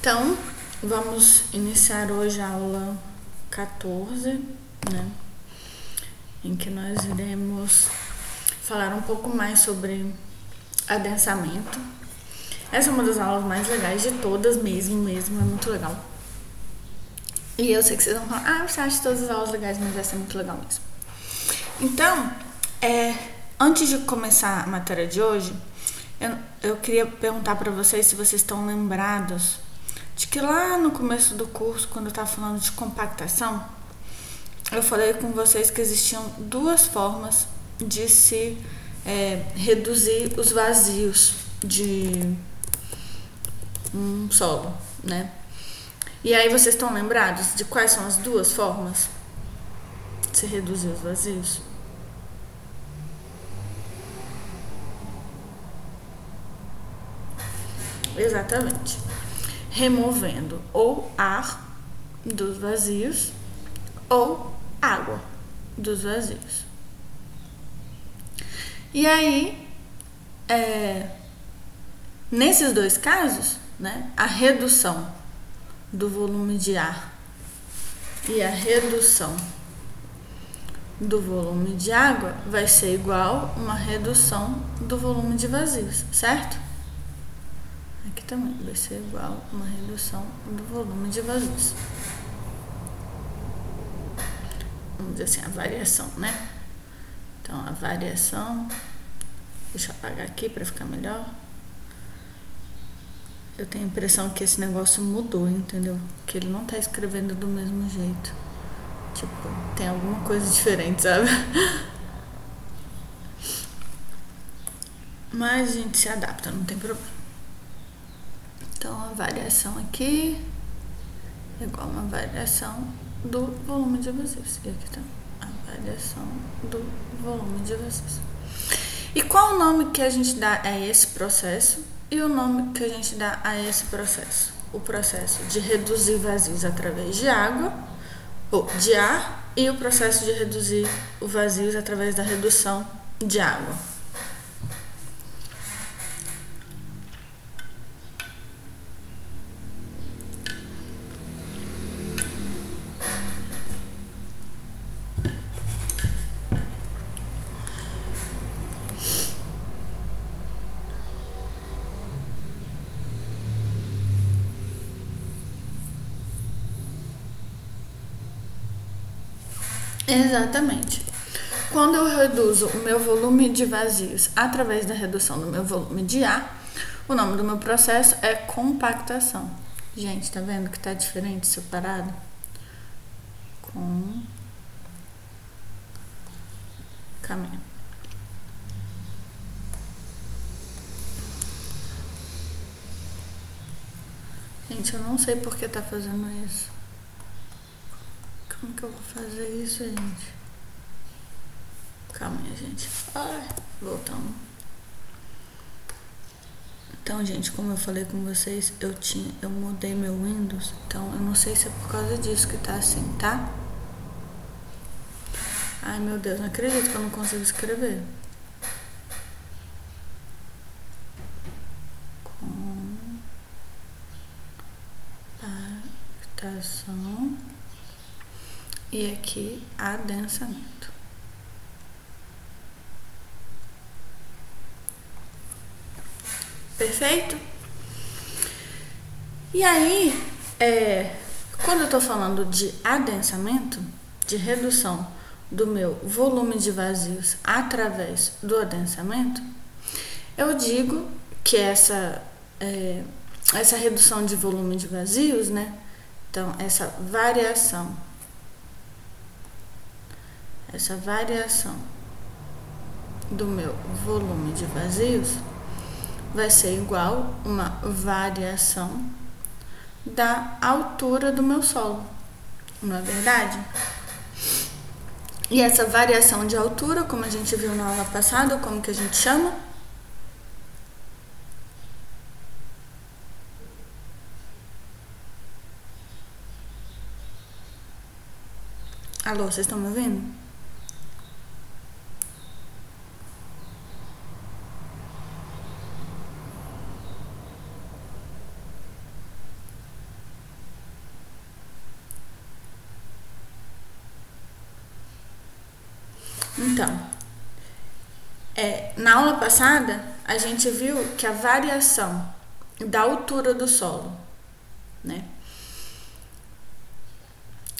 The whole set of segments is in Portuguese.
Então, vamos iniciar hoje a aula 14, né? Em que nós iremos falar um pouco mais sobre adensamento. Essa é uma das aulas mais legais de todas, mesmo, mesmo, é muito legal. E eu sei que vocês vão falar, ah, você acha todas as aulas legais, mas essa é muito legal mesmo. Então, é, antes de começar a matéria de hoje, eu, eu queria perguntar para vocês se vocês estão lembrados de que lá no começo do curso, quando eu estava falando de compactação, eu falei com vocês que existiam duas formas de se é, reduzir os vazios de um solo, né? E aí vocês estão lembrados de quais são as duas formas de se reduzir os vazios? Exatamente. Removendo ou ar dos vazios ou água dos vazios. E aí, é, nesses dois casos, né, a redução do volume de ar e a redução do volume de água vai ser igual uma redução do volume de vazios, certo? Também vai ser igual uma redução do volume de vazios. Vamos dizer assim, a variação, né? Então, a variação, deixa eu apagar aqui para ficar melhor. Eu tenho a impressão que esse negócio mudou, entendeu? Que ele não tá escrevendo do mesmo jeito. Tipo, tem alguma coisa diferente, sabe? Mas a gente se adapta, não tem problema. Então a variação aqui é igual a uma variação do volume de vazios. E aqui também a variação do volume de vazios. E qual o nome que a gente dá a esse processo? E o nome que a gente dá a esse processo? O processo de reduzir vazios através de água, ou de ar, e o processo de reduzir os vazios através da redução de água. Exatamente. Quando eu reduzo o meu volume de vazios através da redução do meu volume de ar, o nome do meu processo é compactação. Gente, tá vendo que tá diferente separado? Com caminho. Gente, eu não sei por que tá fazendo isso. Como que eu vou fazer isso, gente? Calma aí, gente. Ai, voltamos. Então, gente, como eu falei com vocês, eu tinha, eu mudei meu Windows, então eu não sei se é por causa disso que tá assim, tá? Ai, meu Deus, não acredito que eu não consigo escrever. Compactação e aqui adensamento. Perfeito? E aí, é, quando eu estou falando de adensamento, de redução do meu volume de vazios através do adensamento, eu digo que essa, é, essa redução de volume de vazios, né? Então, essa variação essa variação do meu volume de vazios vai ser igual uma variação da altura do meu solo, não é verdade? E essa variação de altura, como a gente viu na aula passada, como que a gente chama? Alô, vocês estão me ouvindo? Então, é, na aula passada, a gente viu que a variação da altura do solo, né?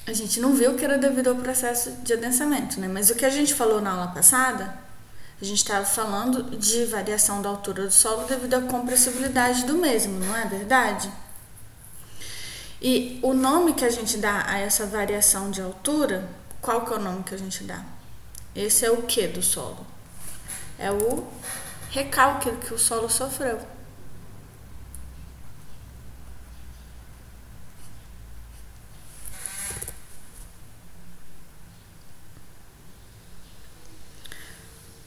A gente não viu que era devido ao processo de adensamento, né? Mas o que a gente falou na aula passada, a gente estava falando de variação da altura do solo devido à compressibilidade do mesmo, não é verdade? E o nome que a gente dá a essa variação de altura, qual que é o nome que a gente dá? Esse é o que do solo? É o recalque que o solo sofreu.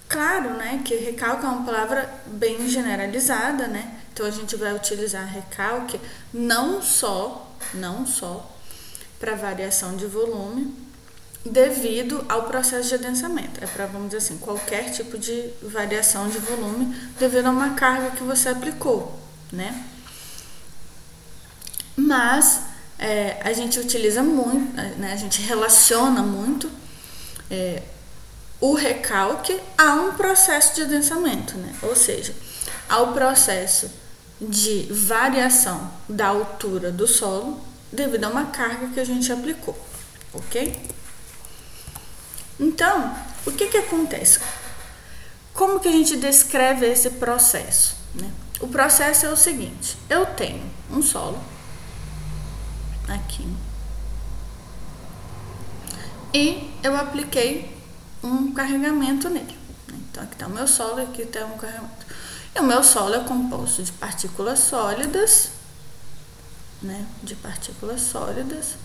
Claro, né, que recalque é uma palavra bem generalizada, né? Então a gente vai utilizar recalque não só, não só para variação de volume, devido ao processo de adensamento. É para, vamos dizer assim, qualquer tipo de variação de volume devido a uma carga que você aplicou, né? Mas é, a gente utiliza muito, né, a gente relaciona muito é, o recalque a um processo de adensamento, né? Ou seja, ao processo de variação da altura do solo devido a uma carga que a gente aplicou, ok? Então, o que que acontece? Como que a gente descreve esse processo? Né? O processo é o seguinte: eu tenho um solo aqui e eu apliquei um carregamento nele. Então aqui está o meu solo aqui está um carregamento. E o meu solo é composto de partículas sólidas, né? De partículas sólidas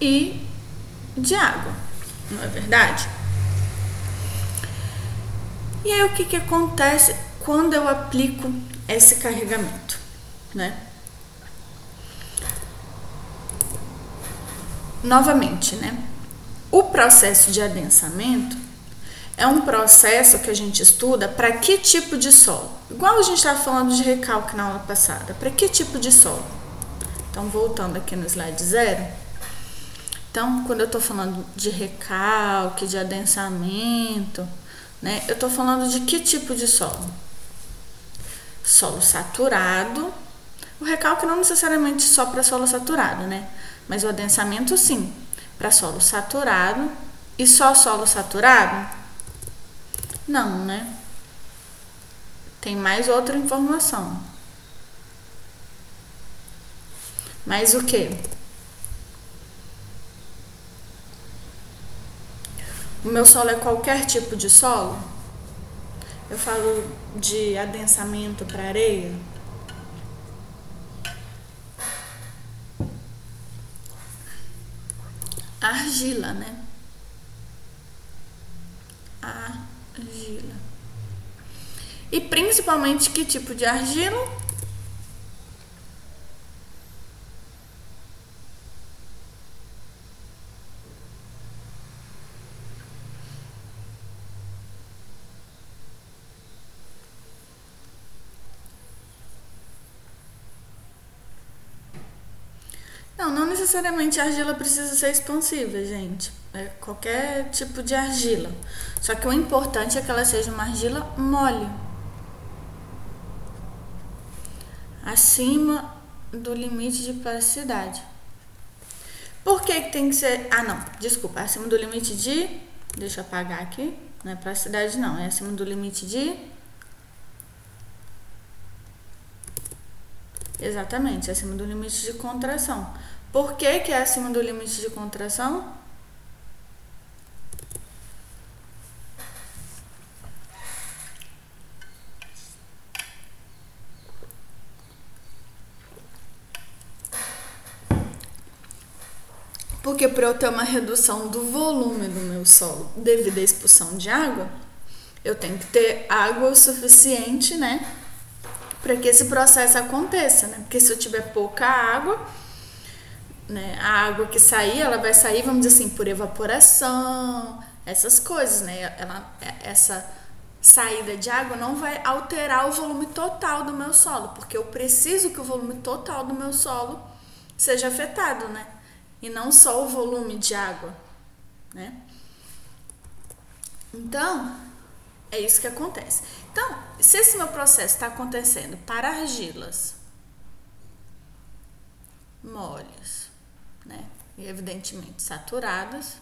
e de água, não é verdade? E aí o que, que acontece quando eu aplico esse carregamento, né? Novamente, né? O processo de adensamento é um processo que a gente estuda para que tipo de solo? Igual a gente estava falando de recalque na aula passada, para que tipo de solo? Então, voltando aqui no slide zero. Então, quando eu estou falando de recalque, de adensamento, né, eu estou falando de que tipo de solo? Solo saturado. O recalque não necessariamente só para solo saturado, né? Mas o adensamento sim para solo saturado e só solo saturado? Não, né? Tem mais outra informação. Mais o que? O meu solo é qualquer tipo de solo? Eu falo de adensamento para areia? argila, né? Argila. E principalmente que tipo de argila? Não, não necessariamente a argila precisa ser expansiva, gente. É qualquer tipo de argila. Só que o importante é que ela seja uma argila mole. Acima do limite de plasticidade. Por que, que tem que ser. Ah, não, desculpa. Acima do limite de. Deixa eu apagar aqui. Não é plasticidade, não. É acima do limite de. Exatamente, acima do limite de contração. Por que, que é acima do limite de contração? Porque para eu ter uma redução do volume do meu solo devido à expulsão de água, eu tenho que ter água o suficiente, né? Para que esse processo aconteça, né? Porque se eu tiver pouca água, né, a água que sair, ela vai sair, vamos dizer assim, por evaporação, essas coisas, né? Ela, é, essa saída de água não vai alterar o volume total do meu solo, porque eu preciso que o volume total do meu solo seja afetado, né? E não só o volume de água, né? Então, é isso que acontece. Então, se esse meu processo está acontecendo para argilas moles? E evidentemente saturadas,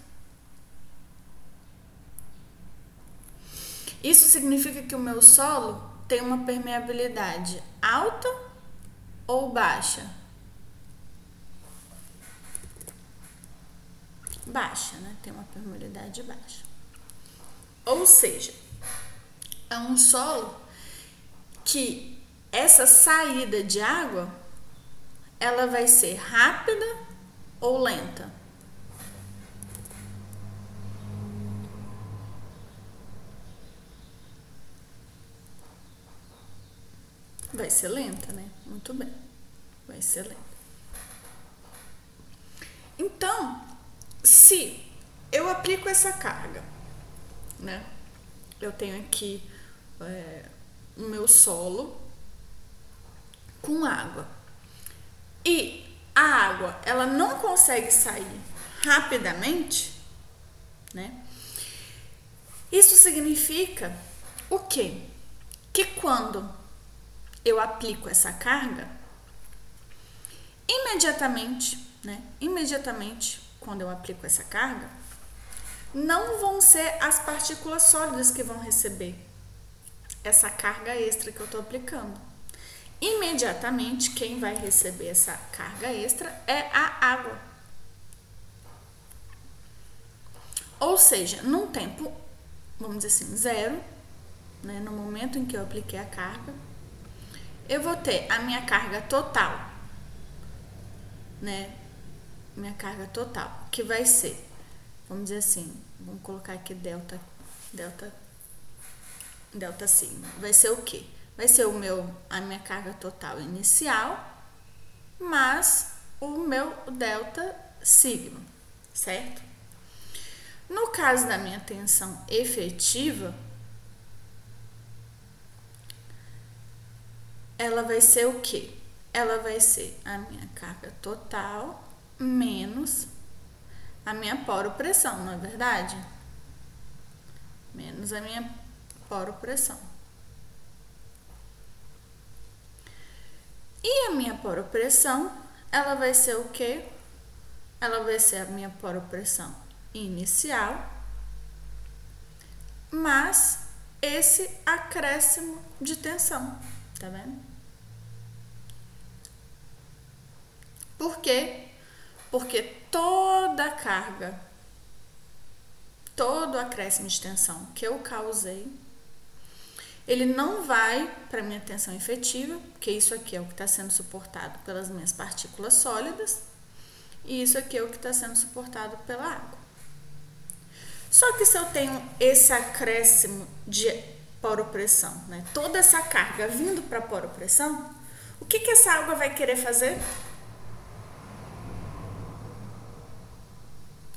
isso significa que o meu solo tem uma permeabilidade alta ou baixa? Baixa, né? Tem uma permeabilidade baixa. Ou seja, é um solo que essa saída de água ela vai ser rápida ou lenta? Vai ser lenta, né? Muito bem. Vai ser lenta. Então, se eu aplico essa carga, né? Eu tenho aqui é, o meu solo com água. E a água, ela não consegue sair rapidamente, né? Isso significa o quê? Que quando eu aplico essa carga, imediatamente, né? Imediatamente, quando eu aplico essa carga, não vão ser as partículas sólidas que vão receber essa carga extra que eu estou aplicando. Imediatamente, quem vai receber essa carga extra é a água. Ou seja, num tempo, vamos dizer assim, zero, né, no momento em que eu apliquei a carga, eu vou ter a minha carga total, né? Minha carga total, que vai ser, vamos dizer assim, vamos colocar aqui delta, delta, delta sigma. Vai ser o quê? Vai ser o meu, a minha carga total inicial, mais o meu delta sigma, certo? No caso da minha tensão efetiva, ela vai ser o quê? Ela vai ser a minha carga total menos a minha poropressão, não é verdade? Menos a minha poropressão. E a minha poropressão, ela vai ser o quê? Ela vai ser a minha poropressão inicial, mas esse acréscimo de tensão, tá vendo? Por quê? Porque toda a carga, todo o acréscimo de tensão que eu causei, ele não vai para minha tensão efetiva, porque isso aqui é o que está sendo suportado pelas minhas partículas sólidas, e isso aqui é o que está sendo suportado pela água. Só que se eu tenho esse acréscimo de poropressão, né, toda essa carga vindo para a poropressão, o que, que essa água vai querer fazer?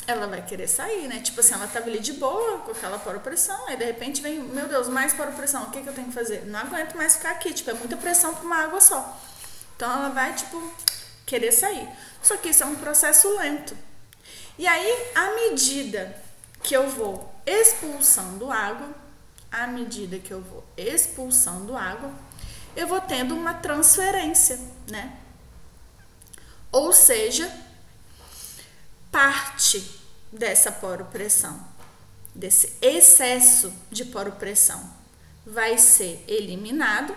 Ela vai querer sair, né? Tipo assim, ela tava ali de boa, com aquela pressão, aí de repente vem, meu Deus, mais pressão, o que, que eu tenho que fazer? Não aguento mais ficar aqui, tipo, é muita pressão para uma água só. Então ela vai, tipo, querer sair. Só que isso é um processo lento. E aí, à medida que eu vou expulsando água, à medida que eu vou expulsando água, eu vou tendo uma transferência, né? Ou seja, parte dessa poropressão, desse excesso de poropressão, vai ser eliminado.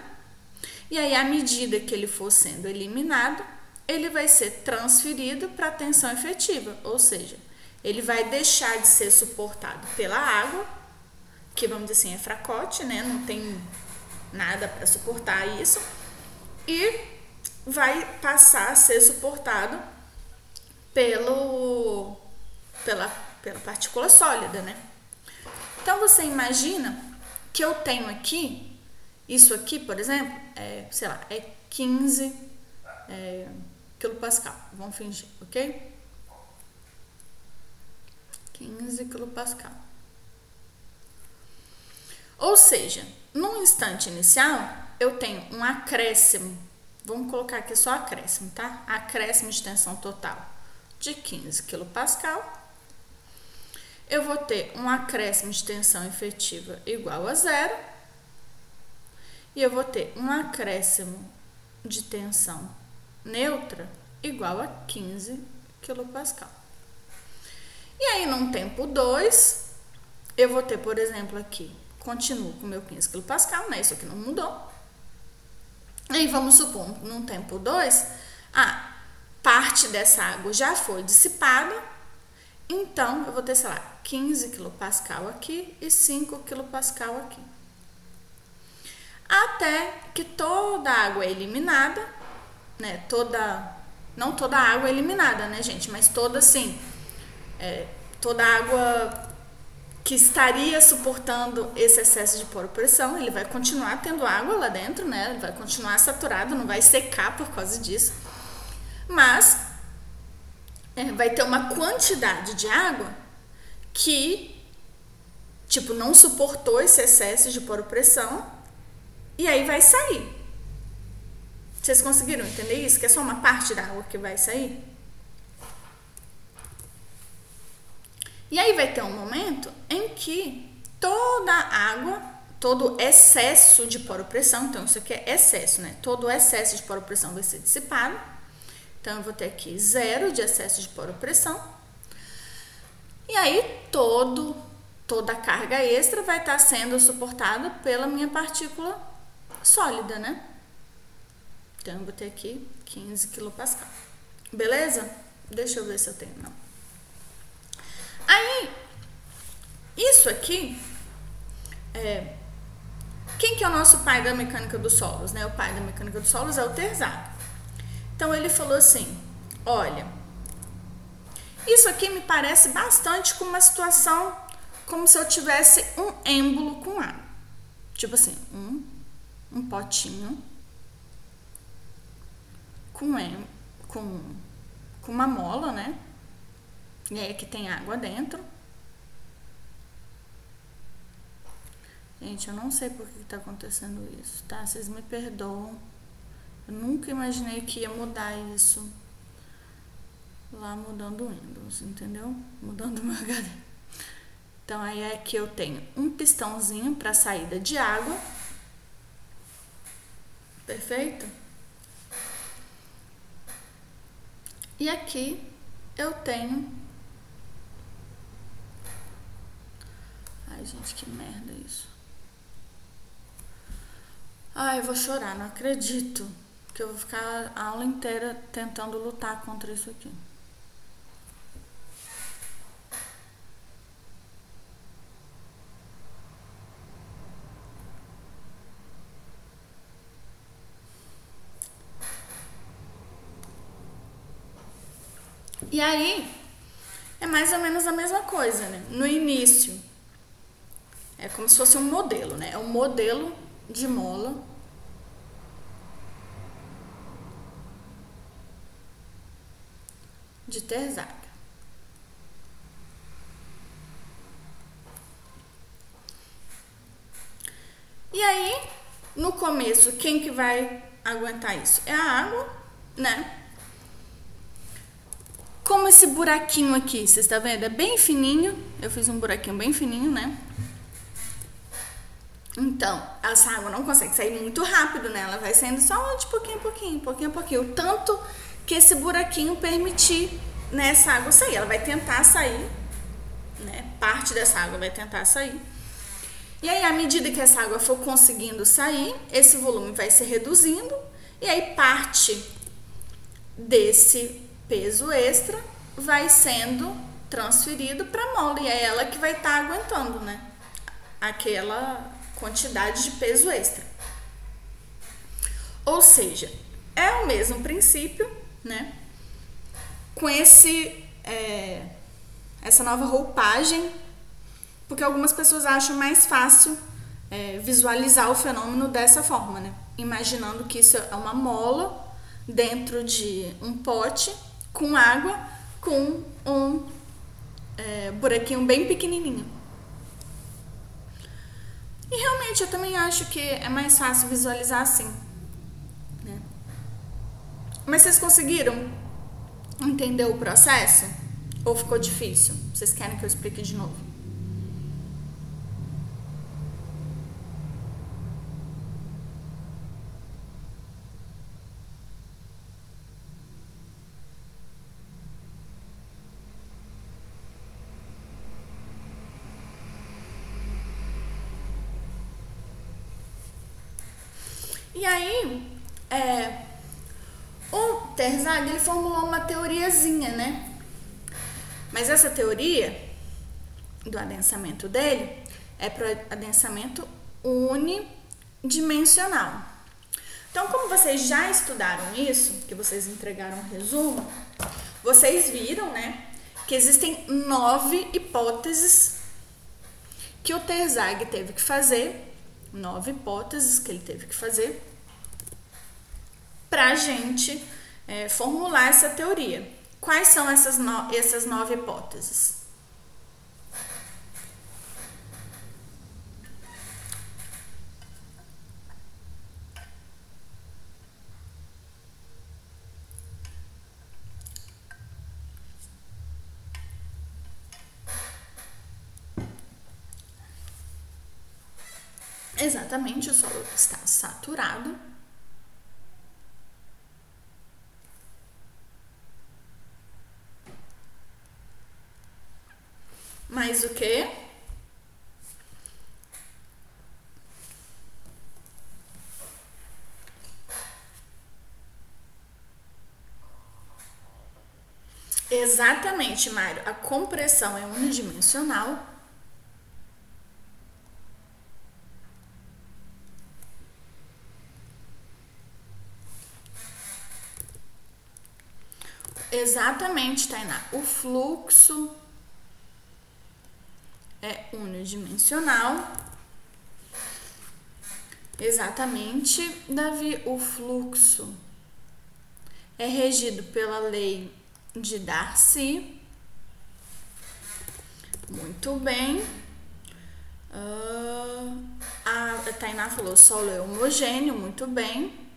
E aí, à medida que ele for sendo eliminado, ele vai ser transferido para a tensão efetiva, ou seja, ele vai deixar de ser suportado pela água, que vamos dizer assim é fracote, né? Não tem nada para suportar isso, e vai passar a ser suportado pelo, pela, pela partícula sólida, né? Então você imagina que eu tenho aqui, isso aqui, por exemplo, é, sei lá, é 15 é, quilopascal. Vamos fingir, ok? 15 quilopascal. Ou seja, no instante inicial, eu tenho um acréscimo, vamos colocar aqui só acréscimo, tá? Acréscimo de tensão total de 15 kPa. eu vou ter um acréscimo de tensão efetiva igual a zero e eu vou ter um acréscimo de tensão neutra igual a 15 kPa. E aí, num tempo 2, eu vou ter, por exemplo, aqui, continuo com meu 15 kPa, né? Isso aqui não mudou. Aí vamos supor, num tempo 2, a parte dessa água já foi dissipada, então eu vou ter, sei lá, 15 kPa aqui e 5 kPa aqui. Até que toda a água é eliminada, né? Toda, não toda a água é eliminada, né, gente? Mas toda assim, é, toda a água que estaria suportando esse excesso de poropressão, ele vai continuar tendo água lá dentro, né? Ele vai continuar saturado, não vai secar por causa disso. Mas é, vai ter uma quantidade de água que, tipo, não suportou esse excesso de poropressão e aí vai sair. Vocês conseguiram entender isso? Que é só uma parte da água que vai sair? E aí vai ter um momento em que toda a água, todo excesso de poropressão, então isso aqui é excesso, né? Todo excesso de poropressão vai ser dissipado. Então eu vou ter aqui zero de excesso de poropressão. E aí todo toda a carga extra vai estar sendo suportada pela minha partícula sólida, né? Então eu vou ter aqui 15 kPa. Beleza? Deixa eu ver se eu tenho não. Aí, isso aqui, é, quem que é o nosso pai da mecânica dos solos? Né? O pai da mecânica dos solos é o Terzado. Então ele falou assim: olha, isso aqui me parece bastante com uma situação como se eu tivesse um êmbolo com água. Tipo assim, um, um potinho com, com, com uma mola, né? E aí aqui tem água dentro. Gente, eu não sei por que está acontecendo isso, tá? Vocês me perdoam. Eu nunca imaginei que ia mudar isso lá mudando o Windows, entendeu? Mudando o meu HD. Então aí é que eu tenho um pistãozinho para saída de água. Perfeito? E aqui eu tenho Ai, gente, que merda isso. Ai, eu vou chorar, não acredito que eu vou ficar a aula inteira tentando lutar contra isso aqui. E aí, é mais ou menos a mesma coisa, né? No início, é como se fosse um modelo, né? É um modelo de mola. De terzaga. E aí, no começo, quem que vai aguentar isso? É a água, né? Como esse buraquinho aqui, vocês estão vendo? É bem fininho. Eu fiz um buraquinho bem fininho, né? Então, essa água não consegue sair muito rápido, né? Ela vai saindo só de pouquinho a pouquinho, pouquinho a pouquinho. O tanto que esse buraquinho permitir nessa água sair. Ela vai tentar sair, né? Parte dessa água vai tentar sair. E aí, à medida que essa água for conseguindo sair, esse volume vai se reduzindo. E aí, parte desse peso extra vai sendo transferido para a mola. E é ela que vai estar tá aguentando, né? Aquela quantidade de peso extra. Ou seja, é o mesmo princípio, né? Com esse é, essa nova roupagem, porque algumas pessoas acham mais fácil é, visualizar o fenômeno dessa forma, né? Imaginando que isso é uma mola dentro de um pote com água com um é, buraquinho bem pequenininho. E realmente eu também acho que é mais fácil visualizar assim. Mas vocês conseguiram entender o processo? Ou ficou difícil? Vocês querem que eu explique de novo? E aí, é, o Terzag ele formulou uma teoriazinha, né? Mas essa teoria do adensamento dele é para adensamento unidimensional. Então, como vocês já estudaram isso, que vocês entregaram um resumo, vocês viram, né, que existem nove hipóteses que o Terzag teve que fazer, nove hipóteses que ele teve que fazer para a gente é, formular essa teoria. Quais são essas, no, essas nove hipóteses? Exatamente, o solo está saturado. Mais o que? Exatamente, Mário. A compressão é unidimensional Exatamente, Tainá. O fluxo é unidimensional. Exatamente, Davi. O fluxo é regido pela lei de Darcy. Muito bem. Uh, a Tainá falou solo é homogêneo, muito bem.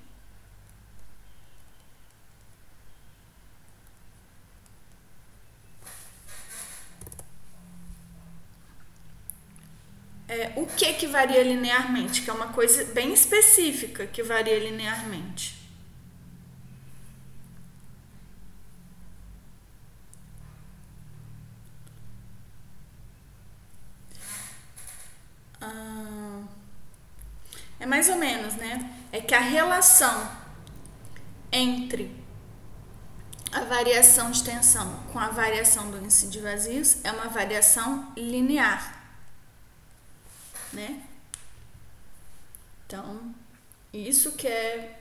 é, o que que varia linearmente, que é uma coisa bem específica que varia linearmente. Ah, é mais ou menos, né? É que a relação entre a variação de tensão com a variação do índice de vazios é uma variação linear né? Então, isso que é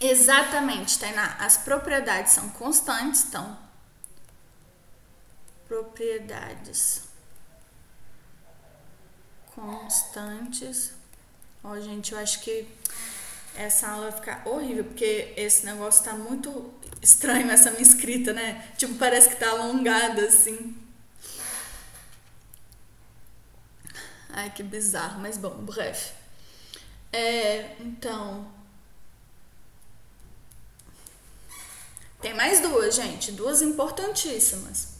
Exatamente, Tainá. As propriedades são constantes, então. Propriedades constantes. Ó, gente, eu acho que essa aula vai ficar horrível, porque esse negócio tá muito estranho, essa minha escrita, né? Tipo, parece que tá alongada assim. Ai, que bizarro, mas bom, breve. É, então. Tem mais duas, gente, duas importantíssimas.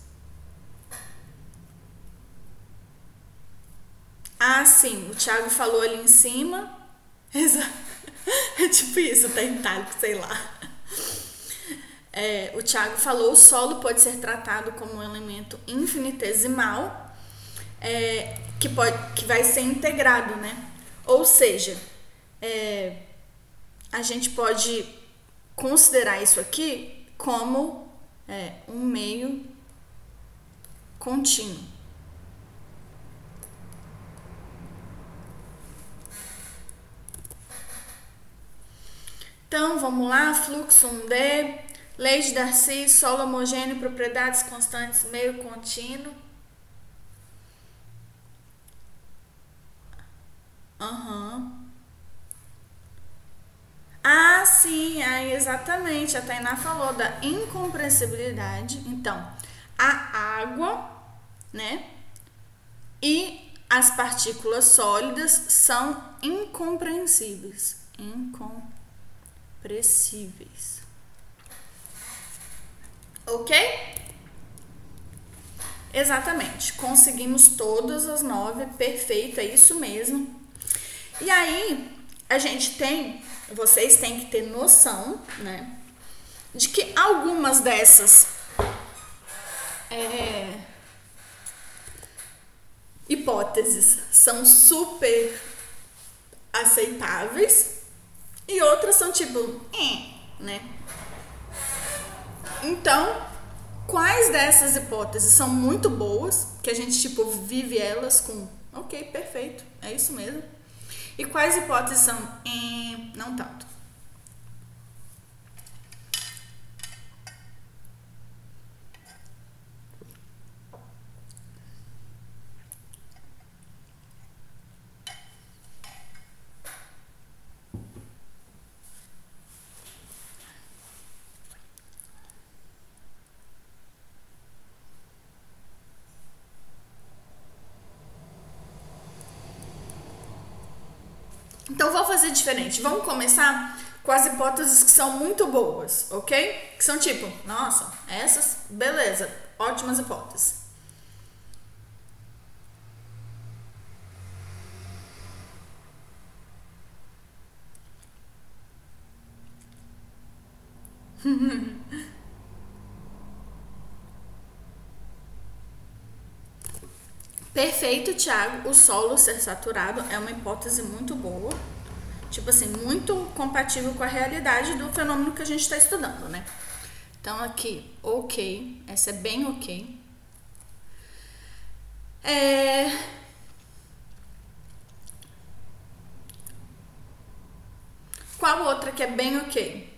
Ah, sim, o Thiago falou ali em cima. Exato. É tipo isso, tá em itálico, sei lá. É, o Tiago falou: o solo pode ser tratado como um elemento infinitesimal é, que, pode, que vai ser integrado, né? Ou seja, é, a gente pode considerar isso aqui como é, um meio contínuo. Então, vamos lá, fluxo 1D, lei de Darcy, solo homogêneo, propriedades constantes, meio contínuo. Aham. Uhum. Ah, sim, aí exatamente, a Tainá falou da incompressibilidade. Então, a água, né, e as partículas sólidas são incompreensíveis. Incompreensíveis expressíveis. Ok? Exatamente. Conseguimos todas as nove. Perfeito, é isso mesmo. E aí, a gente tem, vocês têm que ter noção, né? De que algumas dessas é, hipóteses são super aceitáveis e outras são tipo, eh, né? Então, quais dessas hipóteses são muito boas, que a gente tipo vive elas com, ok, perfeito, é isso mesmo. E quais hipóteses são, eh, não tanto. Então vou fazer diferente. Vamos começar com as hipóteses que são muito boas, ok? Que são tipo, nossa, essas, beleza, ótimas hipóteses. Perfeito, Thiago. O solo ser saturado é uma hipótese muito boa. Tipo assim, muito compatível com a realidade do fenômeno que a gente está estudando, né? Então, aqui, ok. Essa é bem ok. É... Qual outra que é bem ok?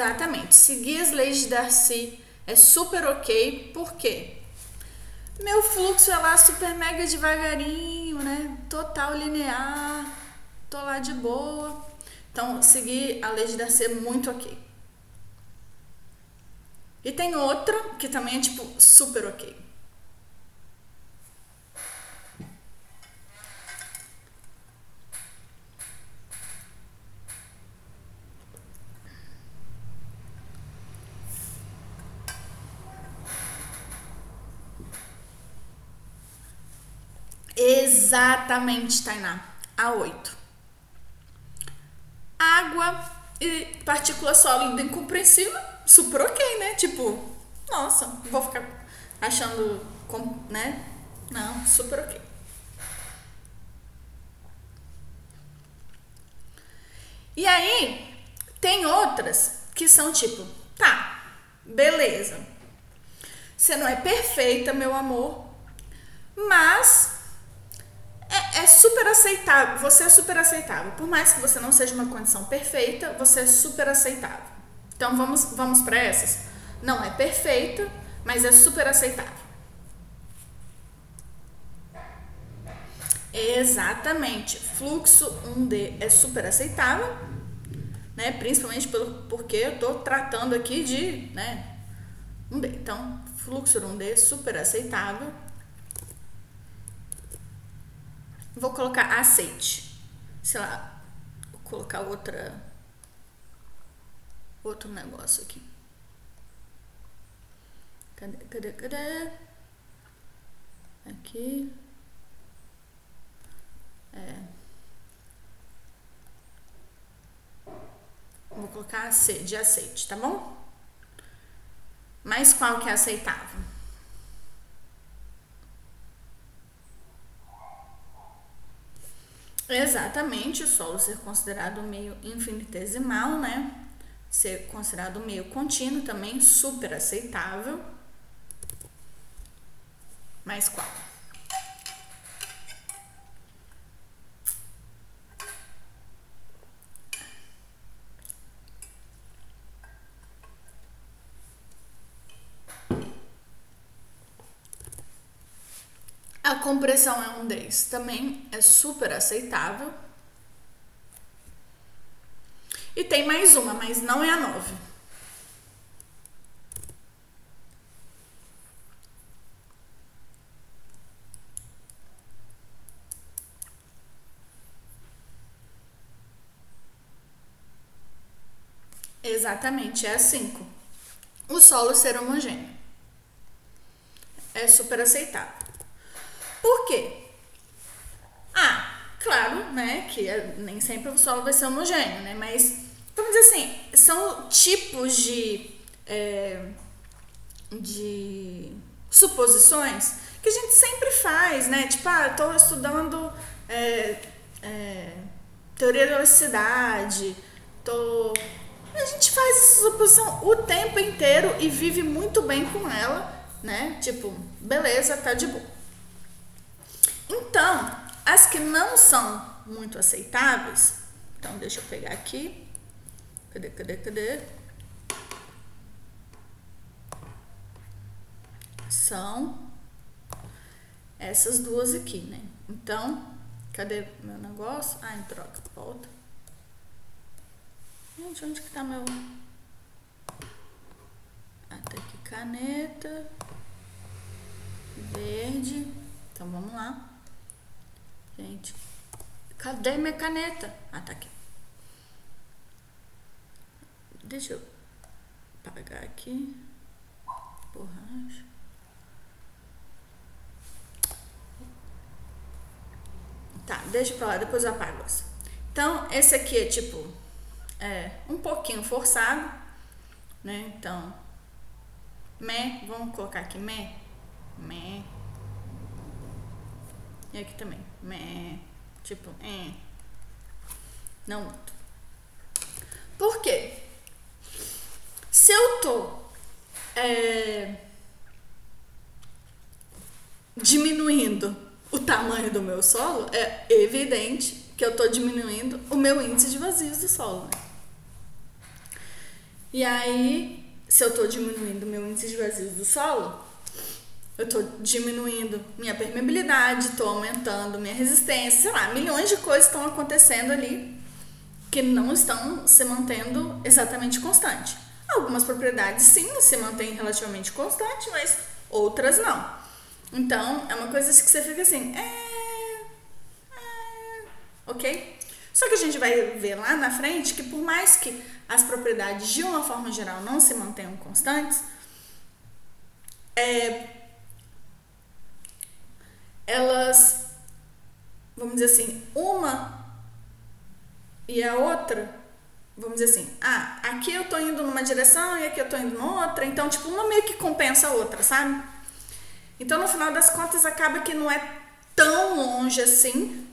Exatamente. Seguir as leis de Darcy é super ok, por quê? Meu fluxo é lá super mega devagarinho, né? Total linear, tô lá de boa. Então, seguir a lei de Darcy é muito ok. E tem outra que também é tipo super ok. Exatamente, Tainá. A 8. Água e partícula sólida incompreensível, super ok, né? Tipo, nossa, vou ficar achando, né? Não, super ok. E aí, tem outras que são tipo, tá, beleza. Você não é perfeita, meu amor, mas é, é, super aceitável. Você é super aceitável. Por mais que você não seja uma condição perfeita, você é super aceitável. Então vamos, vamos para essas. Não é perfeita, mas é super aceitável. Exatamente. Fluxo 1D é super aceitável, né? Principalmente pelo, porque eu estou tratando aqui de, né? 1D. Então, fluxo 1D é super aceitável. Vou colocar aceite. Sei lá, vou colocar outra outro negócio aqui. Cadê, cadê, cadê? Aqui. É. Vou colocar de aceite, tá bom? Mas qual que é aceitável? Exatamente, o solo ser considerado meio infinitesimal, né? Ser considerado meio contínuo também, super aceitável. Mas qual? A compressão é um 10, também é super aceitável. E tem mais uma, mas não é a 9. Exatamente, é a 5. O solo ser homogêneo. É super aceitável. Por quê? Ah, claro, né, que é, nem sempre o solo vai ser homogêneo, né, mas, vamos dizer assim, são tipos de, é, de suposições que a gente sempre faz, né, tipo, ah, tô estudando é, é, teoria da velocidade, tô... A gente faz essa suposição o tempo inteiro e vive muito bem com ela, né? Tipo, beleza, tá de boa. Então, as que não são muito aceitáveis, então deixa eu pegar aqui. Cadê, cadê, cadê? São essas duas aqui, né? Então, cadê meu negócio? Ah, em troca, volta. Gente, onde que tá meu... Ah, tá aqui, caneta. Verde. Então, vamos lá. Gente, cadê minha caneta? Ah, tá aqui. Deixa eu apagar aqui. Borracha. Tá, deixa pra lá, depois eu apago essa. Então, esse aqui é tipo, é um pouquinho forçado, né? Então, me, vamos colocar aqui me, me. E aqui também. Mé. Tipo, é. Não muito. Por quê? Se eu tô é, diminuindo o tamanho do meu solo, é evidente que eu tô diminuindo o meu índice de vazios do solo, né? E aí, se eu tô diminuindo o meu índice de vazios do solo, eu estou diminuindo minha permeabilidade, estou aumentando minha resistência, sei lá, milhões de coisas estão acontecendo ali que não estão se mantendo exatamente constante. Algumas propriedades sim se mantêm relativamente constante, mas outras não. Então, é uma coisa que você fica assim, é, é, ok? Só que a gente vai ver lá na frente que por mais que as propriedades de uma forma geral não se mantenham constantes, é, elas, vamos dizer assim, uma e a outra, vamos dizer assim, ah, aqui eu tô indo numa direção e aqui eu tô indo noutra, então, tipo, uma meio que compensa a outra, sabe? Então, no final das contas, acaba que não é tão longe assim,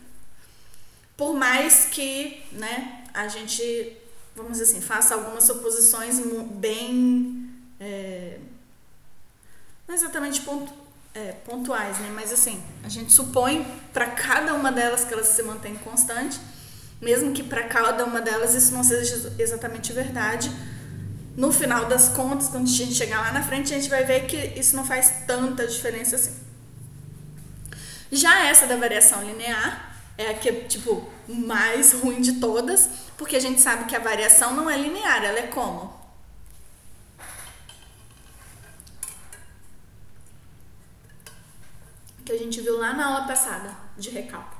por mais que, né, a gente, vamos dizer assim, faça algumas suposições bem. É, não exatamente ponto, é, pontuais, né? Mas assim, a gente supõe para cada uma delas que elas se mantêm constante, mesmo que para cada uma delas isso não seja exatamente verdade. No final das contas, quando a gente chegar lá na frente, a gente vai ver que isso não faz tanta diferença assim. Já essa da variação linear é a que é, tipo, mais ruim de todas, porque a gente sabe que a variação não é linear, ela é como? Que a gente viu lá na aula passada de recalque.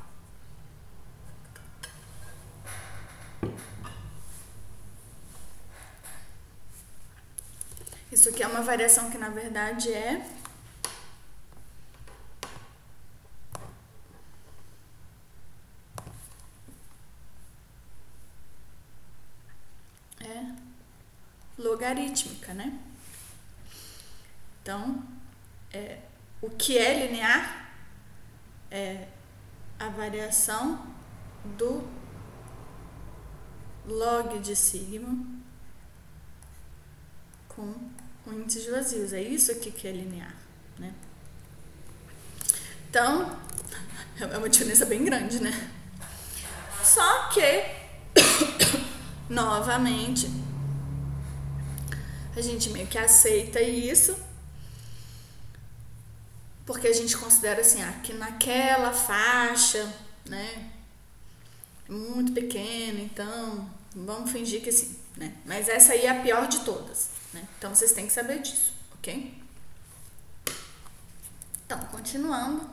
Isso aqui é uma variação que na verdade é é logarítmica, né? Então, é o que é linear é a variação do log de sigma com o índice de vazios. É isso aqui que é linear, né? Então, é uma diferença bem grande, né? Só que, novamente, a gente meio que aceita isso porque a gente considera assim, ah, que naquela faixa, né, muito pequena, então vamos fingir que sim, né? Mas essa aí é a pior de todas, né? Então vocês têm que saber disso, ok? Então, continuando.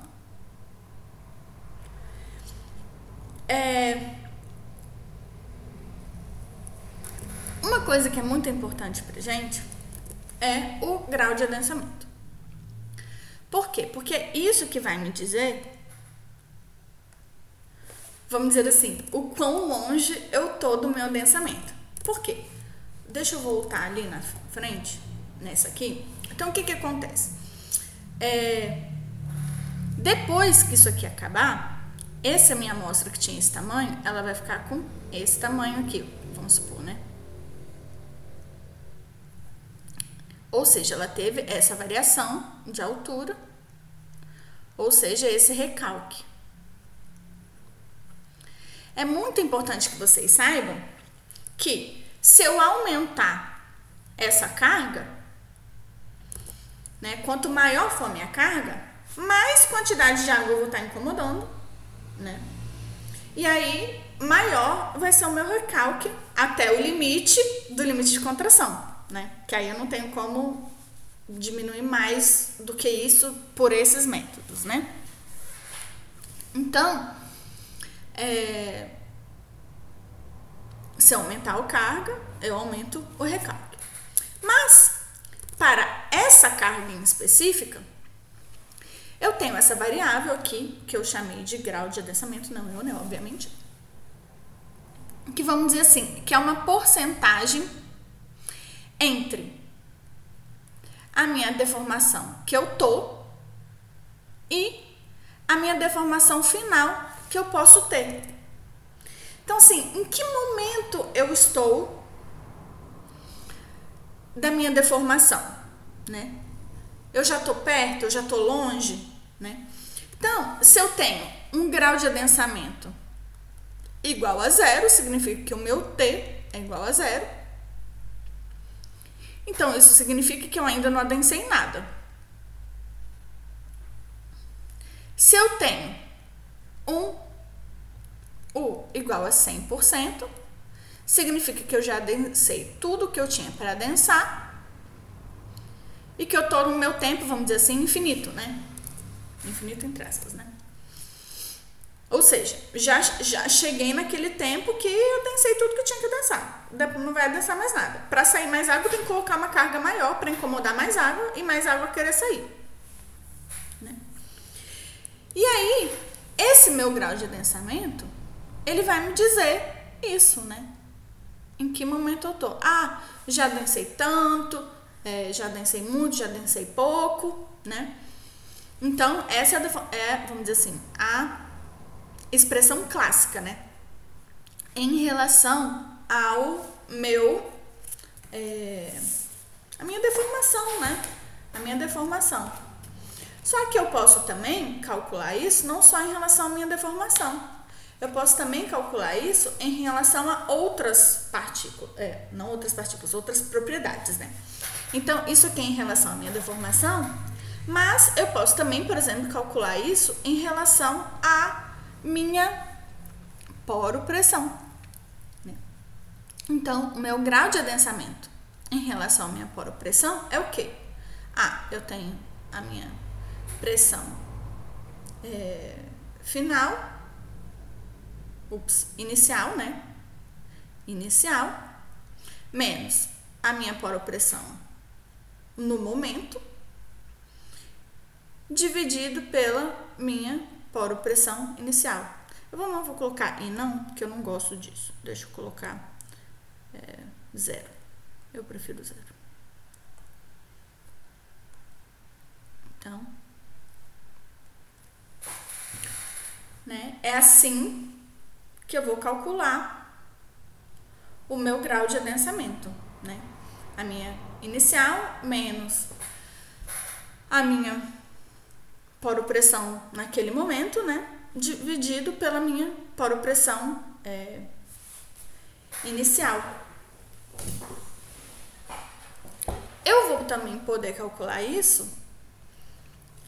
É, Uma coisa que é muito importante pra gente é o grau de adensamento. Por quê? Porque é isso que vai me dizer, vamos dizer assim, o quão longe eu tô do meu adensamento. Por quê? Deixa eu voltar ali na frente, nessa aqui. Então, o que que acontece? É, depois que isso aqui acabar, essa minha amostra que tinha esse tamanho, ela vai ficar com esse tamanho aqui, vamos supor, né? Ou seja, ela teve essa variação de altura, ou seja, esse recalque. É muito importante que vocês saibam que se eu aumentar essa carga, né, quanto maior for a minha carga, mais quantidade de água eu vou estar incomodando, né? E aí, maior vai ser o meu recalque até o limite do limite de contração né? Que aí eu não tenho como diminuir mais do que isso por esses métodos, né? Então, é, se eu aumentar o carga, eu aumento o recalque. Mas, para essa carga em específica, eu tenho essa variável aqui, que eu chamei de grau de adensamento, não eu, né, obviamente. Que vamos dizer assim, que é uma porcentagem entre a minha deformação que eu tô e a minha deformação final que eu posso ter. Então, assim, em que momento eu estou da minha deformação, né? Eu já tô perto, eu já tô longe, né? Então, se eu tenho um grau de adensamento igual a zero, significa que o meu T é igual a zero. Então, isso significa que eu ainda não adensei nada. Se eu tenho um U igual a 100%, significa que eu já adensei tudo que eu tinha para adensar e que eu estou no meu tempo, vamos dizer assim, infinito, né? Infinito entre aspas, né? Ou seja, já, já cheguei naquele tempo que eu densei tudo que eu tinha que densar. Não vai densar mais nada. Para sair mais água, tem que colocar uma carga maior para incomodar mais água e mais água querer sair. Né? E aí, esse meu grau de densamento, ele vai me dizer isso, né? Em que momento eu tô? Ah, já densei tanto, é, já densei muito, já densei pouco, né? Então, essa é, é vamos dizer assim, a expressão clássica, né? Em relação ao meu. É, a minha deformação, né? A minha deformação. Só que eu posso também calcular isso não só em relação à minha deformação. Eu posso também calcular isso em relação a outras partículas, é, não outras partículas, outras propriedades, né? Então, isso aqui é em relação à minha deformação, mas eu posso também, por exemplo, calcular isso em relação a minha poropressão. Né? Então, o meu grau de adensamento em relação à minha poropressão é o quê? Ah, eu tenho a minha pressão é, final, ups, inicial, né? Inicial, menos a minha poropressão no momento, dividido pela minha por pressão inicial. Eu vou, não vou colocar e não, porque eu não gosto disso. Deixa eu colocar é, zero. Eu prefiro zero. Então, né? É assim que eu vou calcular o meu grau de adensamento, né? A minha inicial menos a minha poropressão naquele momento, né? Dividido pela minha poropressão é, inicial. Eu vou também poder calcular isso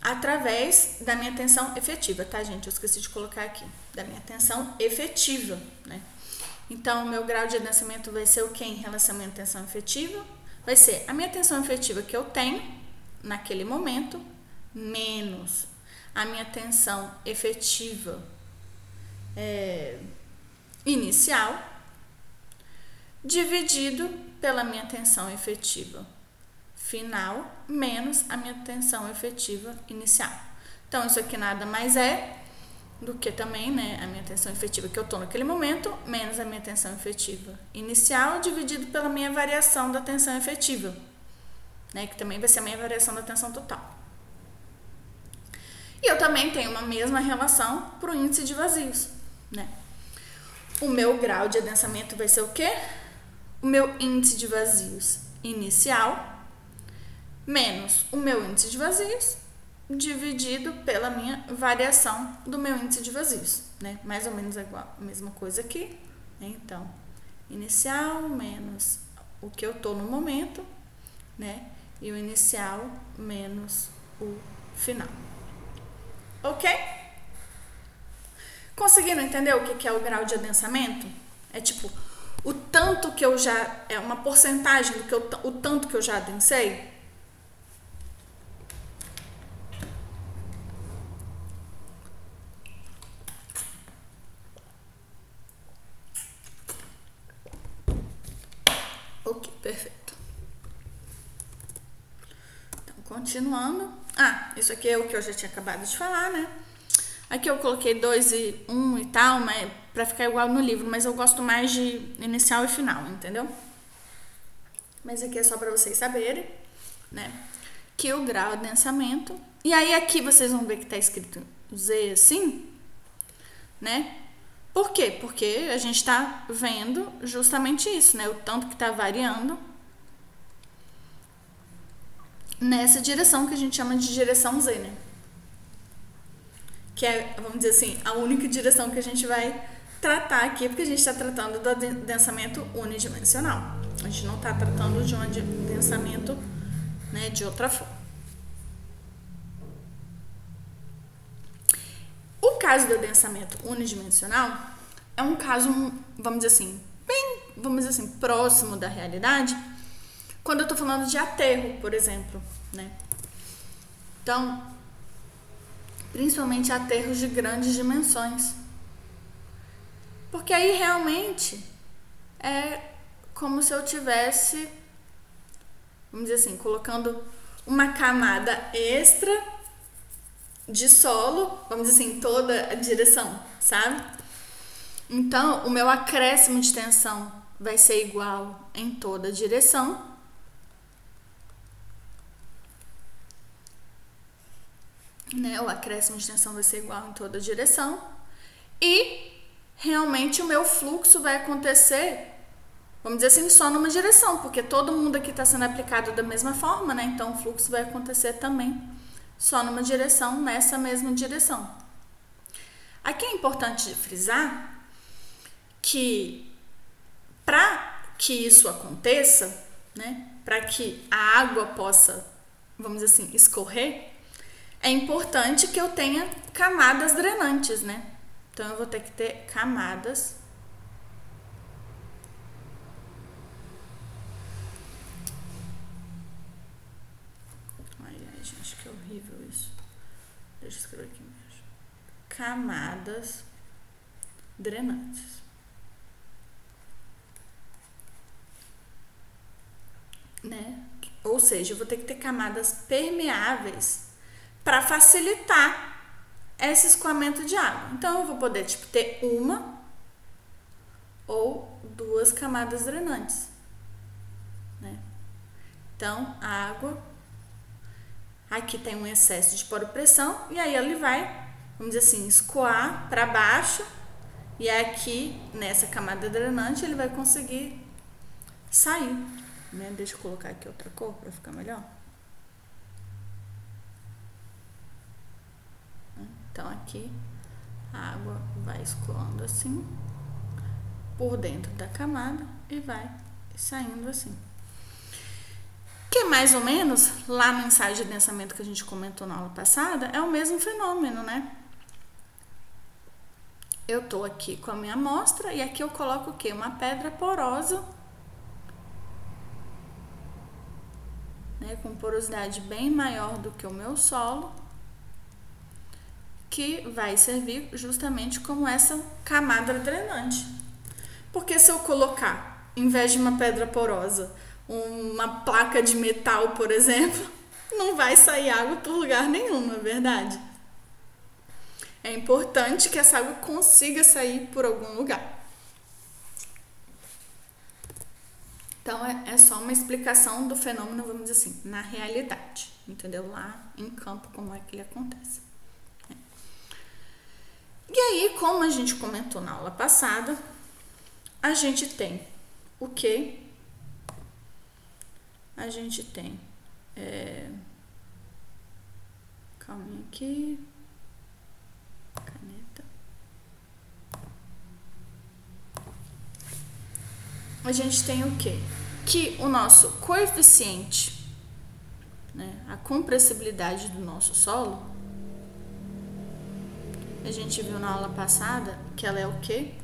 através da minha tensão efetiva, tá, gente? Eu esqueci de colocar aqui. Da minha tensão efetiva, né? Então, o meu grau de adensamento vai ser o que em relação à minha tensão efetiva? Vai ser a minha tensão efetiva que eu tenho naquele momento menos a minha tensão efetiva é, inicial dividido pela minha tensão efetiva final menos a minha tensão efetiva inicial. Então, isso aqui nada mais é do que também né, a minha tensão efetiva que eu estou naquele momento, menos a minha tensão efetiva inicial, dividido pela minha variação da tensão efetiva, né, que também vai ser a minha variação da tensão total. E eu também tenho uma mesma relação para o índice de vazios. Né? O meu grau de adensamento vai ser o quê? O meu índice de vazios inicial menos o meu índice de vazios dividido pela minha variação do meu índice de vazios, né? Mais ou menos igual, a mesma coisa aqui. Então, inicial menos o que eu tô no momento, né? E o inicial menos o final. Ok? Conseguiram entender o que é o grau de adensamento? É tipo, o tanto que eu já. É uma porcentagem do que eu, o tanto que eu já adensei? Ok, perfeito. Então, continuando. Ah, isso aqui é o que eu já tinha acabado de falar, né? Aqui eu coloquei 2 e 1 um e tal, mas para ficar igual no livro, mas eu gosto mais de inicial e final, entendeu? Mas aqui é só para vocês saberem, né? Que o grau de densamento. E aí aqui vocês vão ver que tá escrito Z assim, né? Por quê? Porque a gente está vendo justamente isso, né? O tanto que está variando nessa direção que a gente chama de direção Z, né? Que é, vamos dizer assim, a única direção que a gente vai tratar aqui, porque a gente está tratando do densamento unidimensional. A gente não está tratando de um densamento né, de outra forma. O caso do densamento unidimensional é um caso, vamos dizer assim, bem, vamos dizer assim, próximo da realidade, quando eu estou falando de aterro, por exemplo, né? Então, principalmente aterros de grandes dimensões. Porque aí realmente é como se eu tivesse, vamos dizer assim, colocando uma camada extra de solo, vamos dizer assim, toda a direção, sabe? Então, o meu acréscimo de tensão vai ser igual em toda a direção. Né? O acréscimo de tensão vai ser igual em toda direção. E realmente o meu fluxo vai acontecer, vamos dizer assim, só numa direção, porque todo mundo aqui está sendo aplicado da mesma forma, né? Então o fluxo vai acontecer também só numa direção, nessa mesma direção. Aqui é importante frisar que para que isso aconteça, né, para que a água possa, vamos dizer assim, escorrer, é importante que eu tenha camadas drenantes, né? Então eu vou ter que ter camadas Deixa eu escrever aqui embaixo. Camadas drenantes. Né? Ou seja, eu vou ter que ter camadas permeáveis para facilitar esse escoamento de água. Então, eu vou poder tipo, ter uma ou duas camadas drenantes. Né? Então, a água Aqui tem um excesso de poropressão e aí ele vai, vamos dizer assim, escoar para baixo e aqui nessa camada drenante ele vai conseguir sair. Né? Deixa eu colocar aqui outra cor para ficar melhor. Então aqui a água vai escoando assim por dentro da camada e vai saindo assim. Que mais ou menos, lá no ensaio de densamento que a gente comentou na aula passada, é o mesmo fenômeno, né? Eu tô aqui com a minha amostra e aqui eu coloco o quê? Uma pedra porosa, né, com porosidade bem maior do que o meu solo, que vai servir justamente como essa camada drenante. Porque se eu colocar em vez de uma pedra porosa, uma placa de metal, por exemplo, não vai sair água por lugar nenhum, não é verdade? É importante que essa água consiga sair por algum lugar. Então é, é só uma explicação do fenômeno, vamos dizer assim, na realidade, entendeu? Lá em campo, como é que ele acontece. E aí, como a gente comentou na aula passada, a gente tem o que? A gente tem. É... Calma aqui. Caneta. A gente tem o que? Que o nosso coeficiente, né, a compressibilidade do nosso solo, a gente viu na aula passada que ela é o quê?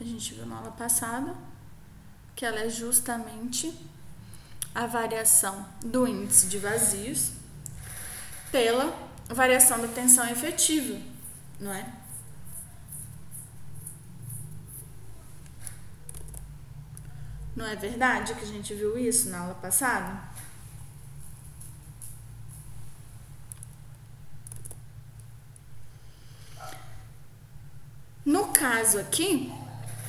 A gente viu na aula passada que ela é justamente a variação do índice de vazios pela variação da tensão efetiva, não é? Não é verdade que a gente viu isso na aula passada? No caso aqui,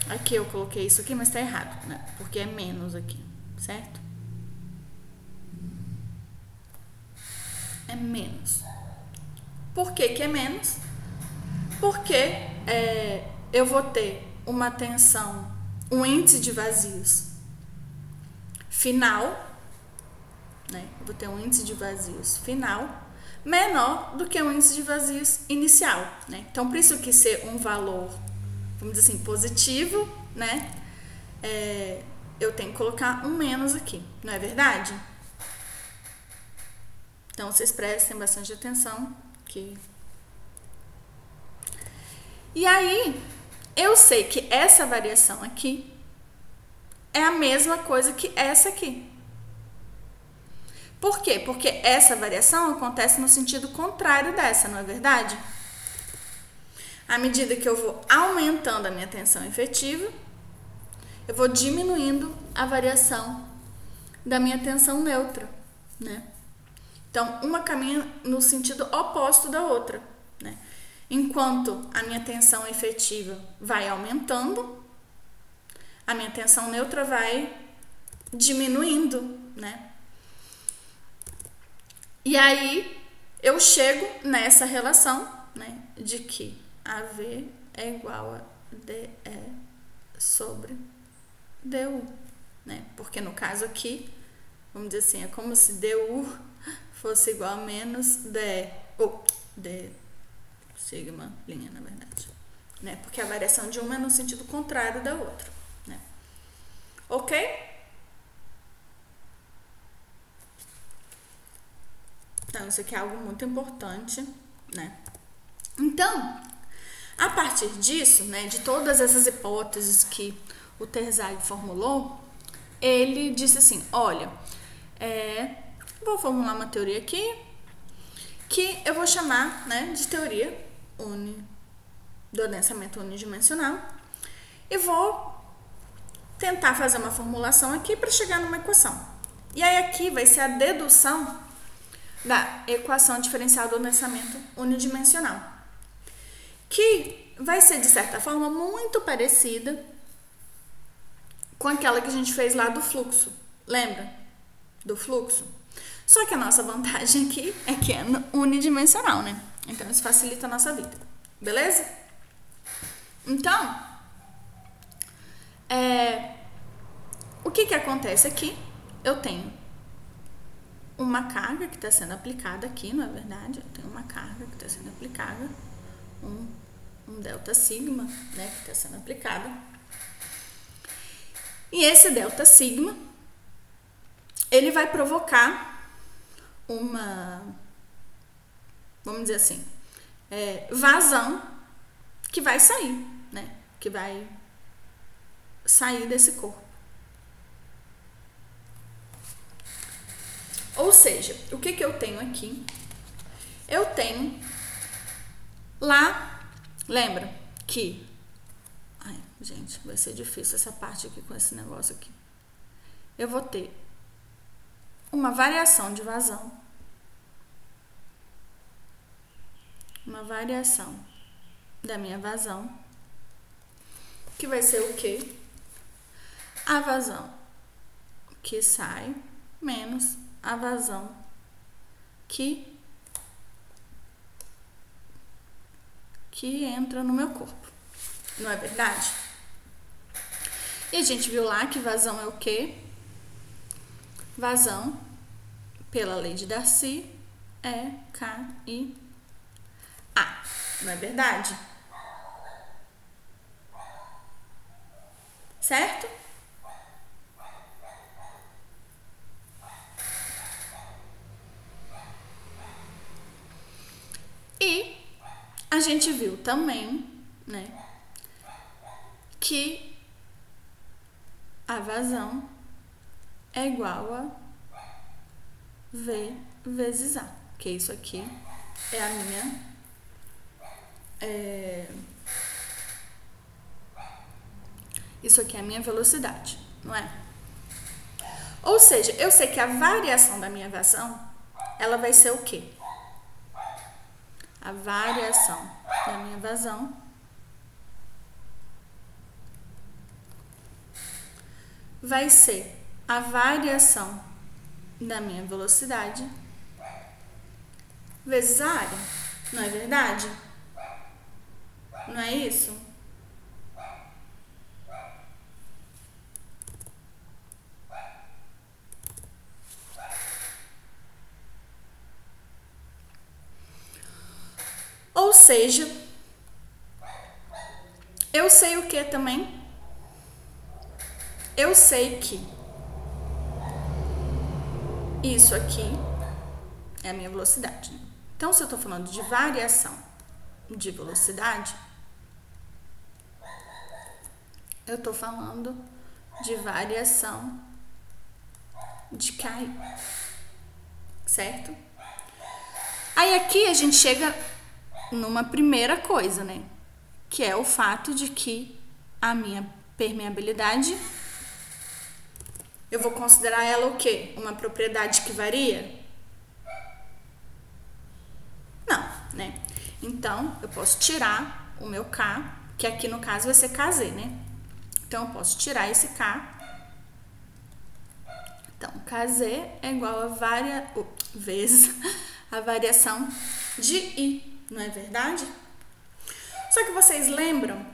aqui eu coloquei isso aqui, mas tá errado, né? Porque é menos aqui, certo? É menos. Por que, que é menos? Porque é, eu vou ter uma tensão, um índice de vazios final, né? Vou ter um índice de vazios final menor do que o índice de vazios inicial, né? Então, por isso que ser um valor, vamos dizer assim, positivo, né? É, eu tenho que colocar um menos aqui, não é verdade? Então, vocês prestem bastante atenção que... E aí, eu sei que essa variação aqui é a mesma coisa que essa aqui. Por quê? Porque essa variação acontece no sentido contrário dessa, não é verdade? À medida que eu vou aumentando a minha tensão efetiva, eu vou diminuindo a variação da minha tensão neutra, né? Então, uma caminha no sentido oposto da outra, né? Enquanto a minha tensão efetiva vai aumentando, a minha tensão neutra vai diminuindo, né? E aí eu chego nessa relação, né, de que AV é igual a DE sobre DU, né? Porque no caso aqui, vamos dizer assim, é como se DU fosse igual a menos D, ou D sigma linha, na verdade, né? Porque a variação de uma é no sentido contrário da outra, né? OK? Então, isso aqui é algo muito importante, né? Então, a partir disso, né, de todas essas hipóteses que o Terzag formulou, ele disse assim: olha, é, vou formular uma teoria aqui que eu vou chamar né, de teoria uni, do adensamento unidimensional e vou tentar fazer uma formulação aqui para chegar numa equação. E aí aqui vai ser a dedução da equação diferencial do adensamento unidimensional, que vai ser de certa forma muito parecida com aquela que a gente fez lá do fluxo. Lembra? Do fluxo. Só que a nossa vantagem aqui é que é unidimensional, né? Então isso facilita a nossa vida. Beleza? Então, é, o que que acontece aqui? Eu tenho uma carga que está sendo aplicada aqui, não é verdade? Tenho uma carga que está sendo aplicada, um, um delta sigma, né, que está sendo aplicada. E esse delta sigma, ele vai provocar uma, vamos dizer assim, é, vazão que vai sair, né? Que vai sair desse corpo. Ou seja, o que, que eu tenho aqui? Eu tenho lá, lembra que. Ai, Gente, vai ser difícil essa parte aqui com esse negócio aqui. Eu vou ter uma variação de vazão. Uma variação da minha vazão. Que vai ser o quê? A vazão que sai menos a vazão que que entra no meu corpo. Não é verdade? E a gente viu lá que vazão é o quê? Vazão, pela lei de Darcy, é K I A. Não é verdade? Certo? E a gente viu também, né, que a vazão é igual a V vezes A, que isso aqui é a minha é, isso aqui é a minha velocidade, não é? Ou seja, eu sei que a variação da minha vazão, ela vai ser o quê? A variação da minha vazão vai ser a variação da minha velocidade vezes a área. Não é verdade? Não é isso? Ou seja, eu sei o que também? Eu sei que isso aqui é a minha velocidade. Então, se eu estou falando de variação de velocidade, eu estou falando de variação de K, certo? Aí aqui a gente chega numa primeira coisa, né? Que é o fato de que a minha permeabilidade eu vou considerar ela o quê? Uma propriedade que varia? Não, né? Então, eu posso tirar o meu K, que aqui no caso vai ser KZ, né? Então, eu posso tirar esse K. Então, KZ é igual a varia... Uh, vezes a variação de I, não é verdade? Só que vocês lembram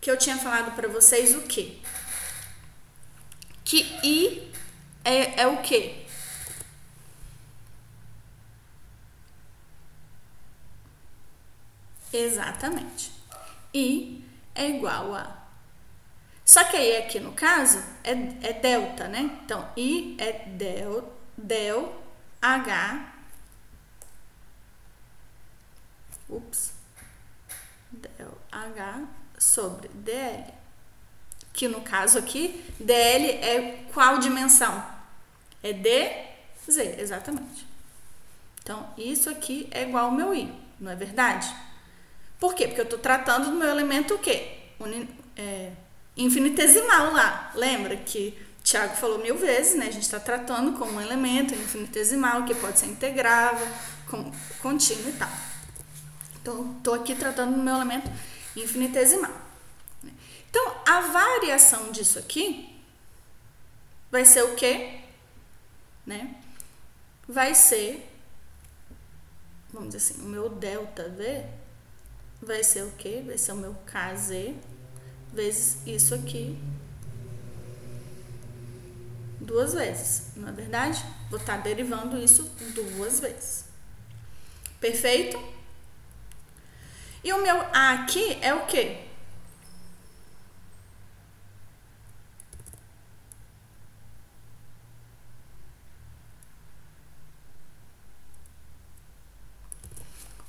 que eu tinha falado para vocês o quê? Que I é, é o quê? Exatamente. I é igual a. Só que aí aqui no caso é, é delta, né? Então, I é del, del H. Ups. H sobre DL que no caso aqui, DL é qual dimensão? É DZ, exatamente. Então, isso aqui é igual ao meu I, não é verdade? Por quê? Porque eu estou tratando do meu elemento o quê? Uni, é, infinitesimal lá. Lembra que o Tiago falou mil vezes, né? A gente está tratando como um elemento infinitesimal que pode ser integrável, contínuo e tal. Então, estou aqui tratando do meu elemento infinitesimal. Então, a variação disso aqui vai ser o quê? Né? Vai ser, vamos dizer assim, o meu delta V vai ser o quê? Vai ser o meu KZ vezes isso aqui duas vezes, não é verdade? Vou estar tá derivando isso duas vezes. Perfeito? E o meu A aqui é o quê?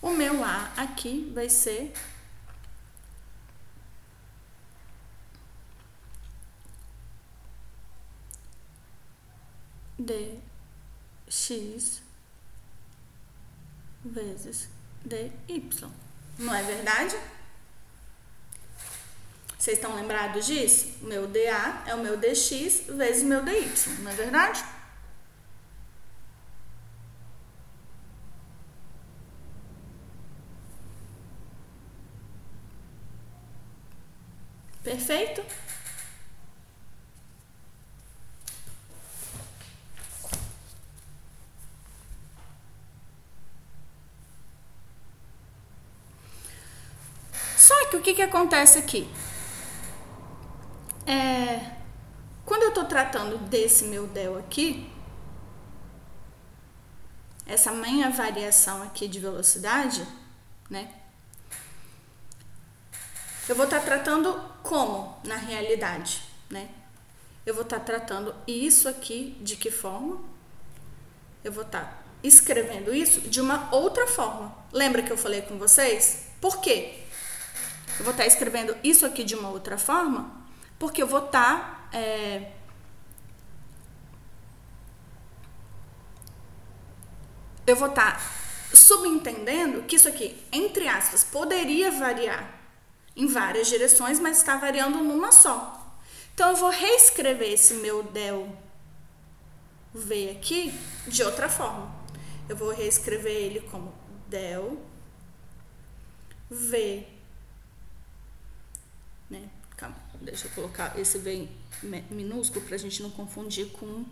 O meu A aqui vai ser dx vezes dy. Não é verdade? Vocês estão lembrados disso? O meu dA é o meu dx vezes o meu dy, não é verdade? Perfeito? Só que o que, que acontece aqui? É, quando eu estou tratando desse meu del aqui, essa minha variação aqui de velocidade, né? Eu vou estar tá tratando como na realidade, né? Eu vou estar tá tratando isso aqui de que forma? Eu vou estar tá escrevendo isso de uma outra forma. Lembra que eu falei com vocês? Por quê? Eu vou estar escrevendo isso aqui de uma outra forma porque eu vou estar. Tá, é, eu vou estar tá subentendendo que isso aqui, entre aspas, poderia variar em várias direções, mas está variando numa só. Então eu vou reescrever esse meu del v aqui de outra forma. Eu vou reescrever ele como del v, né? Calma, deixa eu colocar esse V minúsculo para a gente não confundir com.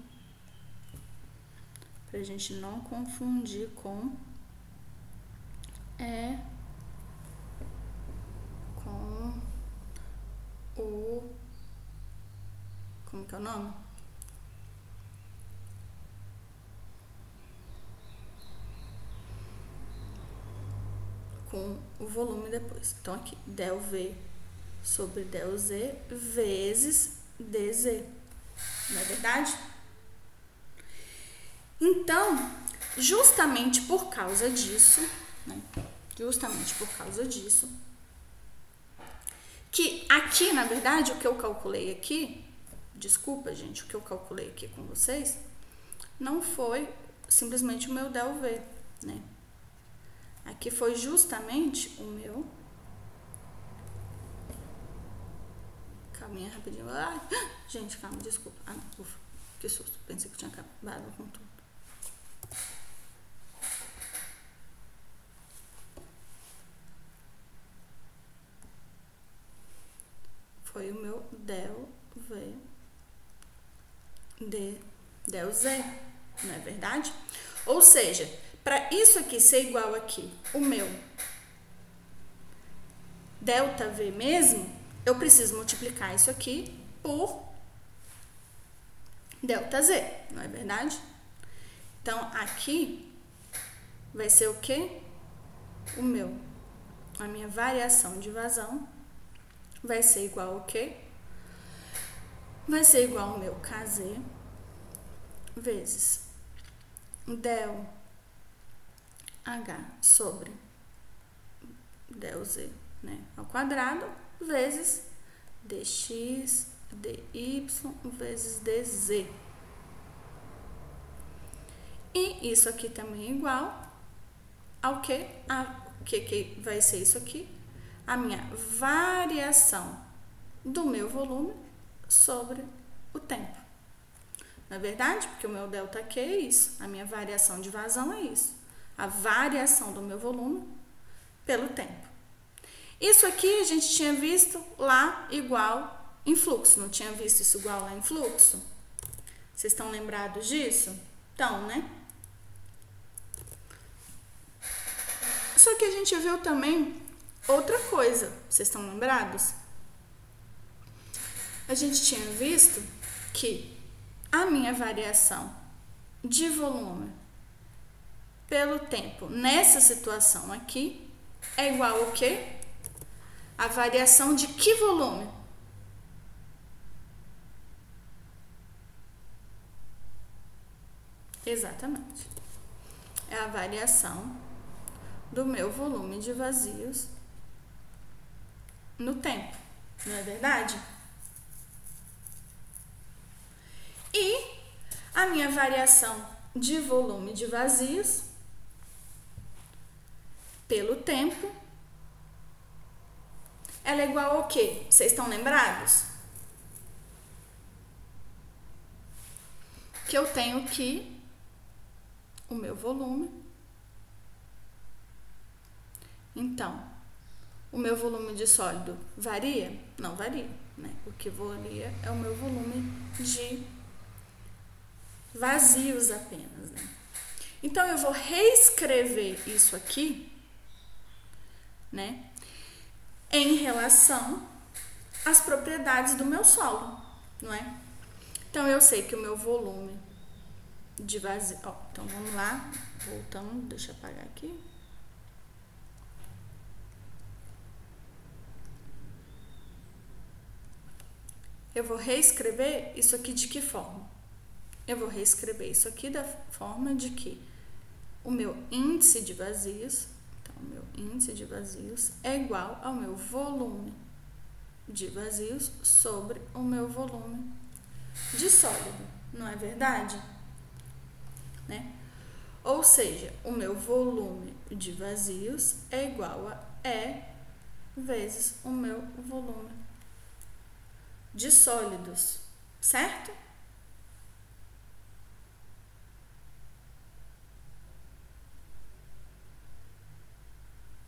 Para a gente não confundir com. É. Com o. Como que é o nome? Com o volume depois. Então, aqui, del V sobre ΔZ vezes DZ. Não é verdade? Então, justamente por causa disso, né? justamente por causa disso, que aqui, na verdade, o que eu calculei aqui, desculpa, gente, o que eu calculei aqui com vocês, não foi simplesmente o meu del V, né? Aqui foi justamente o meu Calminha, rapidinho. Ai, gente, calma, desculpa. Ah, não, ufa, que susto. Pensei que tinha acabado com tudo. Foi o meu del V D del Z, não é verdade? Ou seja, para isso aqui ser igual aqui, o meu delta V mesmo, eu preciso multiplicar isso aqui por delta Z, não é verdade? Então, aqui vai ser o que? O meu, a minha variação de vazão vai ser igual ao que? Vai ser igual ao meu KZ vezes del H sobre del Z, né, ao quadrado vezes dx dy vezes dz. E isso aqui também é igual ao que? A que, que vai ser isso aqui? A minha variação do meu volume sobre o tempo. Não é verdade? Porque o meu delta Q é isso. A minha variação de vazão é isso. A variação do meu volume pelo tempo. Isso aqui a gente tinha visto lá igual em fluxo. Não tinha visto isso igual lá em fluxo? Vocês estão lembrados disso? Então, né? Só que a gente viu também outra coisa. Vocês estão lembrados? A gente tinha visto que a minha variação de volume pelo tempo nessa situação aqui é igual ao quê? A variação de que volume? Exatamente. É a variação do meu volume de vazios no tempo, não é verdade? E a minha variação de volume de vazios pelo tempo ela é igual ao quê? Vocês estão lembrados? Que eu tenho que o meu volume. Então, o meu volume de sólido varia? Não varia, né? O que varia é o meu volume de vazios apenas, né? Então, eu vou reescrever isso aqui, né? Em relação às propriedades do meu solo, não é? Então, eu sei que o meu volume de vazio... Então, vamos lá. Voltando, deixa eu apagar aqui. Eu vou reescrever isso aqui de que forma? Eu vou reescrever isso aqui da forma de que o meu índice de vazios, o meu índice de vazios é igual ao meu volume de vazios sobre o meu volume de sólido, não é verdade? Né? Ou seja, o meu volume de vazios é igual a E vezes o meu volume de sólidos, certo?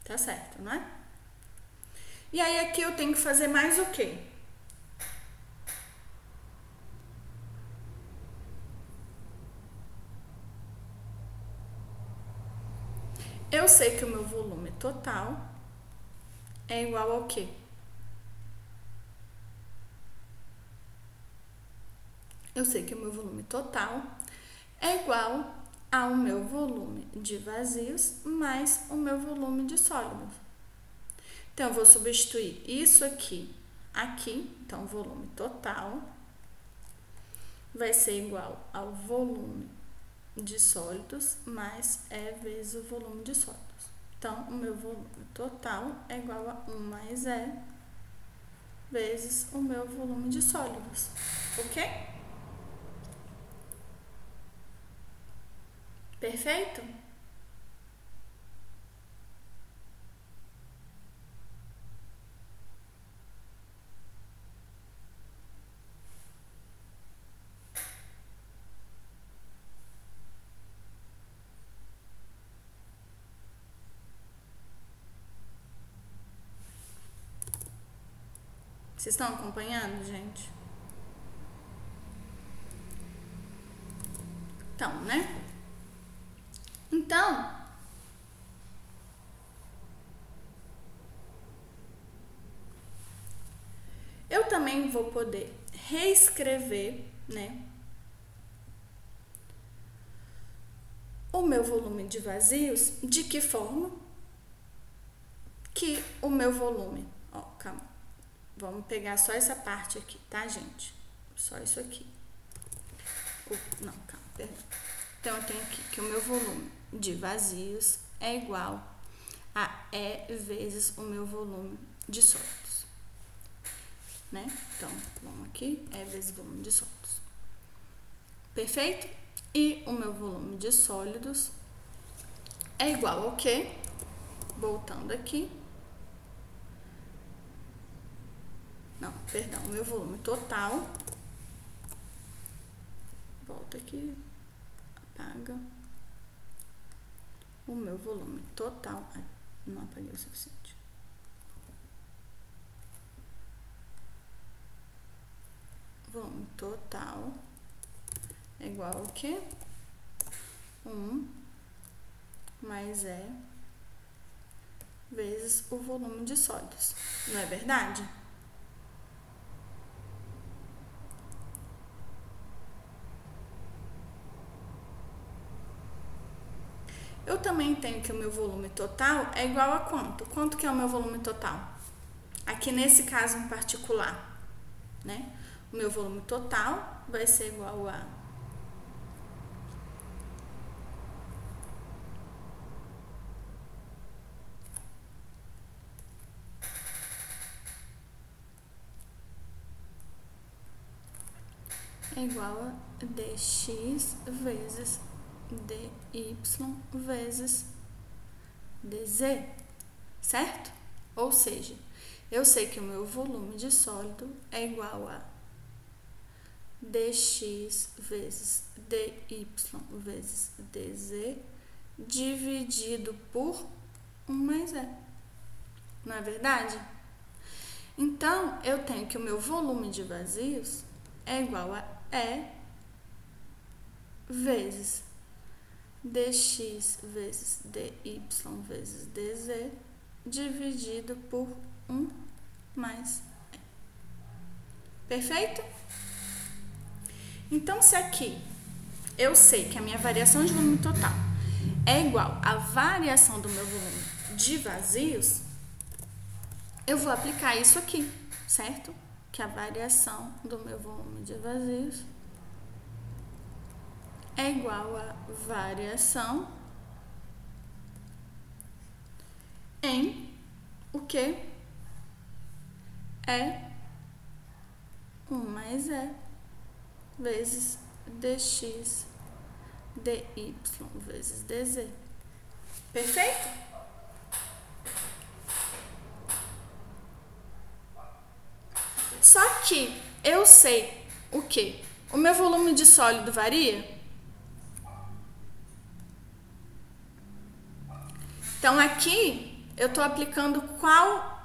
Tá certo, não é? E aí aqui eu tenho que fazer mais o quê? Eu sei que o meu volume total é igual ao quê? Eu sei que o meu volume total é igual ao meu volume de vazios mais o meu volume de sólidos. Então, eu vou substituir isso aqui, aqui, então, o volume total vai ser igual ao volume de sólidos mais E vezes o volume de sólidos. Então, o meu volume total é igual a 1 mais E vezes o meu volume de sólidos, ok? Perfeito? Vocês estão acompanhando, gente? Então, né? Então, eu também vou poder reescrever, né? O meu volume de vazios, de que forma? Que o meu volume, ó, calma, vamos pegar só essa parte aqui, tá, gente? Só isso aqui. não, calma, perdão. Então, eu tenho aqui que o meu volume de vazios é igual a E vezes o meu volume de sólidos. Né? Então, vamos aqui, E vezes volume de sólidos. Perfeito? E o meu volume de sólidos é igual ao quê? Voltando aqui. Não, perdão, o meu volume total. Volta aqui, apaga o meu volume total. Não apaguei o suficiente. Volume total é igual ao que? 1 mais E vezes o volume de sólidos. Não é verdade? Eu também tenho que o meu volume total é igual a quanto? Quanto que é o meu volume total? Aqui nesse caso em particular, né? O meu volume total vai ser igual a é igual a dx vezes dy vezes dz, certo? Ou seja, eu sei que o meu volume de sólido é igual a dx vezes dy vezes dz dividido por 1 mais E. Não é verdade? Então, eu tenho que o meu volume de vazios é igual a E vezes dx vezes dy vezes dz dividido por 1 mais E. Perfeito? Então, se aqui eu sei que a minha variação de volume total é igual à variação do meu volume de vazios, eu vou aplicar isso aqui, certo? Que a variação do meu volume de vazios é igual a variação em o que é 1 mais E vezes dx dy vezes dz. Perfeito? Só que eu sei o que? O meu volume de sólido varia? Então aqui eu estou aplicando qual.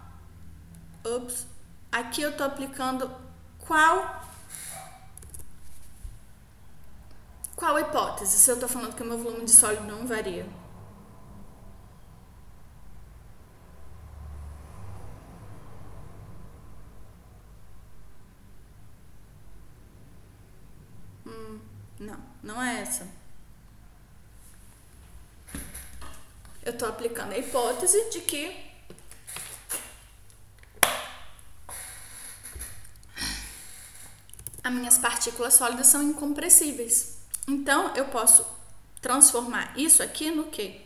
Ups. Aqui eu estou aplicando qual. Qual hipótese? Se eu estou falando que o meu volume de sólido não varia. Não, não é essa. Eu estou aplicando a hipótese de que as minhas partículas sólidas são incompressíveis. Então, eu posso transformar isso aqui no quê?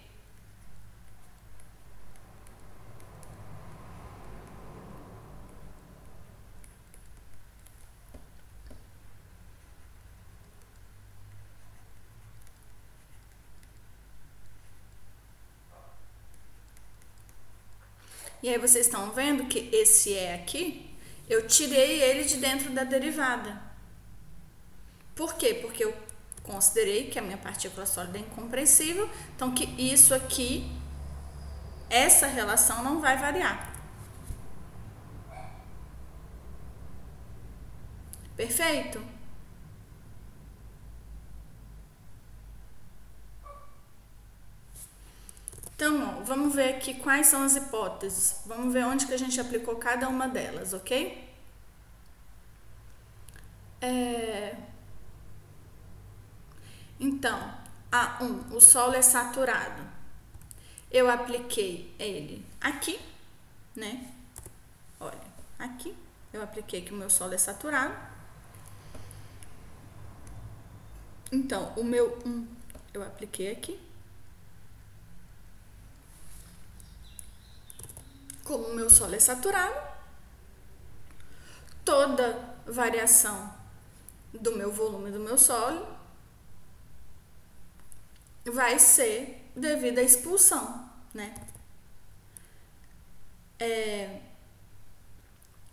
E aí vocês estão vendo que esse é aqui, eu tirei ele de dentro da derivada. Por quê? Porque eu considerei que a minha partícula sólida é incompressível, então que isso aqui, essa relação não vai variar. Perfeito? Então, vamos ver aqui quais são as hipóteses. Vamos ver onde que a gente aplicou cada uma delas, ok? É... Então, A1, o solo é saturado. Eu apliquei ele aqui, né? Olha, aqui eu apliquei que o meu solo é saturado. Então, o meu 1 eu apliquei aqui. Como o meu solo é saturado, toda variação do meu volume do meu solo vai ser devido à expulsão, né? É,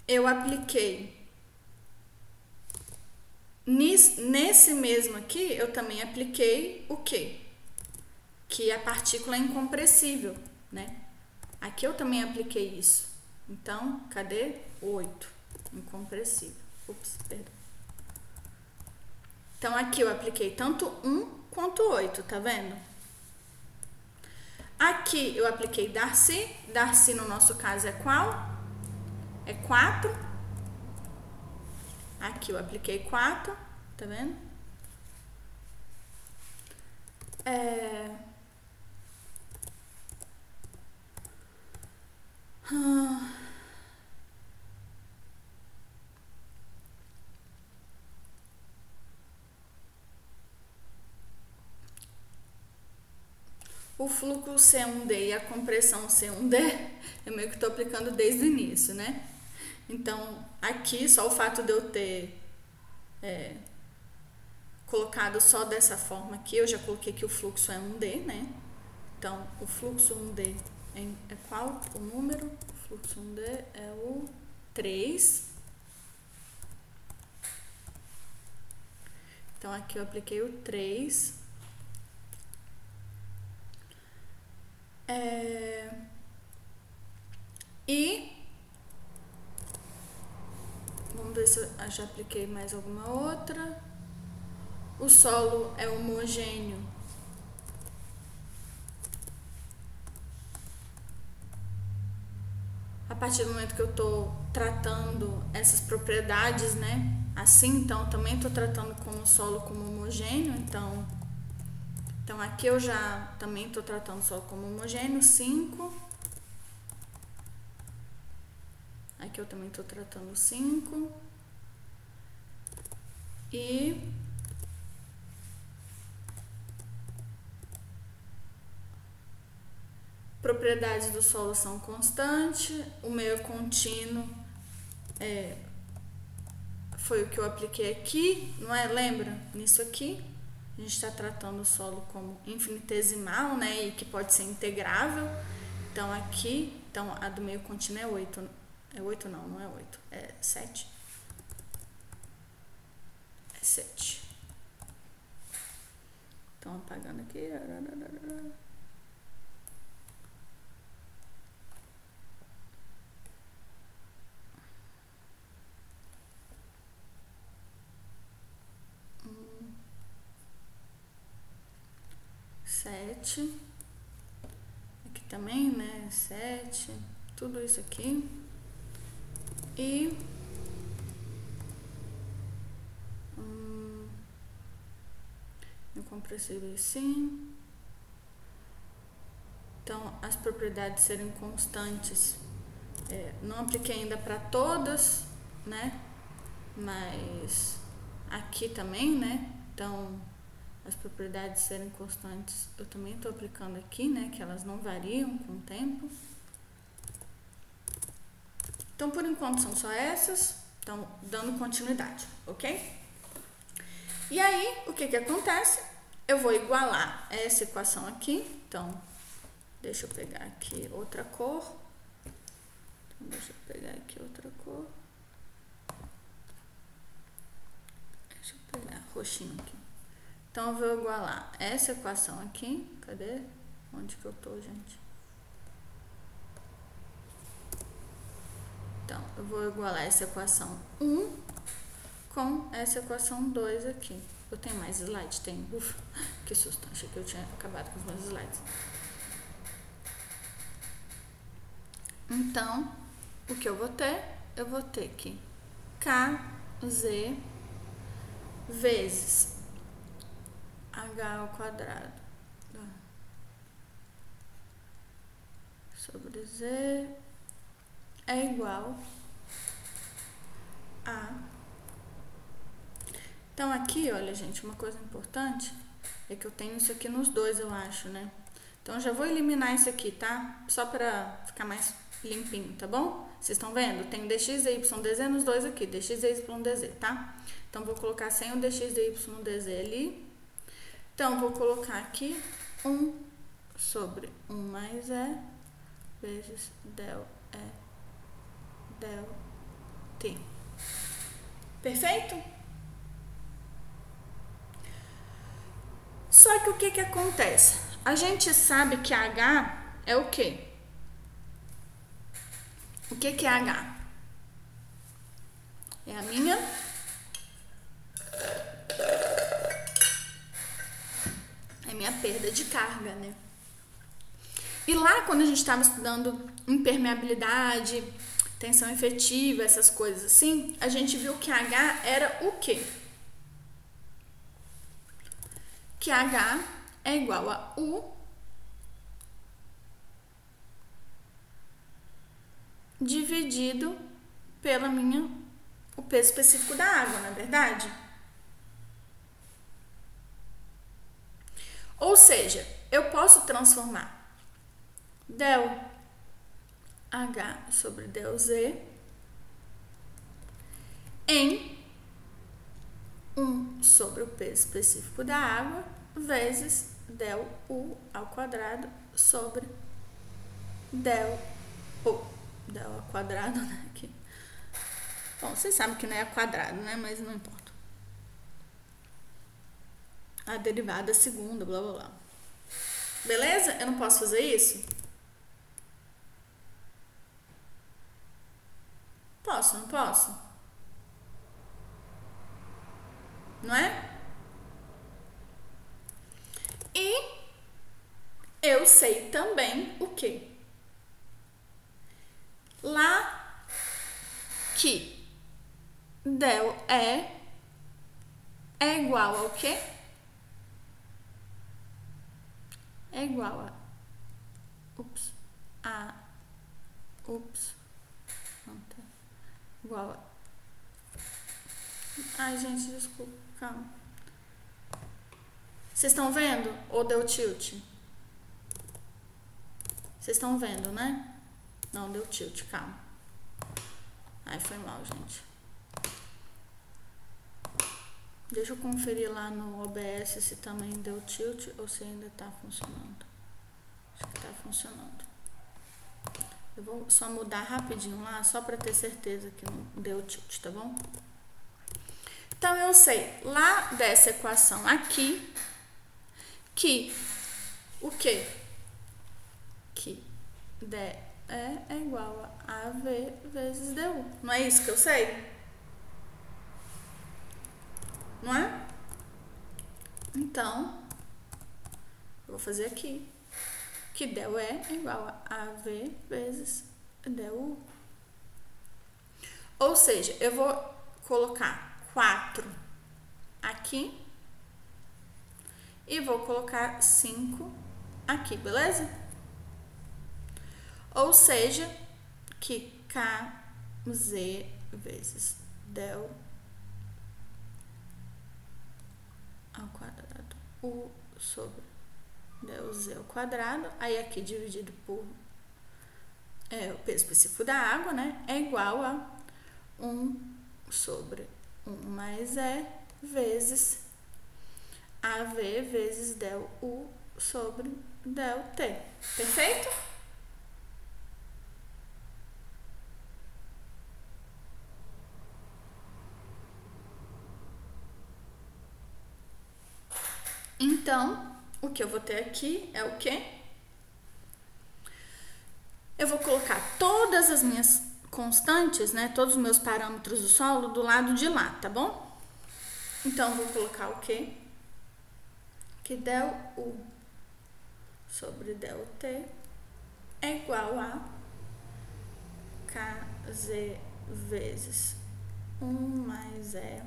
eu apliquei nesse mesmo aqui, eu também apliquei o quê? Que a partícula é incompressível, né? Aqui eu também apliquei isso. Então, cadê? 8. Incompressível. Ups, perdão. Então, aqui eu apliquei tanto 1 quanto 8, tá vendo? Aqui eu apliquei Darcy. Darcy no nosso caso é qual? É 4. Aqui eu apliquei 4, tá vendo? É... O fluxo C1D e a compressão C1D, eu meio que estou aplicando desde o início, né? Então, aqui, só o fato de eu ter é, colocado só dessa forma aqui, eu já coloquei que o fluxo é 1D, né? Então, o fluxo 1D é, é qual o número? fluxo 1D é o 3. Então, aqui eu apliquei o 3. É... E vamos ver se eu já apliquei mais alguma outra. O solo é homogêneo. A partir do momento que eu estou tratando essas propriedades, né? Assim, então, também estou tratando como solo como homogêneo, então, então aqui eu já também estou tratando solo como homogêneo, 5. Aqui eu também estou tratando 5. E propriedades do solo são constantes, o meio contínuo é, foi o que eu apliquei aqui, não é? Lembra? Nisso aqui, a gente está tratando o solo como infinitesimal, né? E que pode ser integrável. Então, aqui, então a do meio contínuo é 8. É 8 não, não é 8, é 7. É 7. Então, apagando aqui. Sete. Aqui também, né? Sete. Tudo isso aqui. E hum, incompressível sim. Então, as propriedades serem constantes. É, não apliquei ainda para todas, né? Mas aqui também, né? Então, as propriedades serem constantes, eu também estou aplicando aqui, né? Que elas não variam com o tempo. Então, por enquanto, são só essas. Então, dando continuidade, ok? E aí, o que que acontece? Eu vou igualar essa equação aqui. Então, deixa eu pegar aqui outra cor. Então, deixa eu pegar aqui outra cor. Deixa eu pegar roxinho aqui. Então, eu vou igualar essa equação aqui. Cadê? Onde que eu tô, gente? Então, eu vou igualar essa equação 1 com essa equação 2 aqui. Eu tenho mais slides? Tem. Ufa, que susto. Achei que eu tinha acabado com os meus slides. Então, o que eu vou ter? Eu vou ter que KZ vezes h ao quadrado sobre z é igual a. Então aqui, olha gente, uma coisa importante é que eu tenho isso aqui nos dois, eu acho, né? Então já vou eliminar isso aqui, tá? Só para ficar mais limpinho, tá bom? Vocês estão vendo? Tem dx e dz nos dois aqui, dx e dz, tá? Então vou colocar sem o dx e dz ali então, vou colocar aqui 1 sobre 1 mais E vezes del E del T. Perfeito? Só que o que que acontece? A gente sabe que H é o quê? O que que é H? É a minha minha perda de carga, né? E lá, quando a gente estava estudando impermeabilidade, tensão efetiva, essas coisas assim, a gente viu que H era o quê? Que H é igual a U dividido pela minha o peso específico da água, na é verdade? Ou seja, eu posso transformar del H sobre del Z em 1 sobre o peso específico da água vezes del U ao quadrado sobre del U. del ao quadrado, né? Aqui. Bom, vocês sabem que não é quadrado, né? Mas não importa. A derivada segunda, blá blá blá. Beleza? Eu não posso fazer isso? Posso, não posso? Não é? E eu sei também o que? Lá que del é é igual ao quê? É igual a ups a ups tá. igual a Ai, gente, desculpa, calma. Vocês estão vendo? Ou deu tilt? Vocês estão vendo, né? Não, deu tilt, calma. Ai, foi mal, gente. Deixa eu conferir lá no OBS se também deu tilt ou se ainda tá funcionando. Acho que tá funcionando. Eu vou só mudar rapidinho lá, só para ter certeza que não deu tilt, tá bom? Então, eu sei lá dessa equação aqui que o que? Que D é, é igual a AV vezes DU. Não é isso que eu sei? Não é? Então, vou fazer aqui. Que del é igual a AV vezes DU. Ou seja, eu vou colocar 4 aqui e vou colocar 5 aqui, beleza? Ou seja, que KZ vezes del ao U sobre del Z ao quadrado, aí aqui dividido por é, o peso específico da água, né? É igual a 1 sobre 1 mais E vezes AV vezes del U sobre del T. Perfeito? Então, o que eu vou ter aqui é o quê? Eu vou colocar todas as minhas constantes, né? Todos os meus parâmetros do solo do lado de lá, tá bom? Então, vou colocar o quê? Que del U sobre del T é igual a KZ vezes 1 mais E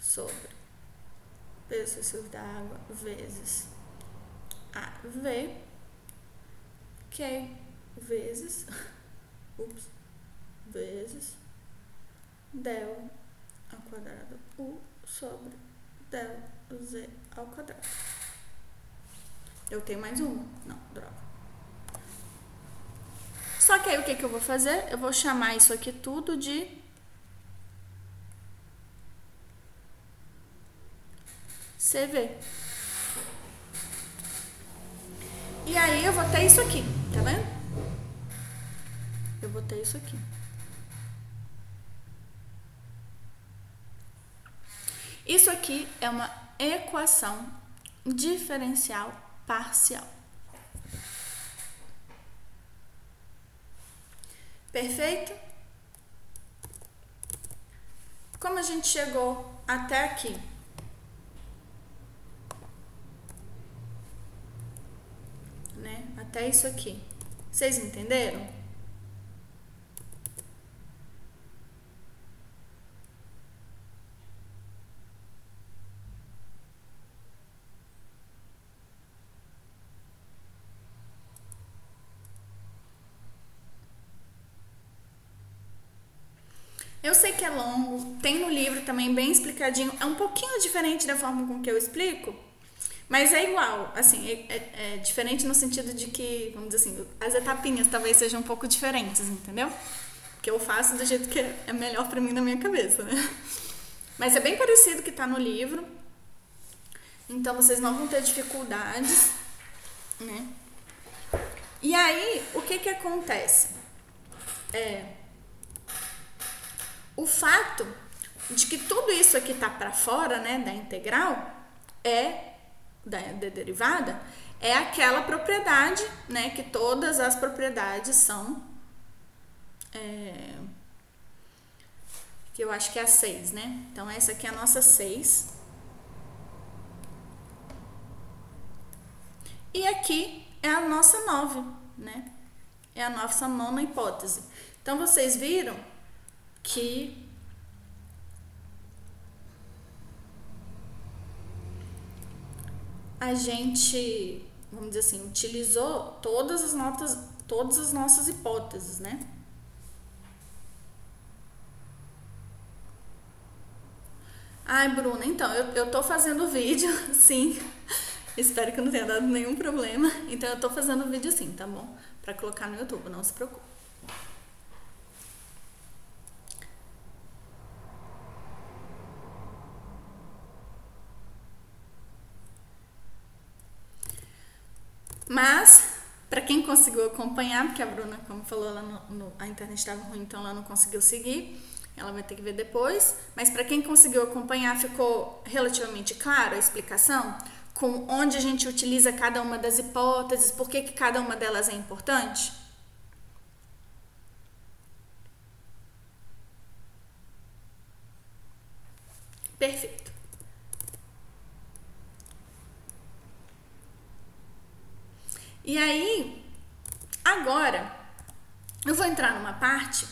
sobre peso excessivo da água vezes AV, é vezes, ups, vezes del ao quadrado U sobre del Z ao quadrado. Eu tenho mais uma? Não, droga. Só que aí o que, que eu vou fazer? Eu vou chamar isso aqui tudo de CV. E aí eu vou ter isso aqui, tá vendo? Eu vou ter isso aqui. Isso aqui é uma equação diferencial parcial. Perfeito? Como a gente chegou até aqui? né? Até isso aqui. Vocês entenderam? Eu sei que é longo, tem no livro também bem explicadinho. É um pouquinho diferente da forma com que eu explico, mas é igual, assim, é, é, é, diferente no sentido de que, vamos dizer assim, as etapinhas talvez sejam um pouco diferentes, entendeu? Porque eu faço do jeito que é melhor para mim na minha cabeça, né? Mas é bem parecido que tá no livro. Então vocês não vão ter dificuldades, né? E aí, o que que acontece? é, o fato de que tudo isso aqui tá para fora, né, da integral, é da, da derivada, é aquela propriedade, né, que todas as propriedades são é, que eu acho que é a 6, né? Então essa aqui é a nossa 6. E aqui é a nossa 9, né? É a nossa nona hipótese. Então vocês viram que a gente, vamos dizer assim, utilizou todas as notas, todas as nossas hipóteses, né? Ai, Bruna, então, eu, eu tô fazendo vídeo, sim. Espero que não tenha dado nenhum problema. Então, eu tô fazendo vídeo sim, tá bom? Pra colocar no YouTube, não se preocupe. Mas, para quem conseguiu acompanhar, porque a Bruna, como falou, no, no, a internet estava ruim, então ela não conseguiu seguir. Ela vai ter que ver depois. Mas para quem conseguiu acompanhar, ficou relativamente claro a explicação com onde a gente utiliza cada uma das hipóteses, por que, que cada uma delas é importante? Perfeito. E aí, agora, eu vou entrar numa parte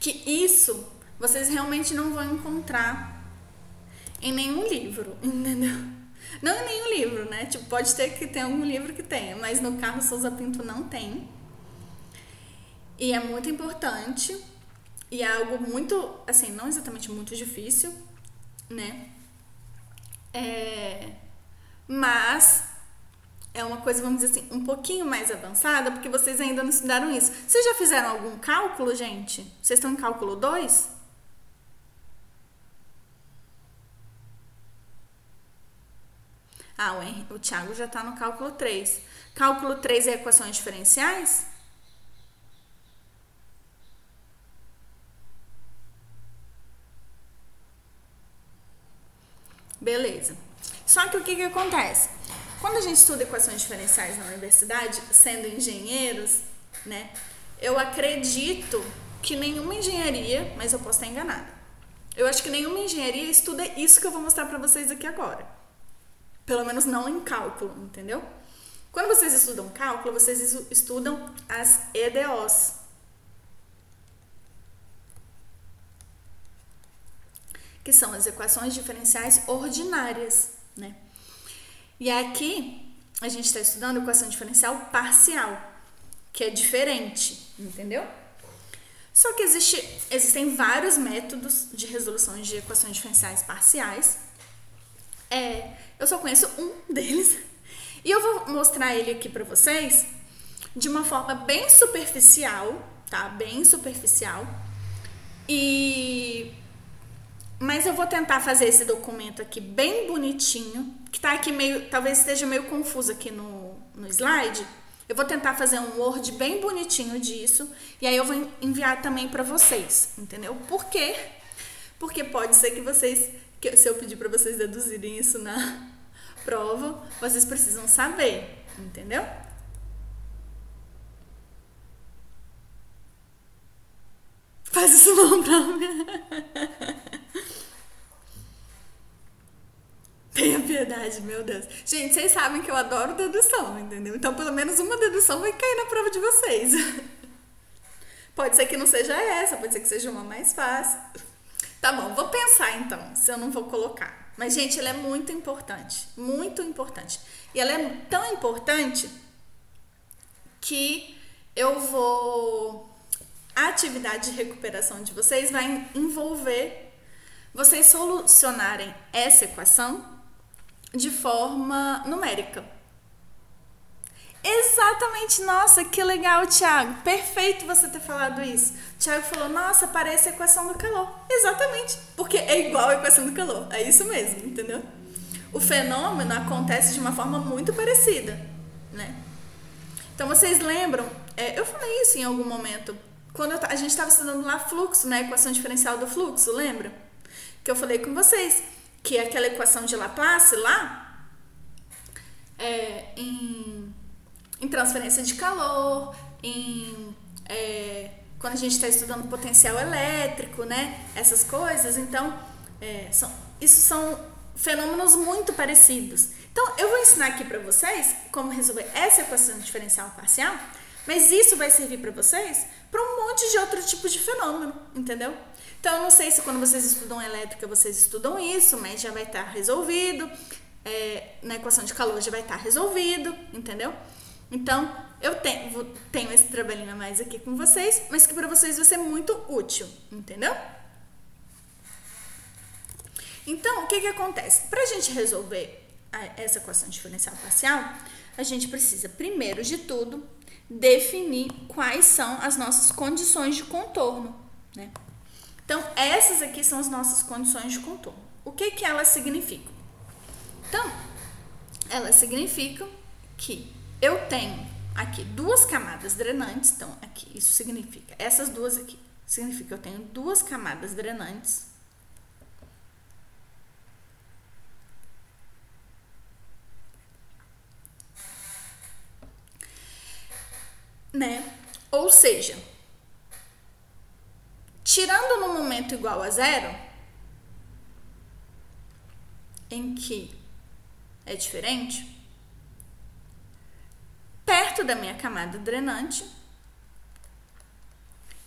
que isso vocês realmente não vão encontrar em nenhum livro, entendeu? Não em nenhum livro, né? Tipo, pode ter que ter algum livro que tenha, mas no Carlos Souza Pinto não tem. E é muito importante e é algo muito, assim, não exatamente muito difícil, né? É, mas é uma coisa, vamos dizer assim, um pouquinho mais avançada, porque vocês ainda não estudaram isso. Vocês já fizeram algum cálculo, gente? Vocês estão em cálculo 2? Ah, o, Henry, o Thiago já está no cálculo 3. Cálculo 3 é equações diferenciais? Beleza. Só que o que, que acontece? Quando a gente estuda equações diferenciais na universidade, sendo engenheiros, né? Eu acredito que nenhuma engenharia, mas eu posso estar enganada. Eu acho que nenhuma engenharia estuda isso que eu vou mostrar para vocês aqui agora. Pelo menos não em cálculo, entendeu? Quando vocês estudam cálculo, vocês estudam as EDOs. Que são as equações diferenciais ordinárias? E aqui a gente está estudando equação diferencial parcial, que é diferente, entendeu? Só que existe, existem vários métodos de resolução de equações diferenciais parciais. É, eu só conheço um deles. E eu vou mostrar ele aqui para vocês de uma forma bem superficial, tá? Bem superficial. E mas eu vou tentar fazer esse documento aqui bem bonitinho, que tá aqui meio, talvez esteja meio confuso aqui no, no slide. Eu vou tentar fazer um Word bem bonitinho disso e aí eu vou enviar também para vocês, entendeu? Por quê? Porque pode ser que vocês, que se eu pedir para vocês deduzirem isso na prova, vocês precisam saber, entendeu? Faz isso não pra mim. Tenha piedade, meu Deus. Gente, vocês sabem que eu adoro dedução, entendeu? Então, pelo menos uma dedução vai cair na prova de vocês. Pode ser que não seja essa, pode ser que seja uma mais fácil. Tá bom, vou pensar então, se eu não vou colocar. Mas, gente, ela é muito importante. Muito importante. E ela é tão importante que eu vou. A atividade de recuperação de vocês vai envolver vocês solucionarem essa equação de forma numérica. Exatamente, nossa, que legal, Thiago. Perfeito você ter falado isso. O Thiago falou, nossa, parece a equação do calor. Exatamente, porque é igual a equação do calor. É isso mesmo, entendeu? O fenômeno acontece de uma forma muito parecida, né? Então vocês lembram? É, eu falei isso em algum momento quando eu, a gente estava estudando lá fluxo, né, equação diferencial do fluxo, lembra? Que eu falei com vocês que aquela equação de Laplace lá é, em, em transferência de calor, em é, quando a gente está estudando potencial elétrico, né, essas coisas, então é, são, isso são fenômenos muito parecidos. Então eu vou ensinar aqui para vocês como resolver essa equação diferencial parcial mas isso vai servir para vocês para um monte de outro tipo de fenômeno, entendeu? Então, eu não sei se quando vocês estudam elétrica vocês estudam isso, mas já vai estar tá resolvido. É, na equação de calor já vai estar tá resolvido, entendeu? Então, eu tenho, tenho esse trabalhinho a mais aqui com vocês, mas que para vocês vai ser muito útil, entendeu? Então, o que, que acontece? Para a gente resolver a, essa equação diferencial parcial, a gente precisa, primeiro de tudo, definir quais são as nossas condições de contorno, né? Então, essas aqui são as nossas condições de contorno. O que que elas significam? Então, elas significam que eu tenho aqui duas camadas drenantes, então aqui isso significa, essas duas aqui, significa que eu tenho duas camadas drenantes né? Ou seja, tirando no momento igual a zero, em que é diferente, perto da minha camada drenante,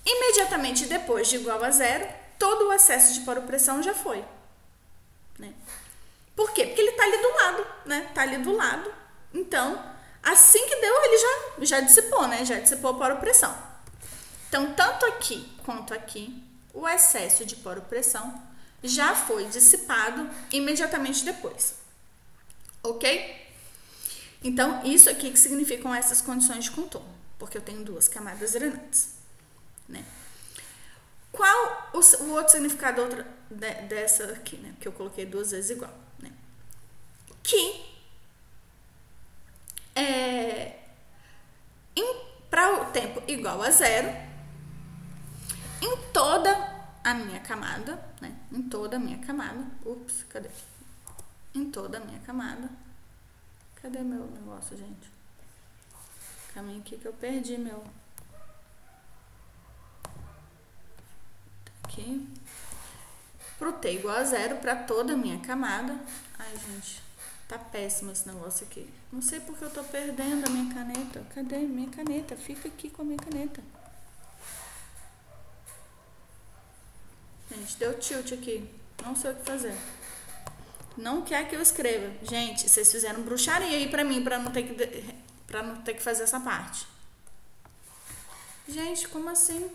imediatamente depois de igual a zero, todo o excesso de poropressão já foi. Né? Por quê? Porque ele está ali do lado, né? Está ali do lado. Então, Assim que deu, ele já, já dissipou, né? Já dissipou a poropressão. Então, tanto aqui quanto aqui, o excesso de poropressão já foi dissipado imediatamente depois. Ok? Então, isso aqui que significam essas condições de contorno, porque eu tenho duas camadas drenantes, né? Qual o, o outro significado outra, de, dessa aqui, né? Que eu coloquei duas vezes igual, né? Que é, para o tempo igual a zero, em toda a minha camada, né? Em toda a minha camada. Ups, cadê? Em toda a minha camada. Cadê meu negócio, gente? Caminho aqui que eu perdi meu. Aqui. Pro T igual a zero, para toda a minha camada. Ai, gente. Tá péssimo esse negócio aqui. Não sei porque eu tô perdendo a minha caneta. Cadê minha caneta? Fica aqui com a minha caneta. Gente, deu tilt aqui. Não sei o que fazer. Não quer que eu escreva. Gente, vocês fizeram bruxaria aí pra mim, pra não ter que, pra não ter que fazer essa parte. Gente, como assim?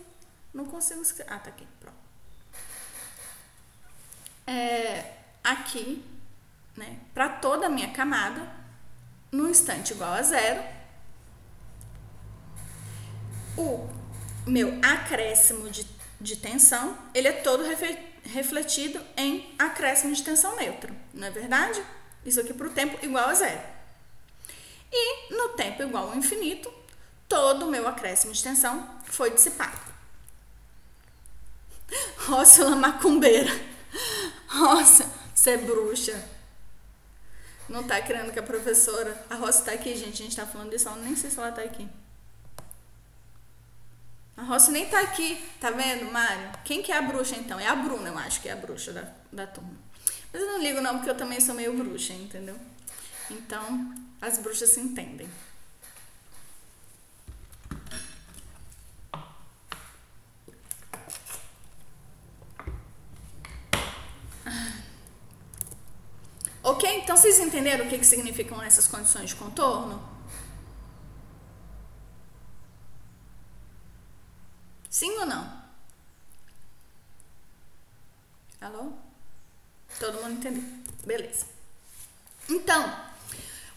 Não consigo escrever. Ah, tá aqui. Pronto. É, aqui né, para toda a minha camada, no instante igual a zero, o meu acréscimo de, de tensão, ele é todo refletido em acréscimo de tensão neutra, não é verdade? Isso aqui para o tempo igual a zero. E no tempo igual ao infinito, todo o meu acréscimo de tensão foi dissipado. Rósula macumbeira. Nossa, você é bruxa. Não tá querendo que a professora. A Rosa tá aqui, gente. A gente tá falando disso, eu nem sei se ela tá aqui. A Rosa nem tá aqui, tá vendo, Mário? Quem que é a bruxa então? É a Bruna, eu acho que é a bruxa da, da turma. Mas eu não ligo não, porque eu também sou meio bruxa, entendeu? Então, as bruxas se entendem. Ok? Então vocês entenderam o que, que significam essas condições de contorno? Sim ou não? Alô? Todo mundo entendeu? Beleza. Então,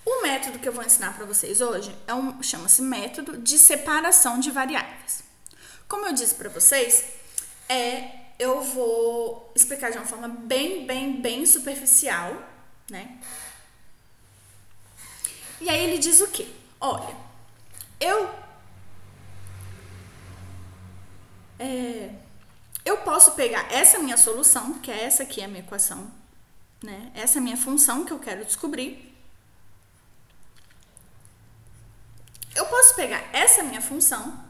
o método que eu vou ensinar para vocês hoje é um chama-se método de separação de variáveis. Como eu disse para vocês, é eu vou explicar de uma forma bem, bem, bem superficial né? E aí ele diz o quê? Olha, eu é, eu posso pegar essa minha solução, que é essa aqui a minha equação, né? Essa é a minha função que eu quero descobrir. Eu posso pegar essa minha função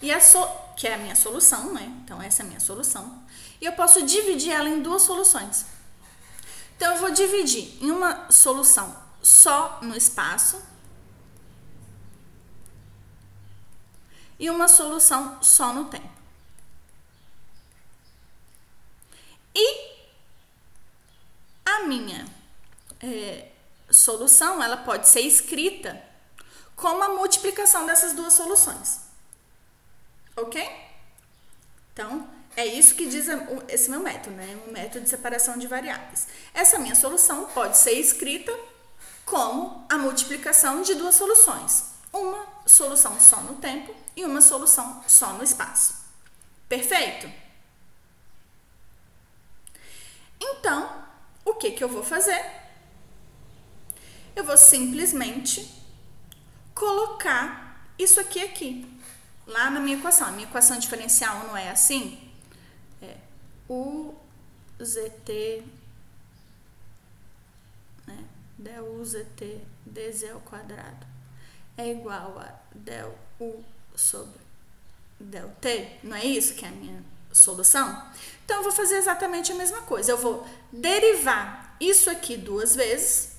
e a so, que é a minha solução, né? Então essa é a minha solução. E eu posso dividir ela em duas soluções. Então eu vou dividir em uma solução só no espaço e uma solução só no tempo. E a minha é, solução ela pode ser escrita como a multiplicação dessas duas soluções. Ok? Então, é isso que diz esse meu método, né? O método de separação de variáveis. Essa minha solução pode ser escrita como a multiplicação de duas soluções. Uma solução só no tempo e uma solução só no espaço. Perfeito? Então, o que, que eu vou fazer? Eu vou simplesmente colocar isso aqui aqui, lá na minha equação. A minha equação diferencial não é assim? É u zt né? del u zt dz ao quadrado é igual a del u sobre del t. Não é isso que é a minha solução? Então, eu vou fazer exatamente a mesma coisa. Eu vou derivar isso aqui duas vezes,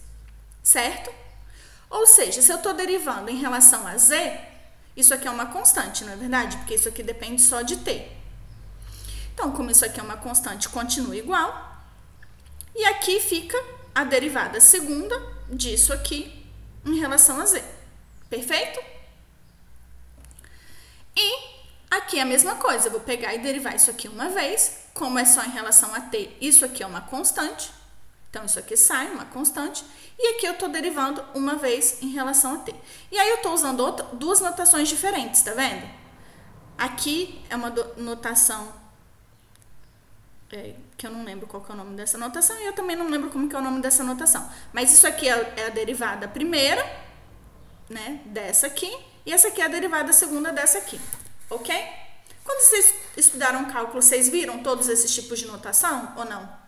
certo? Ou seja, se eu estou derivando em relação a z, isso aqui é uma constante, não é verdade? Porque isso aqui depende só de t. Então, como isso aqui é uma constante, continua igual. E aqui fica a derivada segunda disso aqui em relação a z. Perfeito? E Aqui é a mesma coisa, eu vou pegar e derivar isso aqui uma vez, como é só em relação a t, isso aqui é uma constante, então isso aqui sai, uma constante, e aqui eu estou derivando uma vez em relação a t. E aí eu estou usando outra, duas notações diferentes, tá vendo? Aqui é uma notação é, que eu não lembro qual é o nome dessa notação, e eu também não lembro como que é o nome dessa notação. Mas isso aqui é, é a derivada primeira, né, dessa aqui, e essa aqui é a derivada segunda dessa aqui ok? Quando vocês estudaram cálculo, vocês viram todos esses tipos de notação ou não?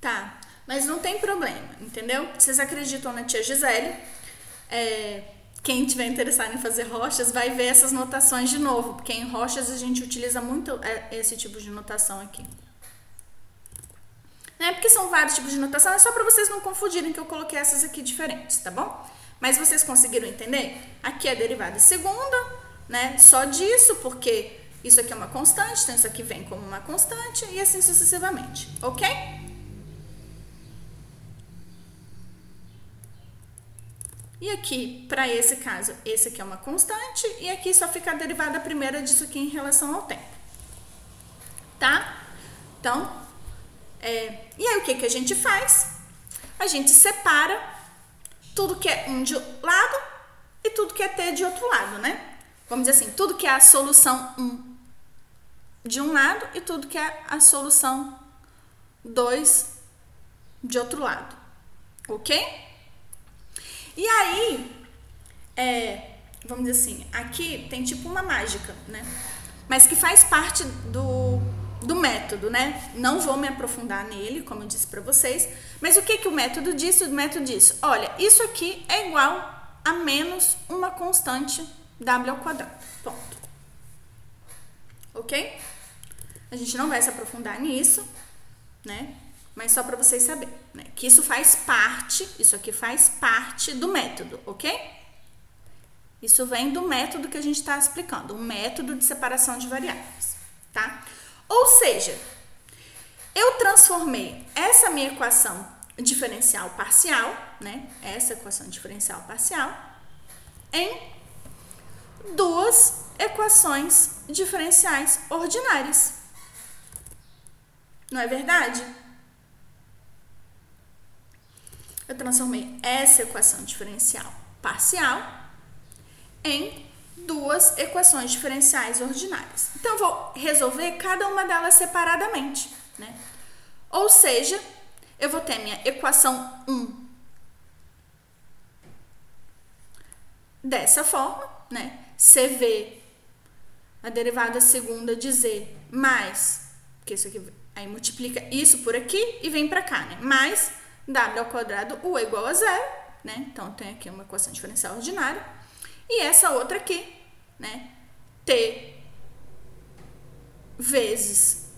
Tá, mas não tem problema, entendeu? Vocês acreditam na tia Gisele? É, quem tiver interessado em fazer rochas vai ver essas notações de novo, porque em rochas a gente utiliza muito é, esse tipo de notação aqui. Né? Porque são vários tipos de notação, é só para vocês não confundirem que eu coloquei essas aqui diferentes, tá bom? Mas vocês conseguiram entender? Aqui é derivada segunda, né? Só disso, porque isso aqui é uma constante, então isso aqui vem como uma constante e assim sucessivamente, ok? E aqui, para esse caso, esse aqui é uma constante e aqui só fica a derivada primeira disso aqui em relação ao tempo. Tá? Então, é, e aí o que, que a gente faz? A gente separa tudo que é um de lado e tudo que é t de outro lado, né? Vamos dizer assim, tudo que é a solução 1 de um lado e tudo que é a solução 2 de outro lado. Ok? E aí, é, vamos dizer assim, aqui tem tipo uma mágica, né? Mas que faz parte do, do método, né? Não vou me aprofundar nele, como eu disse para vocês. Mas o que, que o método disse? O método disse, olha, isso aqui é igual a menos uma constante w ao quadrado. Ponto. Ok? A gente não vai se aprofundar nisso, né? Mas só para vocês saberem, né? Que isso faz parte, isso aqui faz parte do método, ok? Isso vem do método que a gente está explicando, o método de separação de variáveis, tá? Ou seja, eu transformei essa minha equação diferencial parcial, né? Essa equação diferencial parcial, em duas equações diferenciais ordinárias. Não é verdade? Eu transformei essa equação diferencial parcial em duas equações diferenciais ordinárias. Então, eu vou resolver cada uma delas separadamente, né? Ou seja, eu vou ter minha equação 1 dessa forma, né? CV, a derivada segunda de Z, mais, porque isso aqui, aí multiplica isso por aqui e vem para cá, né? Mais W ao quadrado, U é igual a zero, né? Então, tem aqui uma equação diferencial ordinária. E essa outra aqui, né? T vezes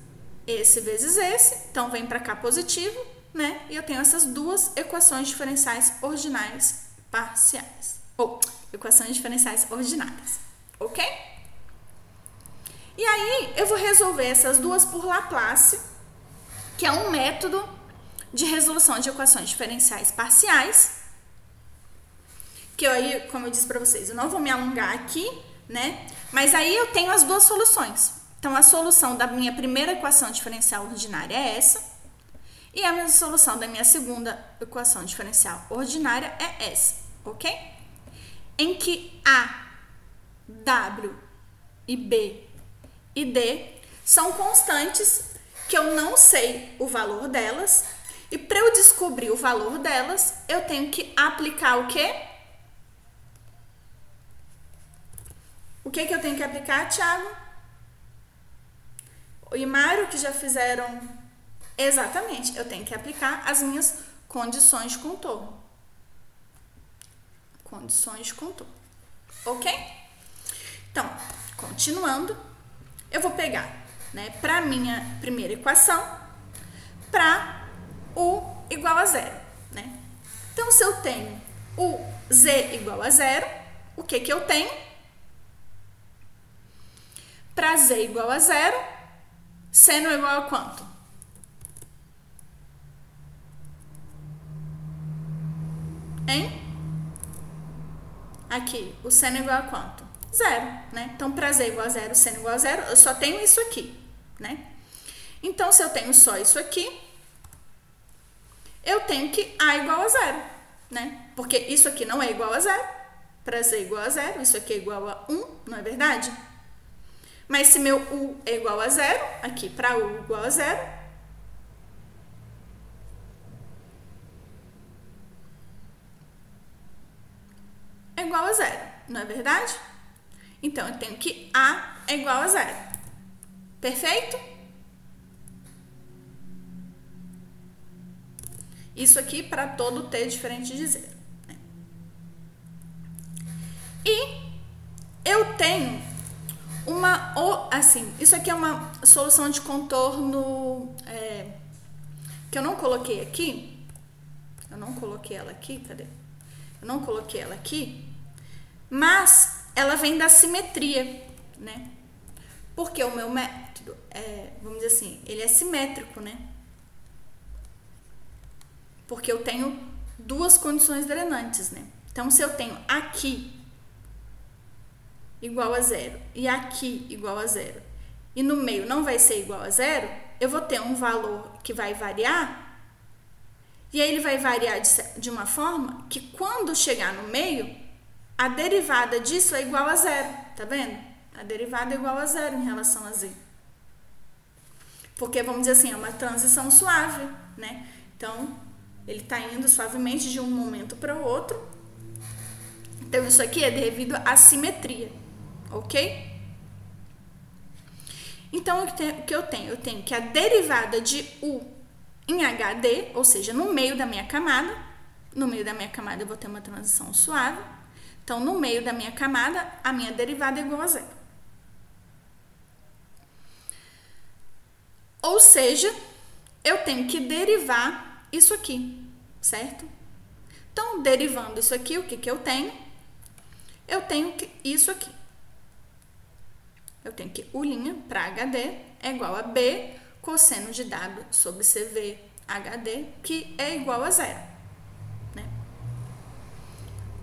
esse vezes esse, então vem para cá positivo, né? E eu tenho essas duas equações diferenciais ordinárias parciais. Ou equações diferenciais ordinárias, ok? E aí eu vou resolver essas duas por Laplace, que é um método de resolução de equações diferenciais parciais. Que aí, como eu disse para vocês, eu não vou me alongar aqui, né? Mas aí eu tenho as duas soluções. Então a solução da minha primeira equação diferencial ordinária é essa. E a minha solução da minha segunda equação diferencial ordinária é essa, ok? Em que A, W e B e D são constantes que eu não sei o valor delas. E para eu descobrir o valor delas, eu tenho que aplicar o quê? O que, que eu tenho que aplicar, Thiago? O Imário que já fizeram Exatamente, eu tenho que aplicar as minhas condições de contorno. Condições de contorno. Ok? Então, continuando, eu vou pegar, né, para minha primeira equação, para u igual a zero, né? Então, se eu tenho o z igual a zero, o que que eu tenho? Para z igual a zero, seno igual a quanto? Hein? Aqui, o seno igual a quanto? Zero, né? Então, para z igual a zero, seno igual a zero, eu só tenho isso aqui, né? Então, se eu tenho só isso aqui, eu tenho que a igual a zero, né? Porque isso aqui não é igual a zero, para z igual a zero, isso aqui é igual a 1, não é verdade? Mas se meu u é igual a zero, aqui para u igual a zero, é igual a zero, não é verdade? Então, eu tenho que A é igual a zero. Perfeito? Isso aqui para todo T diferente de zero. Né? E eu tenho uma, assim, isso aqui é uma solução de contorno é, que eu não coloquei aqui. Eu não coloquei ela aqui, cadê? Eu não coloquei ela aqui, mas ela vem da simetria, né? Porque o meu método, é, vamos dizer assim, ele é simétrico, né? Porque eu tenho duas condições drenantes, né? Então, se eu tenho aqui igual a zero e aqui igual a zero, e no meio não vai ser igual a zero, eu vou ter um valor que vai variar e aí ele vai variar de, de uma forma que quando chegar no meio, a derivada disso é igual a zero, tá vendo? A derivada é igual a zero em relação a z. Porque, vamos dizer assim, é uma transição suave, né? Então, ele está indo suavemente de um momento para o outro. Então, isso aqui é devido à simetria, ok? Então, o que eu tenho? Eu tenho que a derivada de u em HD, ou seja, no meio da minha camada. No meio da minha camada eu vou ter uma transição suave. Então, no meio da minha camada, a minha derivada é igual a zero. Ou seja, eu tenho que derivar isso aqui, certo? Então, derivando isso aqui, o que, que eu tenho? Eu tenho que isso aqui. Eu tenho que U' para HD é igual a B cosseno de W sobre CV HD, que é igual a zero. Né?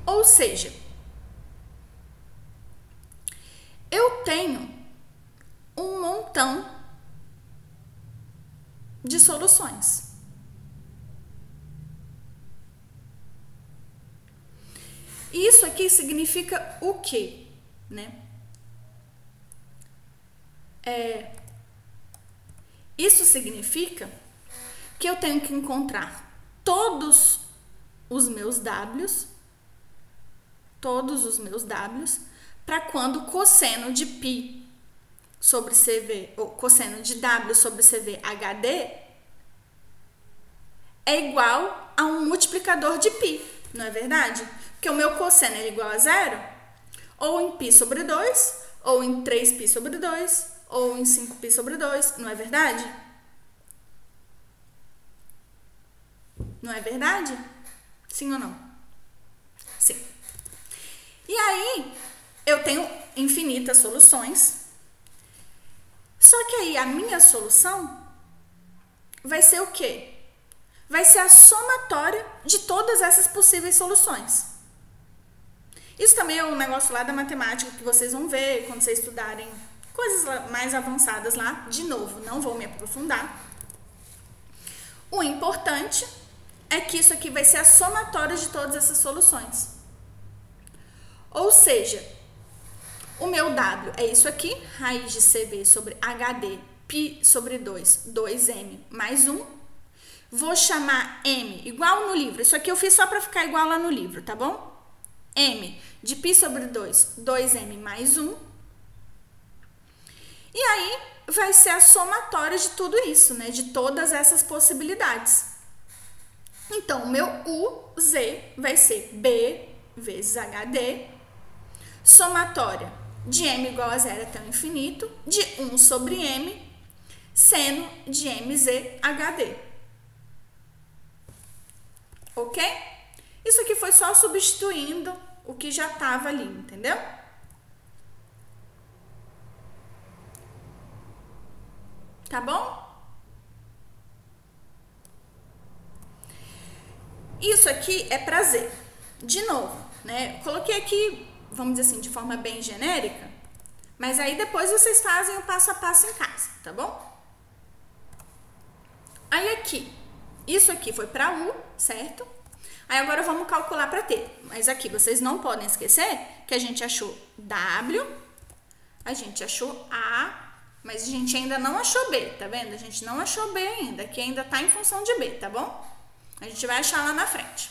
Ou seja, eu tenho um montão de soluções. Isso aqui significa o quê? né? É, isso significa que eu tenho que encontrar todos os meus Ws, todos os meus Ws, para quando cosseno de π sobre CV, ou cosseno de W sobre CV HD é igual a um multiplicador de π, não é verdade? Porque o meu cosseno é igual a zero, ou em π sobre 2, ou em 3π sobre 2, ou em 5π sobre 2, não é verdade? Não é verdade? Sim ou não? Sim. E aí, eu tenho infinitas soluções. Só que aí a minha solução vai ser o quê? Vai ser a somatória de todas essas possíveis soluções. Isso também é um negócio lá da matemática que vocês vão ver quando vocês estudarem coisas mais avançadas lá. De novo, não vou me aprofundar. O importante é que isso aqui vai ser a somatória de todas essas soluções. Ou seja, o meu W é isso aqui, raiz de CV sobre HD, π sobre 2, 2m mais 1. Vou chamar M igual no livro. Isso aqui eu fiz só para ficar igual lá no livro, tá bom? M de π sobre 2, 2m mais 1. E aí vai ser a somatória de tudo isso, né? De todas essas possibilidades. Então, o meu UZ vai ser B vezes HD, somatória de M igual a zero até o infinito, de 1 sobre M, seno de MZ HD. Ok? Isso aqui foi só substituindo o que já estava ali, entendeu? Tá bom? Isso aqui é prazer. De novo, né? Coloquei aqui, vamos dizer assim, de forma bem genérica, mas aí depois vocês fazem o passo a passo em casa, tá bom? Aí aqui, isso aqui foi para U, certo? Aí agora vamos calcular para T. Mas aqui vocês não podem esquecer que a gente achou W, a gente achou A, mas a gente ainda não achou B, tá vendo? A gente não achou B ainda, que ainda tá em função de B, tá bom? A gente vai achar lá na frente.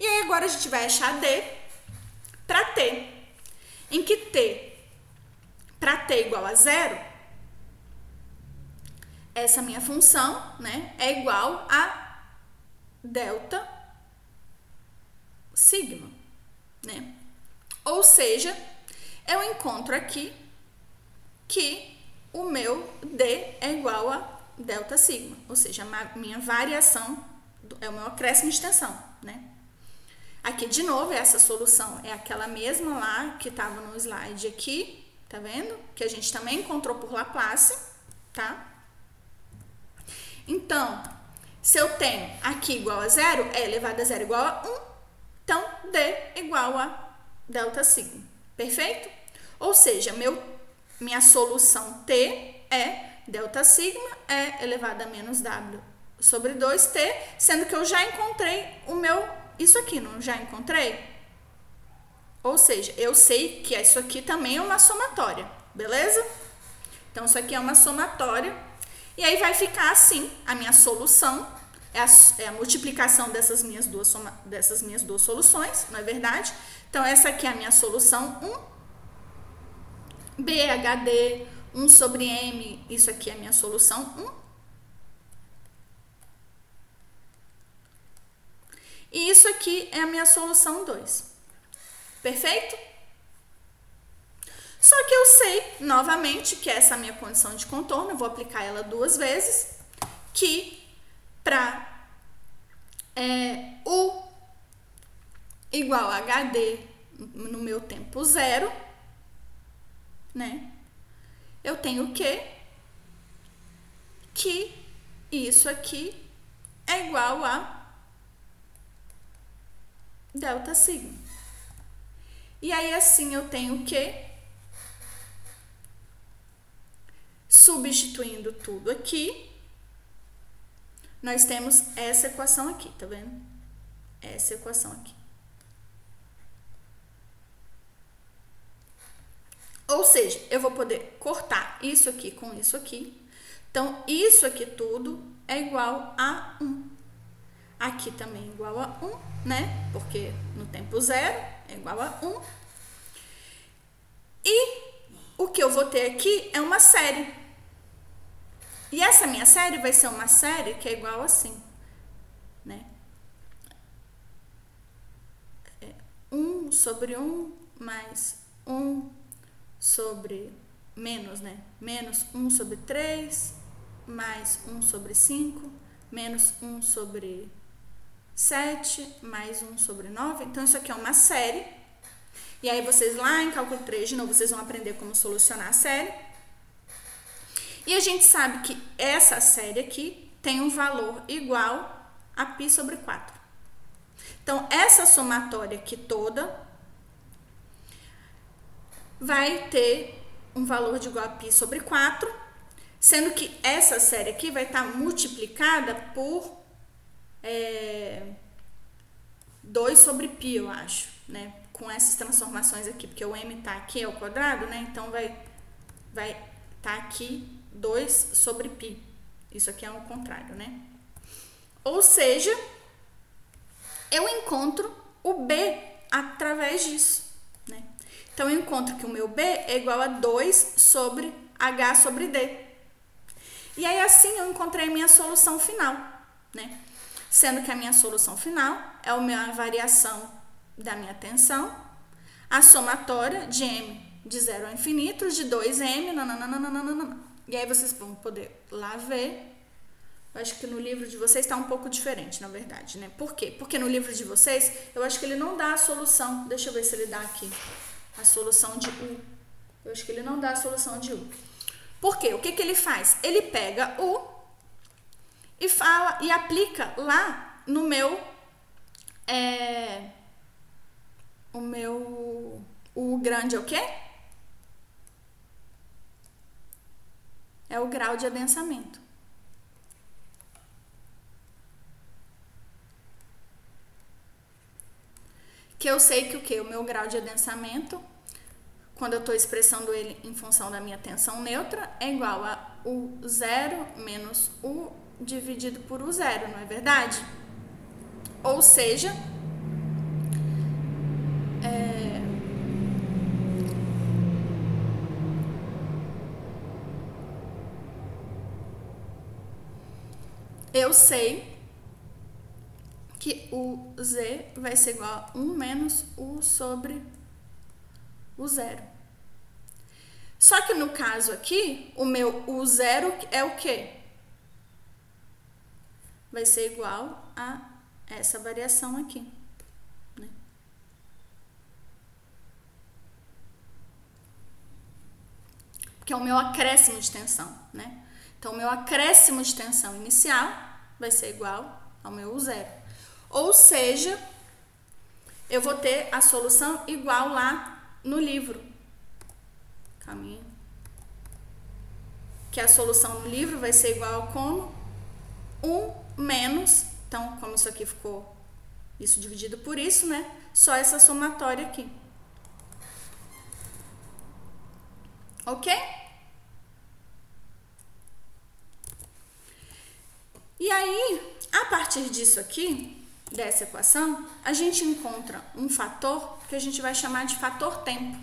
E aí agora a gente vai achar D para T. Em que T, para T igual a zero, essa minha função, né, é igual a delta sigma, né? Ou seja, eu encontro aqui que o meu D é igual a delta sigma, ou seja, minha variação é o meu acréscimo de extensão, né? Aqui, de novo, essa solução é aquela mesma lá que estava no slide aqui, tá vendo? Que a gente também encontrou por Laplace, tá? Então, se eu tenho aqui igual a zero, é elevado a zero igual a 1, então D igual a delta sigma, perfeito? Ou seja, meu, minha solução T é delta sigma é elevado a menos W sobre 2t, sendo que eu já encontrei o meu, isso aqui, não já encontrei? Ou seja, eu sei que isso aqui também é uma somatória, beleza? Então, isso aqui é uma somatória. E aí vai ficar assim, a minha solução, é a, é a multiplicação dessas minhas, duas soma, dessas minhas duas soluções, não é verdade? Então, essa aqui é a minha solução 1. BHD 1 sobre M, isso aqui é a minha solução 1. E isso aqui é a minha solução 2. Perfeito? Só que eu sei, novamente, que essa é minha condição de contorno, eu vou aplicar ela duas vezes, que para é, U igual a HD no meu tempo zero, né? Eu tenho que que isso aqui é igual a delta sigma. E aí assim eu tenho que substituindo tudo aqui, nós temos essa equação aqui, tá vendo? Essa equação aqui. Ou seja, eu vou poder cortar isso aqui com isso aqui. Então, isso aqui tudo é igual a 1. Aqui também é igual a 1, né? Porque no tempo zero é igual a 1. E o que eu vou ter aqui é uma série. E essa minha série vai ser uma série que é igual assim, né? É 1 sobre 1 mais 1 sobre menos, né? Menos 1 sobre 3 mais 1 sobre 5 menos 1 sobre 7 mais 1 sobre 9. Então, isso aqui é uma série. E aí, vocês lá em cálculo 3, de novo, vocês vão aprender como solucionar a série. E a gente sabe que essa série aqui tem um valor igual a π sobre 4. Então, essa somatória aqui toda vai ter um valor de igual a π sobre 4, sendo que essa série aqui vai estar multiplicada por é, 2 sobre π, eu acho, né? Com essas transformações aqui, porque o m está aqui ao quadrado, né? Então, vai vai estar tá aqui 2 sobre π. Isso aqui é o contrário, né? Ou seja, eu encontro o b através disso, né? Então, eu encontro que o meu b é igual a 2 sobre h sobre d. E aí, assim, eu encontrei a minha solução final, né? Sendo que a minha solução final é a minha variação da minha tensão, a somatória de m de 0 ao infinito, de 2m, nananana. E aí vocês vão poder lá ver. Eu acho que no livro de vocês está um pouco diferente, na verdade, né? Por quê? Porque no livro de vocês, eu acho que ele não dá a solução. Deixa eu ver se ele dá aqui. A solução de U. Eu acho que ele não dá a solução de U. Por quê? O que, que ele faz? Ele pega U e fala e aplica lá no meu. É, o meu. O grande é o quê? É o grau de adensamento. Que eu sei que o que? O meu grau de adensamento, quando eu estou expressando ele em função da minha tensão neutra, é igual a U zero menos U dividido por U zero, não é verdade? Ou seja, eu sei que o z vai ser igual a 1 menos u sobre o zero. Só que no caso aqui, o meu u zero é o quê? Vai ser igual a essa variação aqui. Né? Que é o meu acréscimo de tensão, né? Então, meu acréscimo de tensão inicial vai ser igual ao meu U zero. Ou seja, eu vou ter a solução igual lá no livro. Caminho. Que a solução no livro vai ser igual como? 1 menos, então, como isso aqui ficou isso dividido por isso, né? Só essa somatória aqui. Ok? E aí, a partir disso aqui, dessa equação, a gente encontra um fator que a gente vai chamar de fator tempo.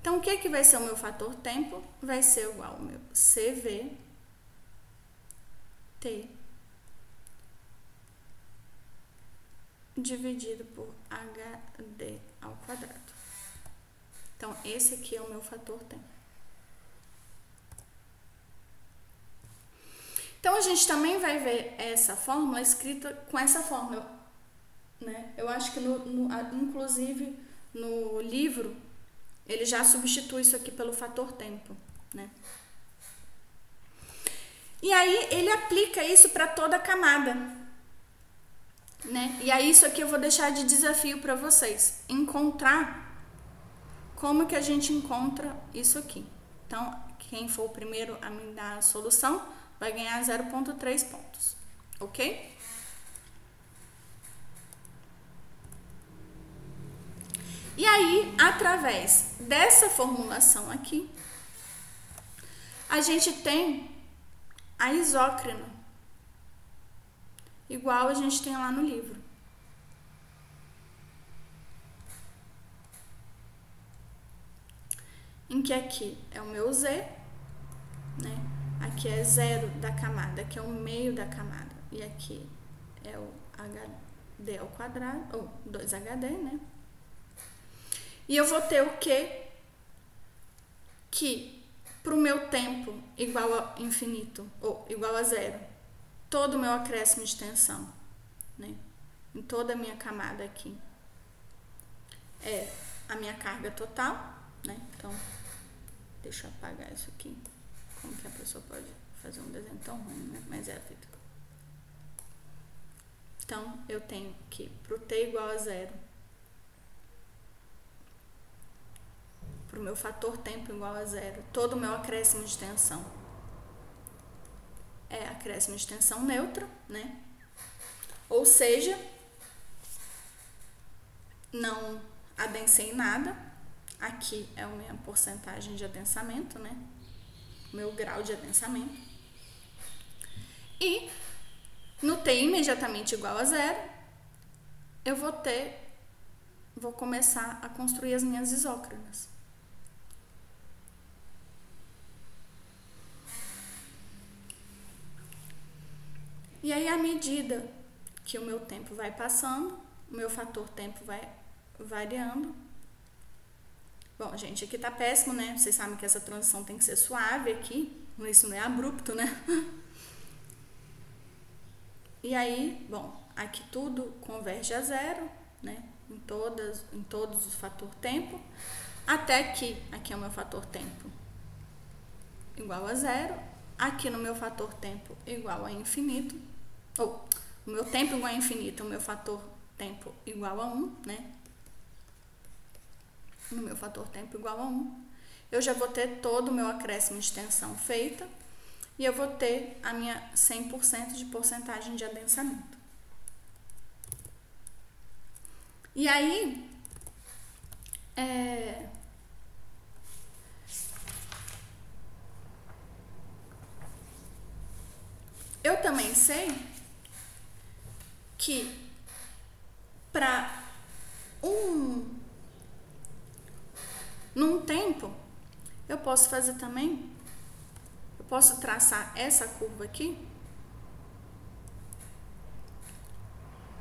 Então, o que, que vai ser o meu fator tempo? Vai ser igual ao meu CV T dividido por HD ao quadrado. Então, esse aqui é o meu fator tempo. Então a gente também vai ver essa fórmula escrita com essa fórmula, né? Eu acho que no, no, inclusive no livro ele já substitui isso aqui pelo fator tempo, né? E aí ele aplica isso para toda a camada, né? E aí isso aqui eu vou deixar de desafio para vocês, encontrar como que a gente encontra isso aqui. Então, quem for o primeiro a me dar a solução, vai ganhar 0,3 pontos, ok? E aí, através dessa formulação aqui, a gente tem a isócrina, igual a gente tem lá no livro. Em que aqui é o meu Z, né? Aqui é zero da camada, que é o meio da camada. E aqui é o HD ao quadrado, ou 2HD, né? E eu vou ter o quê? Que para o meu tempo igual a infinito, ou igual a zero, todo o meu acréscimo de tensão, né? Em toda a minha camada aqui. É a minha carga total, né? Então, deixa eu apagar isso aqui. Como que a pessoa pode fazer um desenho tão ruim, né? Mas é a vida. Então, eu tenho que, para o t igual a zero, para o meu fator tempo igual a zero, todo o meu acréscimo de tensão é acréscimo de tensão neutra, né? Ou seja, não adensei nada. Aqui é a minha porcentagem de adensamento, né? Meu grau de adensamento. E no T imediatamente igual a zero, eu vou ter, vou começar a construir as minhas isócronas. E aí, à medida que o meu tempo vai passando, o meu fator tempo vai variando. Bom, gente, aqui tá péssimo, né? Vocês sabem que essa transição tem que ser suave aqui, isso não é abrupto, né? E aí, bom, aqui tudo converge a zero, né? Em, todas, em todos os fator tempo, até que aqui é o meu fator tempo igual a zero, aqui no meu fator tempo igual a infinito, ou o meu tempo igual a infinito, o meu fator tempo igual a 1, né? No meu fator tempo igual a 1, eu já vou ter todo o meu acréscimo de tensão feita e eu vou ter a minha 100% de porcentagem de adensamento. E aí, é, eu também sei que para um num tempo eu posso fazer também Posso traçar essa curva aqui,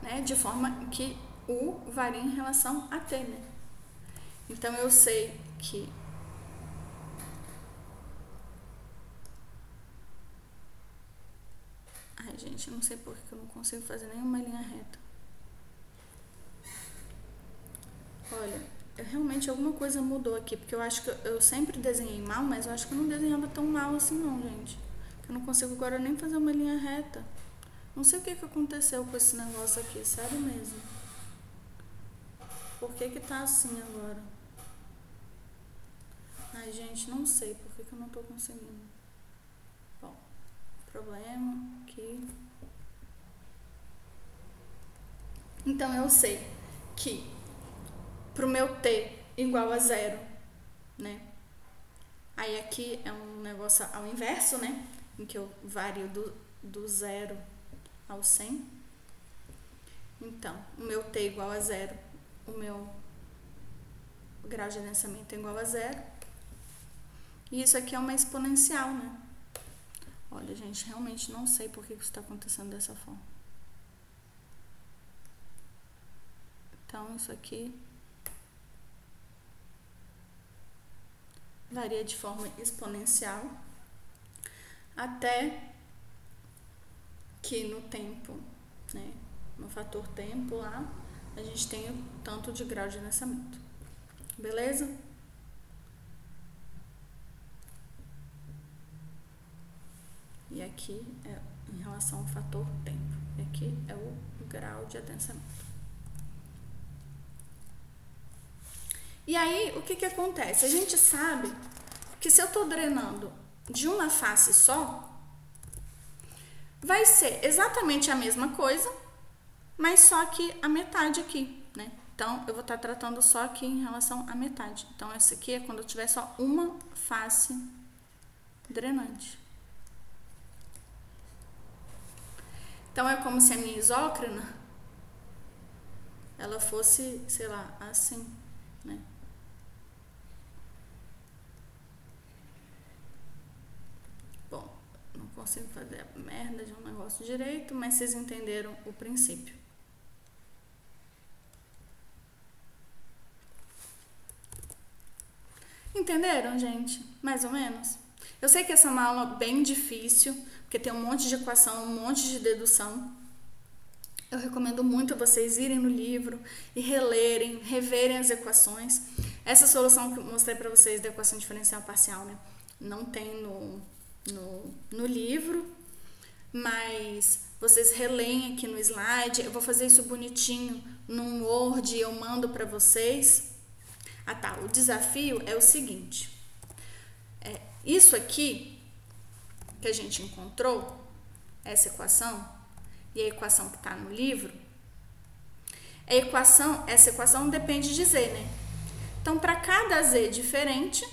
né, de forma que U varia em relação a T, né? Então, eu sei que Ai, gente, não sei por que eu não consigo fazer nenhuma linha reta. Olha, realmente alguma coisa mudou aqui, porque eu acho que eu sempre desenhei mal, mas eu acho que eu não desenhava tão mal assim não, gente. Eu não consigo agora nem fazer uma linha reta. Não sei o que, que aconteceu com esse negócio aqui, sério mesmo. Por que que tá assim agora? Ai, gente, não sei por que, que eu não tô conseguindo. Bom, problema aqui. Então eu sei que para o meu t igual a zero, né? Aí aqui é um negócio ao inverso, né? Em que eu vario do, do zero ao 100. Então, o meu t igual a zero, o meu grau de adensamento é igual a zero. E isso aqui é uma exponencial, né? Olha, gente, realmente não sei por que isso está acontecendo dessa forma. Então, isso aqui varia de forma exponencial até que no tempo, né, no fator tempo lá, a gente tem o tanto de grau de nascimento. Beleza? E aqui é em relação ao fator tempo. E aqui é o grau de adensamento. E aí, o que, que acontece? A gente sabe que se eu estou drenando de uma face só, vai ser exatamente a mesma coisa, mas só que a metade aqui, né? Então, eu vou estar tratando só aqui em relação à metade. Então, essa aqui é quando eu tiver só uma face drenante. Então, é como se a minha isócrina ela fosse, sei lá, assim, né? Bom, não consigo fazer a merda de um negócio direito, mas vocês entenderam o princípio. Entenderam, gente? Mais ou menos? Eu sei que essa é uma aula bem difícil, porque tem um monte de equação, um monte de dedução. Eu recomendo muito vocês irem no livro e relerem, reverem as equações. Essa solução que eu mostrei para vocês da equação diferencial parcial, né? Não tem no, no, no livro, mas vocês releem aqui no slide. Eu vou fazer isso bonitinho num Word e eu mando para vocês. Ah tá, o desafio é o seguinte. É, isso aqui que a gente encontrou, essa equação, e a equação que está no livro, a equação, essa equação depende de z, né? Então, para cada z diferente,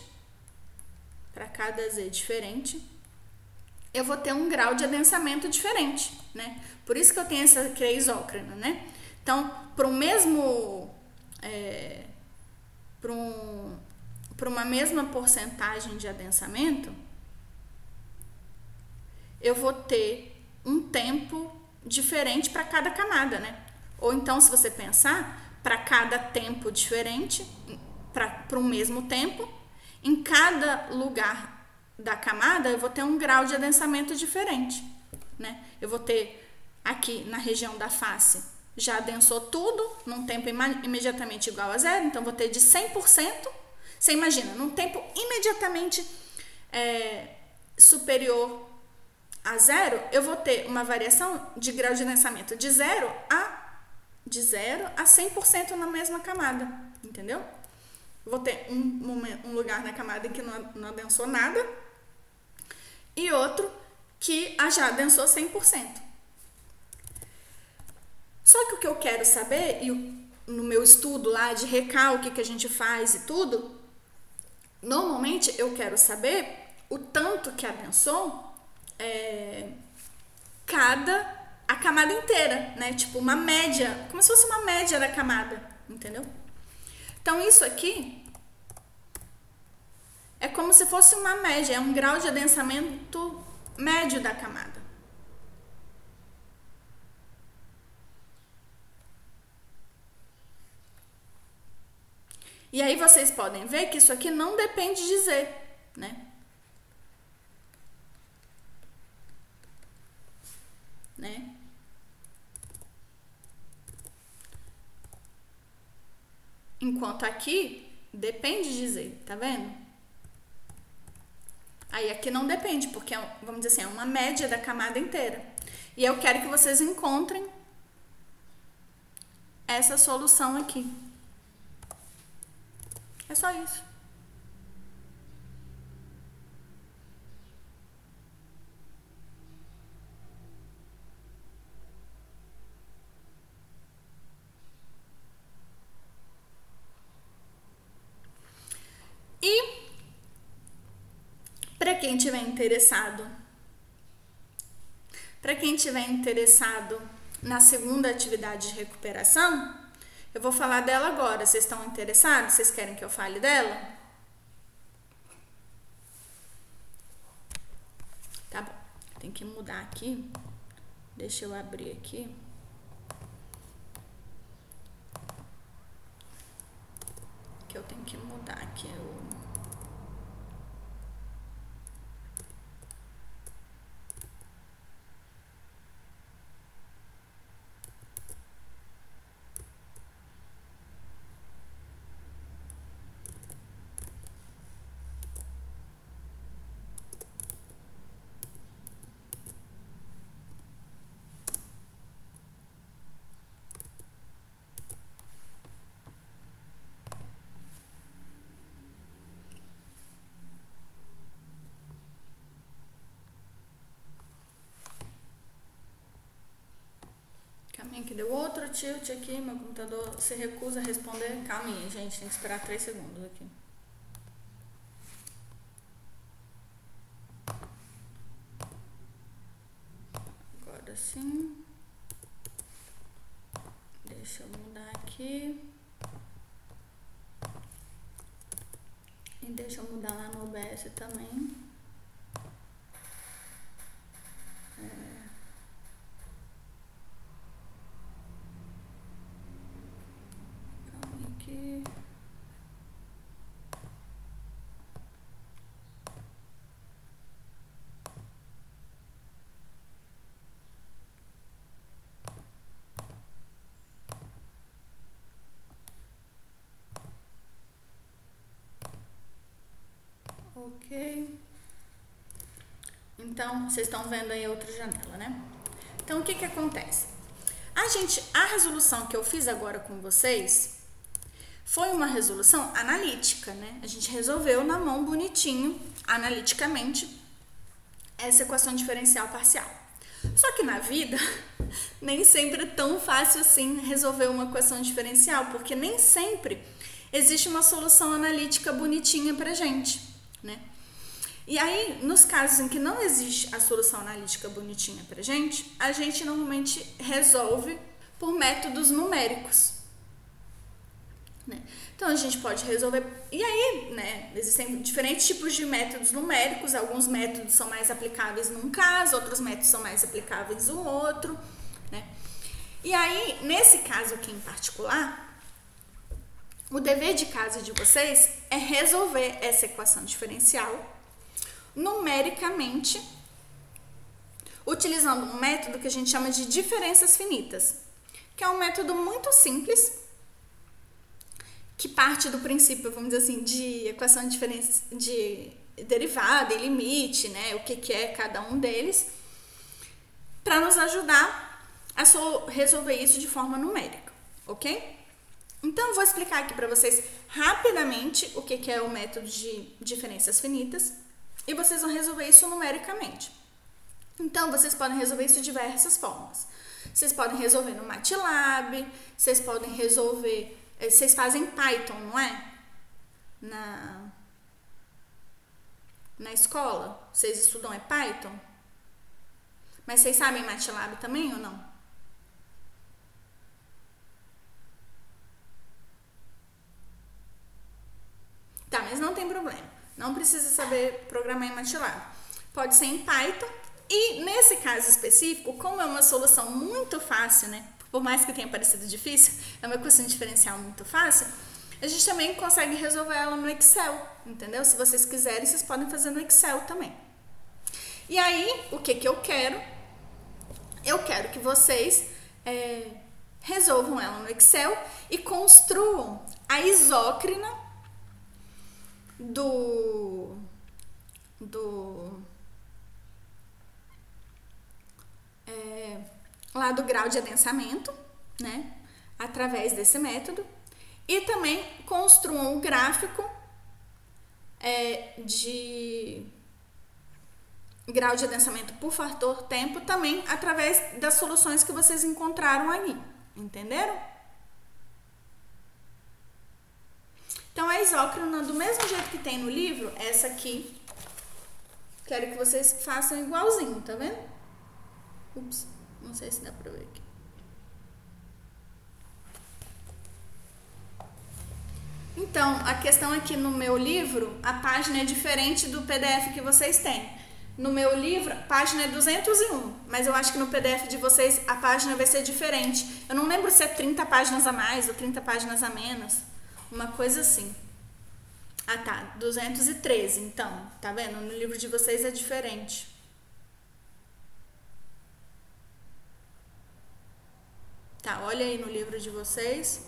para cada z diferente, eu vou ter um grau de adensamento diferente, né? Por isso que eu tenho essa que é isócrina, né? Então, para o mesmo é, para um, uma mesma porcentagem de adensamento, eu vou ter um tempo diferente para cada camada, né? Ou então, se você pensar, para cada tempo diferente, para o mesmo tempo, em cada lugar da camada, eu vou ter um grau de adensamento diferente, né? Eu vou ter aqui na região da face, já adensou tudo num tempo imediatamente igual a zero, então vou ter de 100%. Você imagina, num tempo imediatamente é, superior a zero, eu vou ter uma variação de grau de densamento de zero a de zero a 100% na mesma camada, entendeu? Vou ter um, um lugar na camada que não, não adensou nada e outro que já adensou 100%. Só que o que eu quero saber, e no meu estudo lá de recalque que a gente faz e tudo, normalmente eu quero saber o tanto que adensou é, cada a camada inteira, né? Tipo uma média, como se fosse uma média da camada, entendeu? Então isso aqui é como se fosse uma média, é um grau de adensamento médio da camada. E aí vocês podem ver que isso aqui não depende de Z, né? Né? Enquanto aqui depende de Z, tá vendo? Aí aqui não depende, porque é, vamos dizer assim, é uma média da camada inteira. E eu quero que vocês encontrem essa solução aqui. É só isso. E para quem tiver interessado, para quem tiver interessado na segunda atividade de recuperação, eu vou falar dela agora. Vocês estão interessados? Vocês querem que eu fale dela? Tá bom. Tem que mudar aqui. Deixa eu abrir aqui. Que eu tenho que mudar aqui o Deu outro tilt aqui, meu computador se recusa a responder. Calma aí, gente, tem que esperar 3 segundos aqui. Agora sim. Deixa eu mudar aqui. E deixa eu mudar lá no OBS também. É. Calma aqui. Ok. Então, vocês estão vendo aí outra janela, né? Então, o que que acontece? A gente, a resolução que eu fiz agora com vocês foi uma resolução analítica, né? A gente resolveu na mão bonitinho, analiticamente, essa equação diferencial parcial. Só que na vida, nem sempre é tão fácil assim resolver uma equação diferencial, porque nem sempre existe uma solução analítica bonitinha pra gente, né? E aí, nos casos em que não existe a solução analítica bonitinha pra gente, a gente normalmente resolve por métodos numéricos. Né? Então a gente pode resolver. E aí, né, existem diferentes tipos de métodos numéricos. Alguns métodos são mais aplicáveis num caso, outros métodos são mais aplicáveis no outro. Né? E aí, nesse caso aqui em particular, o dever de casa de vocês é resolver essa equação diferencial numericamente, utilizando um método que a gente chama de diferenças finitas, que é um método muito simples, que parte do princípio, vamos dizer assim, de equação de, de derivada e limite, né, o que, que é cada um deles, para nos ajudar a resolver isso de forma numérica, ok? Então, vou explicar aqui para vocês rapidamente o que, que é o método de diferenças finitas e vocês vão resolver isso numericamente. Então, vocês podem resolver isso de diversas formas. Vocês podem resolver no MATLAB, vocês podem resolver. Eh, vocês fazem Python, não é? Na, na escola? Vocês estudam é Python? Mas vocês sabem MATLAB também ou não? Tá, mas não tem problema. Não precisa saber programar em MATLAB. Pode ser em Python. E nesse caso específico, como é uma solução muito fácil, né? Por mais que tenha parecido difícil, é uma equação diferencial muito fácil. A gente também consegue resolver ela no Excel, entendeu? Se vocês quiserem, vocês podem fazer no Excel também. E aí, o que que eu quero? Eu quero que vocês é, resolvam ela no Excel e construam a isócrina do do é, lá do grau de adensamento, né? Através desse método e também construam um gráfico é, de grau de adensamento por fator tempo também através das soluções que vocês encontraram aí, entenderam? Então, a isócrina, do mesmo jeito que tem no livro, essa aqui, quero que vocês façam igualzinho, tá vendo? Ups, não sei se dá pra ver aqui. Então, a questão é que no meu livro, a página é diferente do PDF que vocês têm. No meu livro, a página é 201, mas eu acho que no PDF de vocês a página vai ser diferente. Eu não lembro se é 30 páginas a mais ou 30 páginas a menos. Uma coisa assim. Ah, tá. 213, então. Tá vendo? No livro de vocês é diferente. Tá, olha aí no livro de vocês.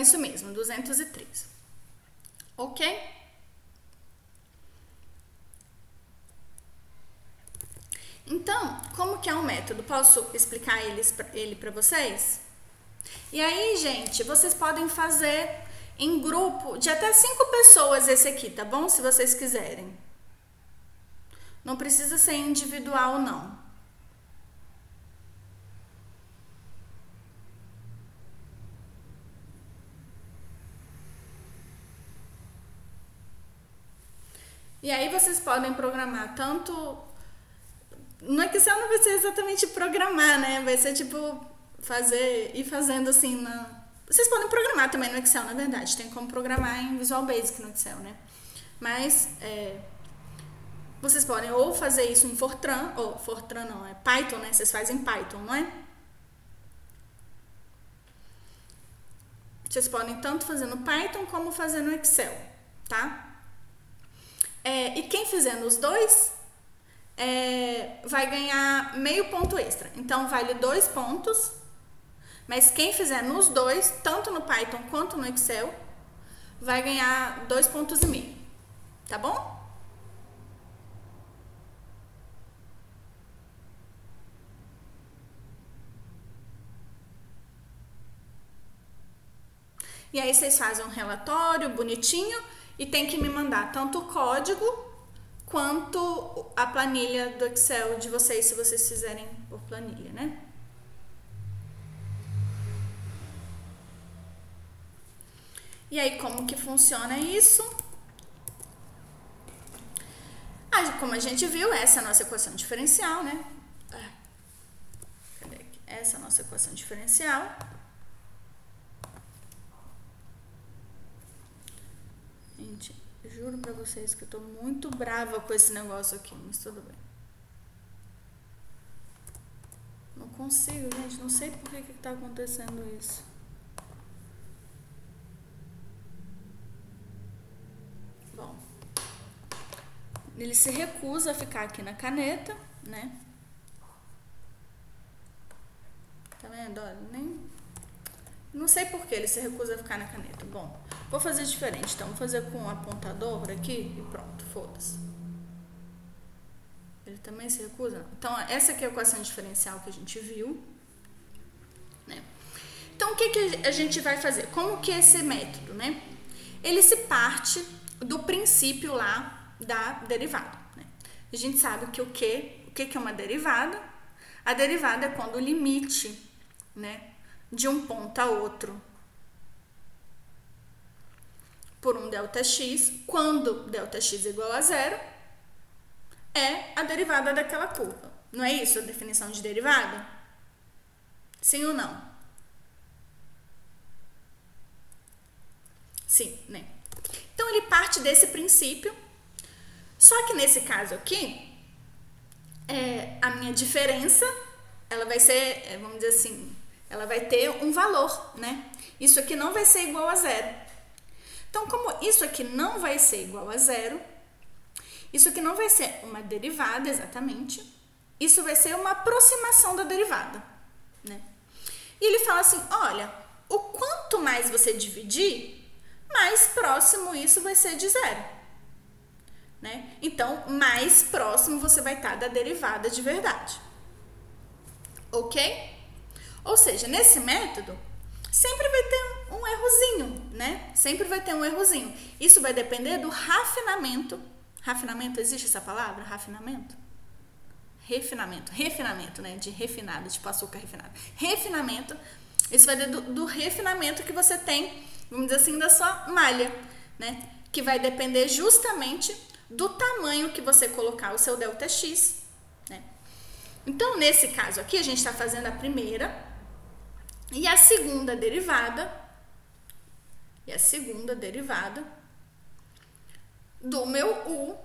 Isso mesmo, 203. Ok? Então, como que é o método? Posso explicar ele para vocês? E aí, gente, vocês podem fazer em grupo de até cinco pessoas esse aqui, tá bom? Se vocês quiserem. Não precisa ser individual, não. E aí vocês podem programar tanto. No Excel não vai ser exatamente programar, né? Vai ser tipo fazer e fazendo assim na. Vocês podem programar também no Excel, na verdade. Tem como programar em Visual Basic no Excel, né? Mas é, vocês podem ou fazer isso em Fortran, ou Fortran não, é Python, né? Vocês fazem em Python, não é? Vocês podem tanto fazer no Python como fazer no Excel, tá? É, e quem fizer nos dois é, vai ganhar meio ponto extra. Então, vale dois pontos. Mas quem fizer nos dois, tanto no Python quanto no Excel, vai ganhar dois pontos e meio. Tá bom? E aí vocês fazem um relatório bonitinho e tem que me mandar tanto o código quanto a planilha do Excel de vocês, se vocês fizerem por planilha, né? E aí, como que funciona isso? Ah, como a gente viu, essa é a nossa equação diferencial, né? Ah? Essa é a nossa equação diferencial. Gente, juro pra vocês que eu tô muito brava com esse negócio aqui, mas tudo bem. Não consigo, gente, não sei por que que tá acontecendo isso. Bom, ele se recusa a ficar aqui na caneta, né? Tá vendo? Olha, nem não sei por que ele se recusa a ficar na caneta. Bom, vou fazer diferente. Então, vou fazer com um apontador aqui e pronto, foda-se. Ele também se recusa? Então, essa aqui é a equação diferencial que a gente viu. Né? Então, o que, que a gente vai fazer? Como que esse método, né? Ele se parte do princípio lá da derivada. Né? A gente sabe que o que, o que, que é uma derivada? A derivada é quando o limite, né? De um ponto a outro por um ΔX, quando ΔX igual a zero, é a derivada daquela curva. Não é isso a definição de derivada? Sim ou não? Sim, né? Então ele parte desse princípio, só que nesse caso aqui, é, a minha diferença, ela vai ser, é, vamos dizer assim, ela vai ter um valor, né? Isso aqui não vai ser igual a zero. Então, como isso aqui não vai ser igual a zero, isso aqui não vai ser uma derivada exatamente, isso vai ser uma aproximação da derivada, né? E ele fala assim: olha, o quanto mais você dividir, mais próximo isso vai ser de zero. Né? Então, mais próximo você vai estar da derivada de verdade. Ok? Ou seja, nesse método, sempre vai ter um errozinho, né? Sempre vai ter um errozinho. Isso vai depender do rafinamento. Rafinamento, existe essa palavra? Rafinamento? Refinamento. Refinamento, né? De refinado, tipo açúcar refinado. Refinamento. Isso vai do, do refinamento que você tem, vamos dizer assim, da sua malha, né? Que vai depender justamente do tamanho que você colocar o seu delta X, né? Então, nesse caso aqui, a gente está fazendo a primeira e a segunda derivada, e a segunda derivada do meu U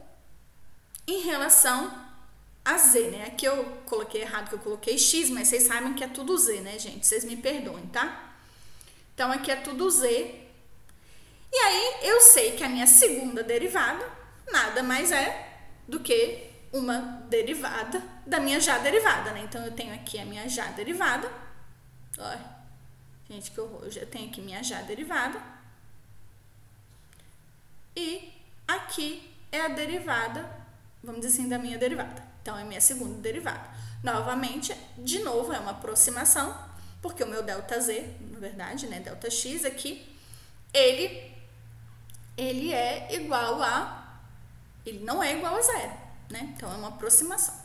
em relação a Z, né? Aqui eu coloquei errado que eu coloquei X, mas vocês sabem que é tudo Z, né, gente? Vocês me perdoem, tá? Então aqui é tudo Z. E aí eu sei que a minha segunda derivada nada mais é do que uma derivada da minha já derivada, né? Então eu tenho aqui a minha já derivada. Olha Gente, que horror. Eu já tenho aqui minha já derivada. E aqui é a derivada, vamos dizer assim, da minha derivada. Então, é minha segunda derivada. Novamente, de novo, é uma aproximação, porque o meu delta z, na verdade, né, delta x aqui, ele, ele é igual a, ele não é igual a zero, né? Então, é uma aproximação.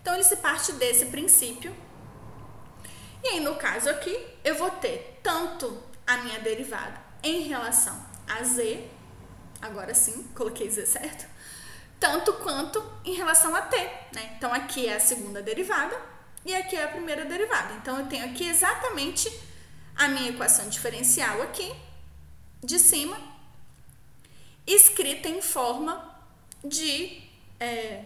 Então, ele se parte desse princípio. E aí, no caso aqui, eu vou ter tanto a minha derivada em relação a z, agora sim, coloquei z certo, tanto quanto em relação a t, né? Então, aqui é a segunda derivada e aqui é a primeira derivada. Então, eu tenho aqui exatamente a minha equação diferencial aqui, de cima, escrita em forma de é,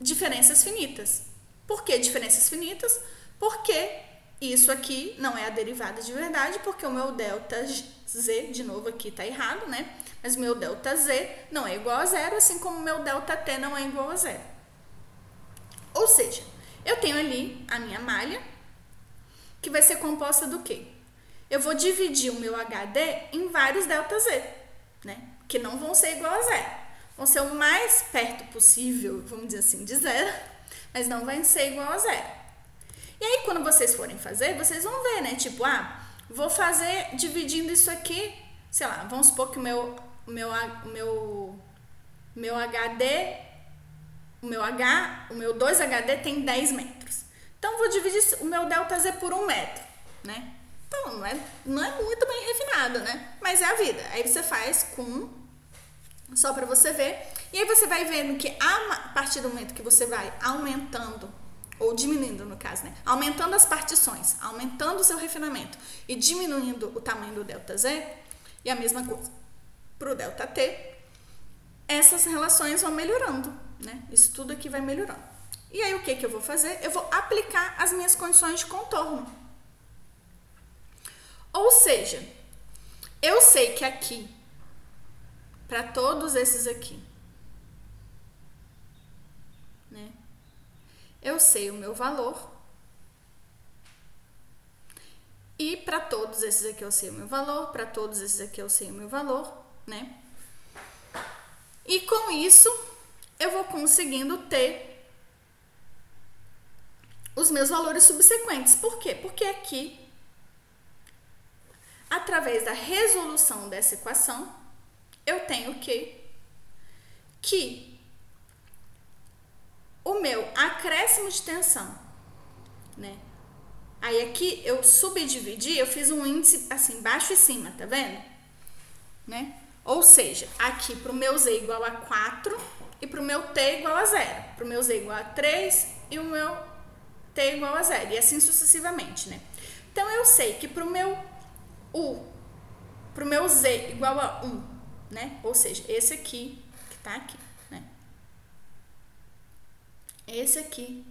diferenças finitas. Por que diferenças finitas? Porque isso aqui não é a derivada de verdade, porque o meu delta z, de novo aqui está errado, né? Mas meu delta z não é igual a zero, assim como meu delta t não é igual a zero. Ou seja, eu tenho ali a minha malha, que vai ser composta do quê? Eu vou dividir o meu HD em vários delta z, né? Que não vão ser igual a zero. Vão ser o mais perto possível, vamos dizer assim, de zero, mas não vai ser igual a zero. E aí, quando vocês forem fazer, vocês vão ver, né? Tipo, ah, vou fazer dividindo isso aqui, sei lá, vamos supor que o meu meu, meu, meu HD, o meu H, o meu 2HD tem 10 metros. Então, vou dividir o meu delta Z por 1 metro, né? Então, não é, não é muito bem refinado, né? Mas é a vida. Aí você faz com, só para você ver. E aí você vai vendo que a partir do momento que você vai aumentando ou diminuindo no caso, né? Aumentando as partições, aumentando o seu refinamento e diminuindo o tamanho do delta Z, e a mesma coisa para o delta T, essas relações vão melhorando, né? Isso tudo aqui vai melhorando. E aí o que, que eu vou fazer? Eu vou aplicar as minhas condições de contorno. Ou seja, eu sei que aqui, para todos esses aqui, né? Eu sei o meu valor. E para todos esses aqui eu sei o meu valor, para todos esses aqui eu sei o meu valor né? E com isso, eu vou conseguindo ter os meus valores subsequentes. Por quê? Porque aqui, através da resolução dessa equação, eu tenho que que o meu acréscimo de tensão, né? Aí aqui eu subdividi, eu fiz um índice assim, baixo e cima, tá vendo? Né? Ou seja, aqui para o meu z igual a 4 e para o meu t igual a 0. Para o meu z igual a 3 e o meu t igual a 0. E assim sucessivamente, né? Então, eu sei que para o meu u, para o meu z igual a 1, né? Ou seja, esse aqui, que está aqui? Esse aqui.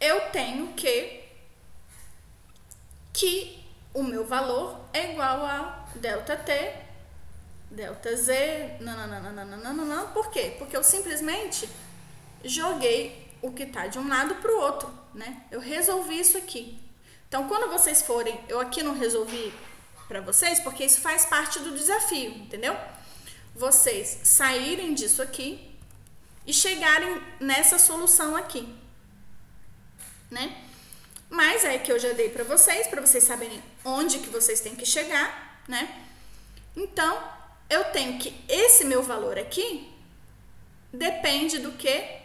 Eu tenho que que o meu valor é igual a delta t, delta z, nananana, por quê? Porque eu simplesmente joguei o que está de um lado para o outro, né? Eu resolvi isso aqui. Então, quando vocês forem, eu aqui não resolvi para vocês, porque isso faz parte do desafio, entendeu? Vocês saírem disso aqui e chegarem nessa solução aqui, né? Mas é que eu já dei para vocês, para vocês saberem onde que vocês têm que chegar, né? Então, eu tenho que esse meu valor aqui depende do que?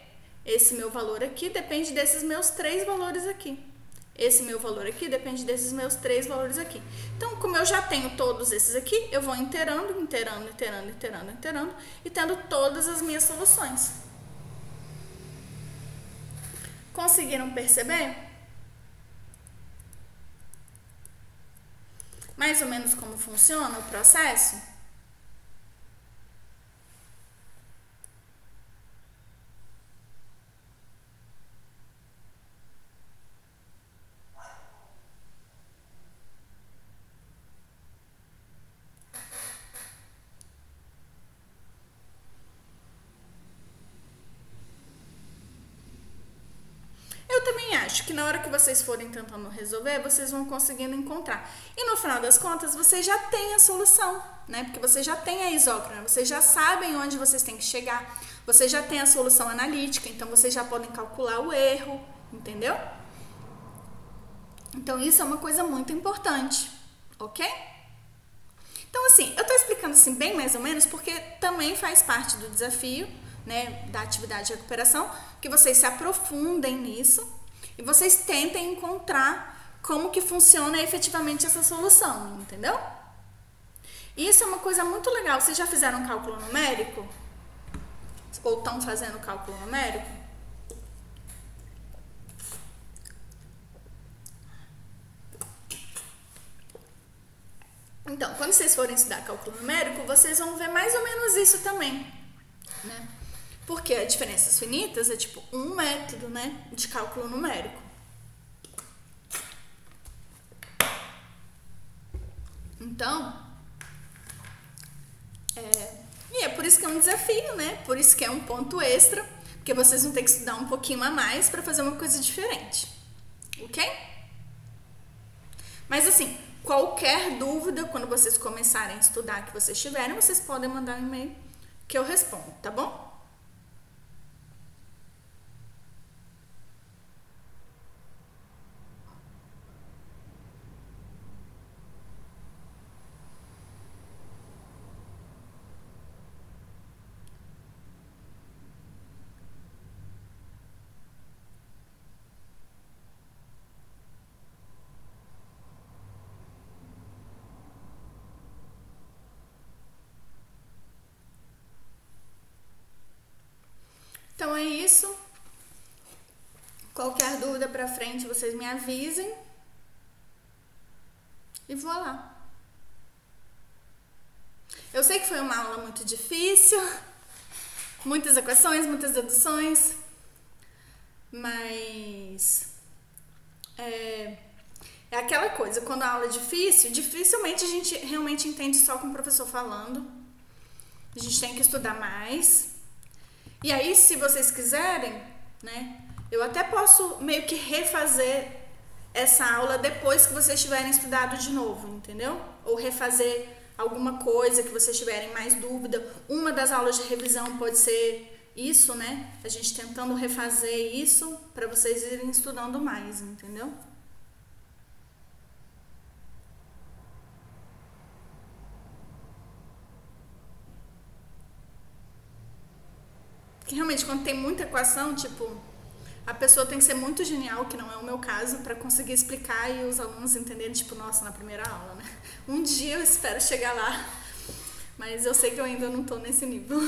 Esse meu valor aqui depende desses meus três valores aqui. Esse meu valor aqui depende desses meus três valores aqui. Então, como eu já tenho todos esses aqui, eu vou inteirando, inteirando, inteirando, inteirando, inteirando e tendo todas as minhas soluções. Conseguiram perceber? Mais ou menos como funciona o processo? Na hora que vocês forem tentando resolver, vocês vão conseguindo encontrar. E no final das contas, vocês já têm a solução, né? Porque vocês já têm a isócrona, vocês já sabem onde vocês têm que chegar, vocês já têm a solução analítica, então vocês já podem calcular o erro, entendeu? Então isso é uma coisa muito importante, ok? Então assim, eu tô explicando assim bem mais ou menos porque também faz parte do desafio, né, da atividade de recuperação, que vocês se aprofundem nisso e vocês tentem encontrar como que funciona efetivamente essa solução, entendeu? Isso é uma coisa muito legal. Vocês já fizeram cálculo numérico? Ou estão fazendo cálculo numérico? Então, quando vocês forem estudar cálculo numérico, vocês vão ver mais ou menos isso também, né? Porque a diferenças finitas é tipo um método, né, de cálculo numérico. Então, é, e é por isso que é um desafio, né? Por isso que é um ponto extra, porque vocês vão ter que estudar um pouquinho a mais para fazer uma coisa diferente, ok? Mas assim, Qualquer dúvida, quando vocês começarem a estudar, que vocês tiverem, vocês podem mandar um e-mail que eu respondo, tá bom? Então é isso. Qualquer dúvida para frente, vocês me avisem. E vou lá. Eu sei que foi uma aula muito difícil, muitas equações, muitas deduções, mas é, é aquela coisa, quando a aula é difícil, dificilmente a gente realmente entende só com o professor falando. A gente tem que estudar mais. E aí, se vocês quiserem, né, eu até posso meio que refazer essa aula depois que vocês tiverem estudado de novo, entendeu? Ou refazer alguma coisa que vocês tiverem mais dúvida. Uma das aulas de revisão pode ser isso, né? A gente tentando refazer isso para vocês irem estudando mais, entendeu? Que realmente quando tem muita equação, tipo, a pessoa tem que ser muito genial, que não é o meu caso, para conseguir explicar e os alunos entenderem, tipo, nossa, na primeira aula, né? Um dia eu espero chegar lá, mas eu sei que eu ainda não tô nesse nível.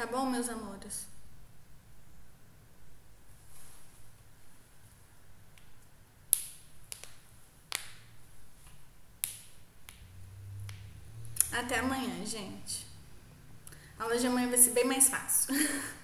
Tá bom, meus amores? Até amanhã, gente. A aula de amanhã vai ser bem mais fácil.